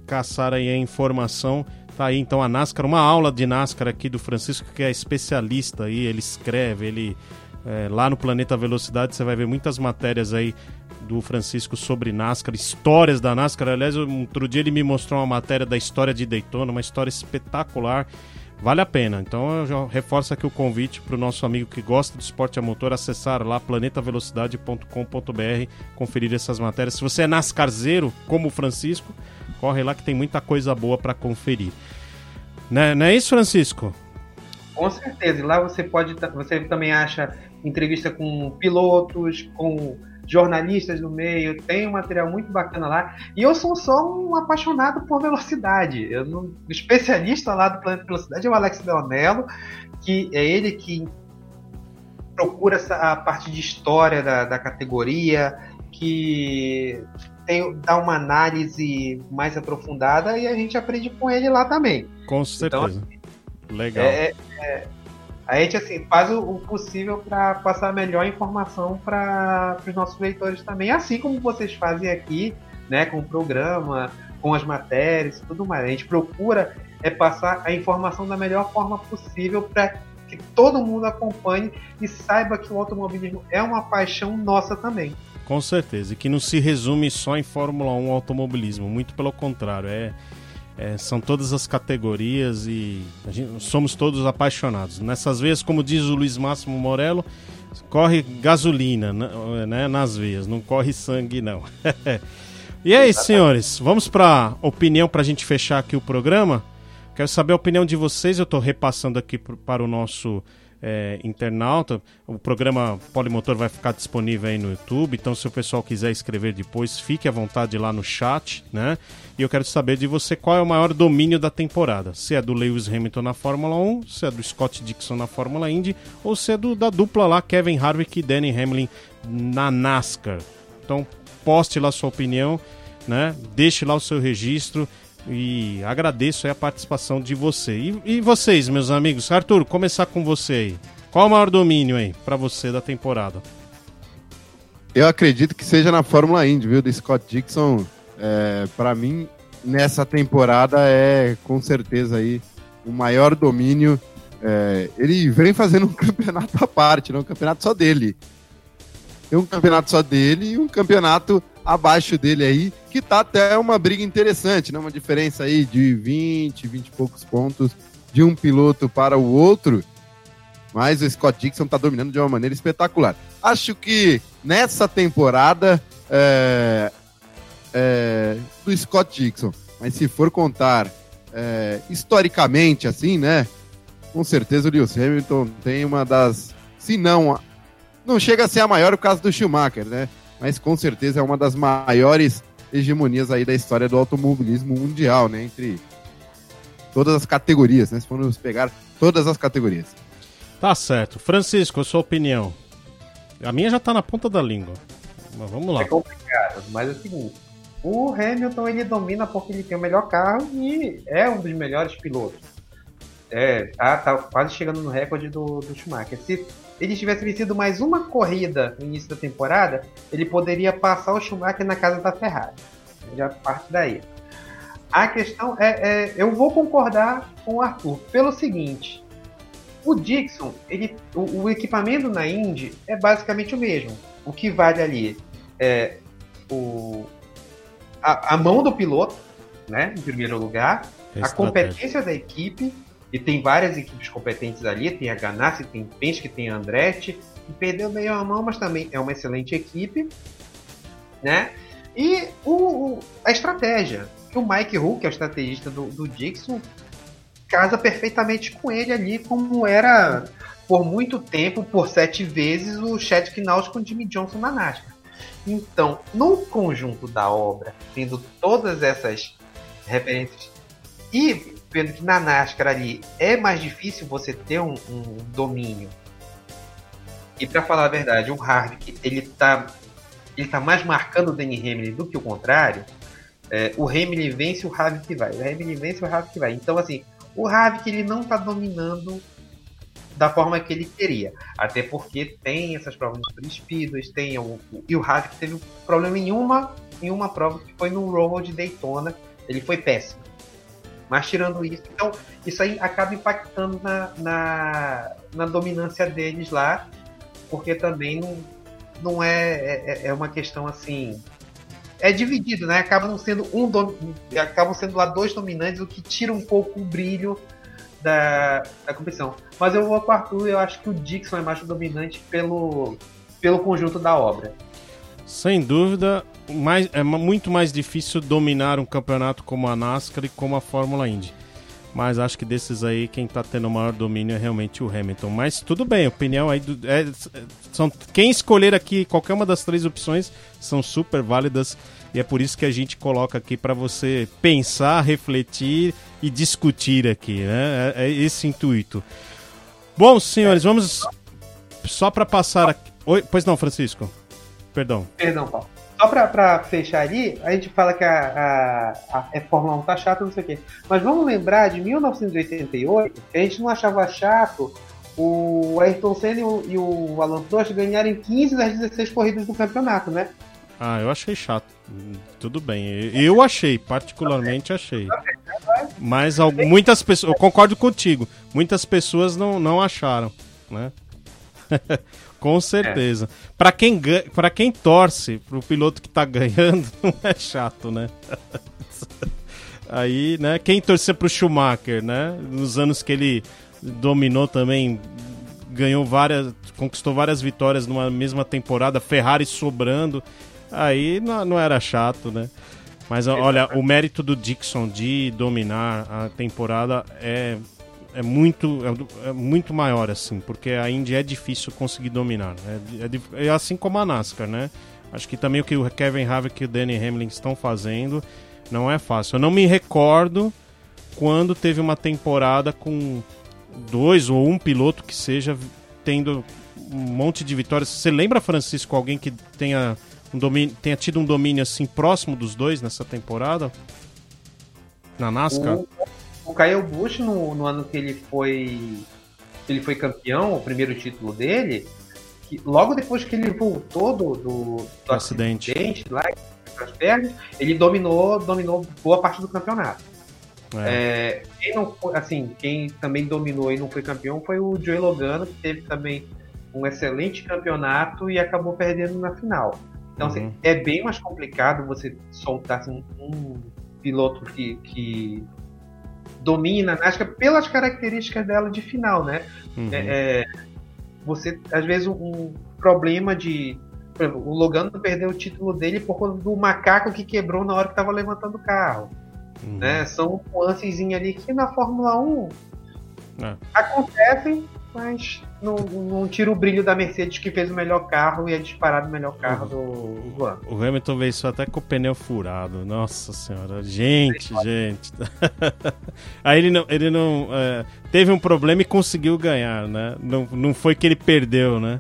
caçar aí a informação. Tá aí, então, a NASCAR, uma aula de NASCAR aqui do Francisco, que é especialista aí, ele escreve, ele... é, lá no Planeta Velocidade você vai ver muitas matérias aí do Francisco sobre NASCAR, histórias da NASCAR. Aliás, outro dia ele me mostrou uma matéria da história de Daytona, uma história espetacular. Vale a pena. Então eu reforço aqui o convite para o nosso amigo que gosta do esporte a motor acessar lá planetavelocidade.com.br, conferir essas matérias. Se você é nascarzeiro, como o Francisco, corre lá que tem muita coisa boa para conferir. Né, não é isso, Francisco? Com certeza. Lá você pode. Você também acha entrevista com pilotos, com jornalistas no meio. Tem um material muito bacana lá. E eu sou só um apaixonado por velocidade. Eu não, o especialista lá do Planeta Velocidade é o Alex Leonello, que é ele que procura essa, a parte de história da, da categoria, que tem, dá uma análise mais aprofundada e a gente aprende com ele lá também. Com certeza. Legal. É, é, a gente assim, faz o, possível para passar a melhor informação para os nossos leitores também, assim como vocês fazem aqui, né, com o programa, com as matérias e tudo mais. A gente procura é passar a informação da melhor forma possível para que todo mundo acompanhe e saiba que o automobilismo é uma paixão nossa também. Com certeza. E que não se resume só em Fórmula 1 automobilismo. Muito pelo contrário. É, é, são todas as categorias e gente- somos todos apaixonados. Nessas veias, como diz o Luiz Máximo Morello, corre gasolina né, nas veias, não corre sangue, não. e é isso, senhores. Vamos para opinião para a gente fechar aqui o programa. Quero saber a opinião de vocês. Eu estou repassando aqui para o nosso é, internauta. O programa Polimotor vai ficar disponível aí no YouTube. Então, se o pessoal quiser escrever depois, fique à vontade lá no chat, né? E eu quero saber de você qual é o maior domínio da temporada. Se é do Lewis Hamilton na Fórmula 1, se é do Scott Dixon na Fórmula Indy, ou se é do, da dupla lá, Kevin Harvick e Danny Hamlin na NASCAR. Então, poste lá sua opinião, né? Deixe lá o seu registro e agradeço a participação de você. E, e vocês, meus amigos? Arthur, começar com você aí. Qual o maior domínio aí pra você da temporada? Eu acredito que seja na Fórmula Indy, viu? Do Scott Dixon, é, para mim, nessa temporada é com certeza aí o maior domínio. É, ele vem fazendo um campeonato à parte, não um campeonato só dele. Tem um campeonato só dele e um campeonato abaixo dele aí, que tá até uma briga interessante, né? Uma diferença aí de 20, 20 e poucos pontos de um piloto para o outro. Mas o Scott Dixon tá dominando de uma maneira espetacular. Acho que nessa temporada é, é, do Scott Dixon, mas se for contar é, historicamente assim, né? Com certeza o Lewis Hamilton tem uma das, se não, não chega a ser a maior por causa do Schumacher, né? Mas com certeza é uma das maiores hegemonias aí da história do automobilismo mundial, né? Entre todas as categorias, né? Se formos pegar todas as categorias. Tá certo. Francisco, a sua opinião. A minha já tá na ponta da língua. Mas vamos lá. É complicado, mas é o seguinte: o Hamilton ele domina porque ele tem o melhor carro e é um dos melhores pilotos. É, tá, tá quase chegando no recorde do, do Schumacher. Se ele tivesse vencido mais uma corrida no início da temporada, ele poderia passar o Schumacher na casa da Ferrari. Já parte daí. A questão é, é, eu vou concordar com o Arthur pelo seguinte: o Dixon, ele, o, o equipamento na Indy é basicamente o mesmo. O que vale ali é o, a, a mão do piloto, né, em primeiro lugar, a Estratégia. competência da equipe, e tem várias equipes competentes ali, tem a Ganassi, tem Penske, tem a Andretti, que perdeu meio a mão, mas também é uma excelente equipe, né? E o, o- a estratégia, o Mike Hull, que é o estrategista do, do Dixon, casa perfeitamente com ele ali, como era por muito tempo, por sete vezes, o Chad Knaus com o Jimmy Johnson na NASCAR. Então, no conjunto da obra, tendo todas essas referências e vendo que na NASCAR ali é mais difícil você ter um, um domínio. E para falar a verdade, o Harvick ele tá ele tá mais marcando o Danny Hamlin do que o contrário. É, o Hamlin vence, o Harvick vai. O Hamlin vence, o Harvick vai. Então assim, o Harvick ele não tá dominando da forma que ele queria. Até porque tem essas provas de tem o, e o Havik teve problema em uma, em uma prova que foi no Roval de Daytona, ele foi péssimo. Mas tirando isso, então isso aí acaba impactando na, na, na dominância deles lá, porque também não, não é, é, é uma questão assim é dividido, né? Acabam sendo um dom... acabam sendo lá dois dominantes, o que tira um pouco o brilho da, da competição. Mas eu vou com o Arthur, eu acho que o Dixon é mais dominante pelo, pelo conjunto da obra. Sem dúvida, mais, é muito mais difícil dominar um campeonato como a NASCAR e como a Fórmula Indy. Mas acho que desses aí, quem está tendo o maior domínio é realmente o Hamilton. Mas tudo bem, opinião aí. Do, é, são, quem escolher aqui, qualquer uma das três opções, são super válidas. E é por isso que a gente coloca aqui para você pensar, refletir e discutir aqui, né? É, é esse intuito. Bom, senhores, vamos só para passar aqui. Oi, pois não, Francisco. Perdão. Perdão, Paulo. Só pra, pra fechar ali, a gente fala que a, a, a, a Fórmula 1 tá chata, não sei o quê. Mas vamos lembrar de 1988, que a gente não achava chato o Ayrton Senna e o, e o Alan Prost ganharem 15 das 16 corridas do campeonato, né? Ah, eu achei chato. Tudo bem. Eu achei, particularmente achei. Mas muitas pessoas, eu concordo contigo, muitas pessoas não, não acharam, né? Com certeza. É. Para quem para quem torce pro piloto que tá ganhando, não é chato, né? Aí, né, quem torcer pro Schumacher, né, nos anos que ele dominou também, ganhou várias, conquistou várias vitórias numa mesma temporada, Ferrari sobrando, aí não, não era chato, né? Mas olha, o mérito do Dixon de dominar a temporada é é muito, é, é, muito maior, assim, porque a Indy é difícil conseguir dominar. É, é, é, assim como a NASCAR, né? Acho que também o que o Kevin Harvick e o Danny Hamlin estão fazendo não é fácil. Eu não me recordo quando teve uma temporada com dois ou um piloto que seja tendo um monte de vitórias. Você lembra, Francisco, alguém que tenha, um domínio, tenha tido um domínio assim próximo dos dois nessa temporada? Na NASCAR? O o Kyle Busch, no, no ano que ele foi ele foi campeão, o primeiro título dele, que logo depois que ele voltou do, do, do acidente. acidente lá, as pernas, ele dominou, dominou boa parte do campeonato. É. É, quem não, assim, quem também dominou e não foi campeão foi o Joey Logano, que teve também um excelente campeonato e acabou perdendo na final. Então, assim, uhum. assim, é bem mais complicado você soltar assim, um piloto que, que domina a NASCAR pelas características dela de final, né? Uhum. É, é, você, às vezes, um problema de. Por exemplo, o Logano perdeu o título dele por conta do macaco que quebrou na hora que estava levantando o carro. Uhum. Né? São nuances ali que na Fórmula 1 é. acontecem mas não, não, tira o brilho da Mercedes que fez o melhor carro e é disparado o melhor carro do, do ano. O Hamilton veio só até com o pneu furado. Nossa senhora, gente, gente. Aí ele não, ele não é, teve um problema e conseguiu ganhar, né? Não, não foi que ele perdeu, né?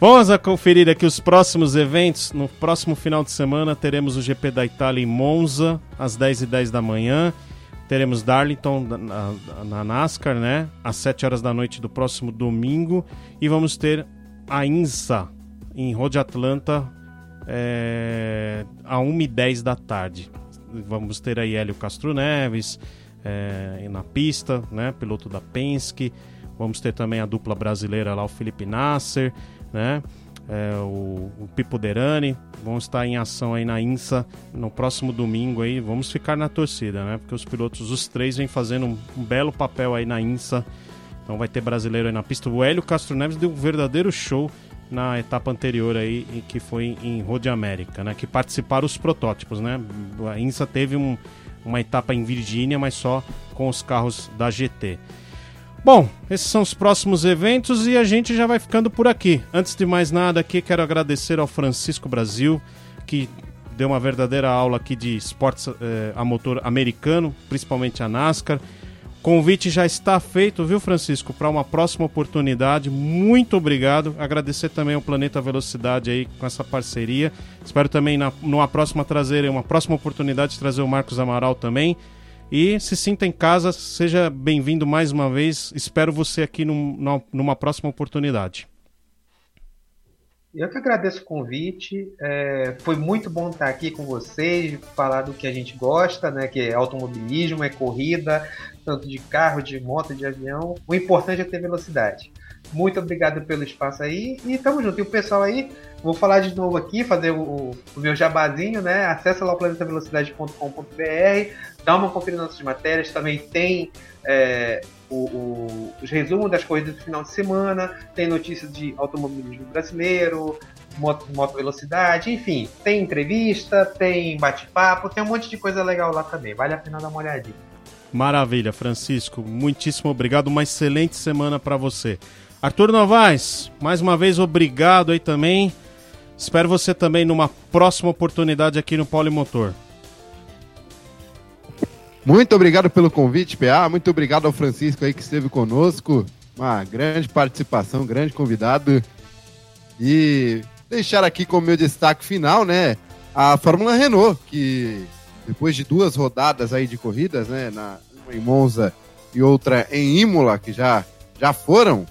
Vamos a conferir aqui os próximos eventos. No próximo final de semana teremos o GP da Itália em Monza, às 10h10 10 da manhã. Teremos Darlington na, na, NASCAR, né? Às 7 horas da noite do próximo domingo. E vamos ter a INSA em Road Atlanta é, a 1h10 da tarde. Vamos ter aí Hélio Castro Neves é, na pista, né? Piloto da Penske. Vamos ter também a dupla brasileira lá, o Felipe Nasser, né? É, o, o Pipo Derani vão estar em ação aí na INSA no próximo domingo aí. Vamos ficar na torcida, né? Porque os pilotos, os três, vêm fazendo um, um belo papel aí na INSA. Então vai ter brasileiro aí na pista. O Hélio Castro Neves deu um verdadeiro show na etapa anterior aí, que foi em Road América, né? Que participaram os protótipos, né? A INSA teve um, uma etapa em Virgínia, mas só com os carros da GT. Bom, esses são os próximos eventos e a gente já vai ficando por aqui. Antes de mais nada, aqui quero agradecer ao Francisco Brasil, que deu uma verdadeira aula aqui de esportes eh, a motor americano, principalmente a NASCAR. Convite já está feito, viu, Francisco, para uma próxima oportunidade. Muito obrigado. Agradecer também ao Planeta Velocidade aí com essa parceria. Espero também na, numa próxima trazer uma próxima oportunidade de trazer o Marcos Amaral também. E se sinta em casa, seja bem-vindo mais uma vez. Espero você aqui num, numa próxima oportunidade. Eu que agradeço o convite. É, foi muito bom estar aqui com vocês, falar do que a gente gosta, né? Que é automobilismo, é corrida, tanto de carro, de moto, de avião. O importante é ter velocidade. Muito obrigado pelo espaço aí e tamo junto. E o pessoal aí, vou falar de novo aqui, fazer o, o meu jabazinho, né? Acesse lá o planetavelocidade.com.br, dá uma conferida nas matérias. Também tem é, o, o, os resumos das corridas do final de semana, tem notícias de automobilismo brasileiro, moto, moto velocidade, enfim, tem entrevista, tem bate-papo, tem um monte de coisa legal lá também. Vale a pena dar uma olhadinha. Maravilha, Francisco. Muitíssimo obrigado. Uma excelente semana para você. Arthur Novaes, mais uma vez obrigado aí também. Espero você também numa próxima oportunidade aqui no Polimotor. Muito obrigado pelo convite, PA. Muito obrigado ao Francisco aí que esteve conosco. Uma grande participação, grande convidado. E deixar aqui como meu destaque final, né, a Fórmula Renault, que depois de duas rodadas aí de corridas, né, na, uma em Monza e outra em Imola, que já, já foram,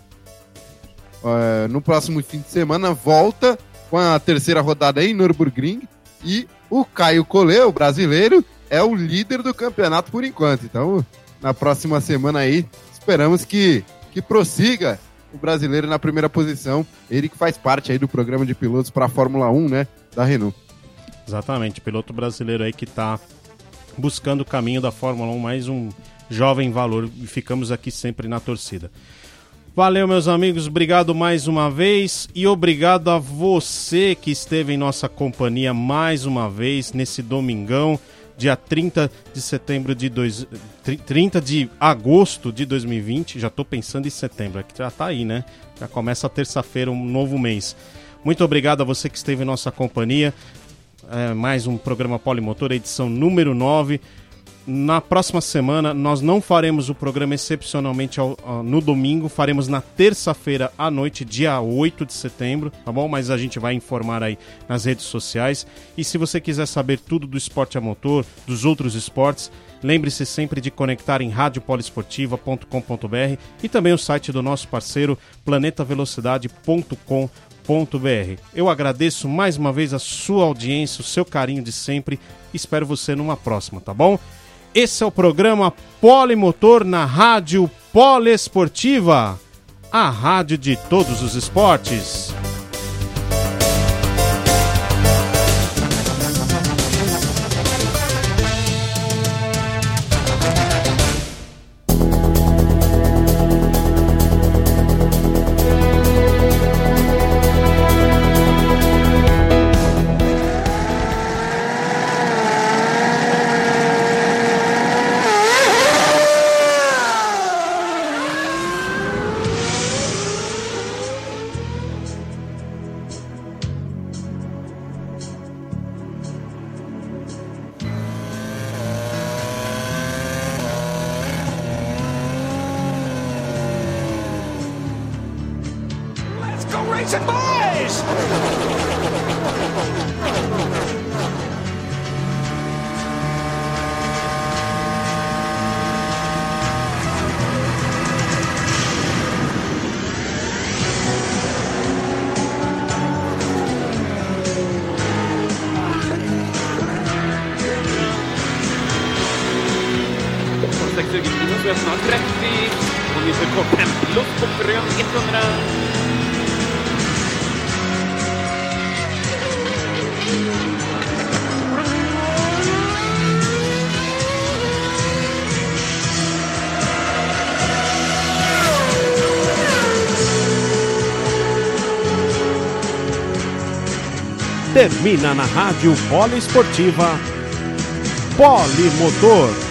uh, no próximo fim de semana volta com a terceira rodada em Nürburgring e o Caio Collet, o brasileiro, é o líder do campeonato por enquanto. Então, na próxima semana aí, esperamos que, que prossiga o brasileiro na primeira posição. Ele que faz parte aí do programa de pilotos para a Fórmula 1, né, da Renault. Exatamente, piloto brasileiro aí que está buscando o caminho da Fórmula 1, mais um jovem valor e ficamos aqui sempre na torcida. Valeu, meus amigos, obrigado mais uma vez e obrigado a você que esteve em nossa companhia mais uma vez nesse domingão dia 30 de setembro de dois, 30 de agosto de 2020. Já estou pensando em setembro, é que já está aí, né? Já começa terça-feira, um novo mês. Muito obrigado a você que esteve em nossa companhia. É, mais um programa Polimotor, edição número 9 na próxima semana nós não faremos o programa excepcionalmente ao, no domingo, faremos na terça-feira à noite, dia 8 de setembro, tá bom? Mas a gente vai informar aí nas redes sociais. E se você quiser saber tudo do esporte a motor, dos outros esportes, lembre-se sempre de conectar em radiopoliesportiva.com.br e também o site do nosso parceiro planetavelocidade.com.br. Eu agradeço mais uma vez a sua audiência, o seu carinho de sempre. Espero você numa próxima, tá bom? Esse é o programa Polimotor na Rádio Poliesportiva, a rádio de todos os esportes. Termina na Rádio Poliesportiva Polimotor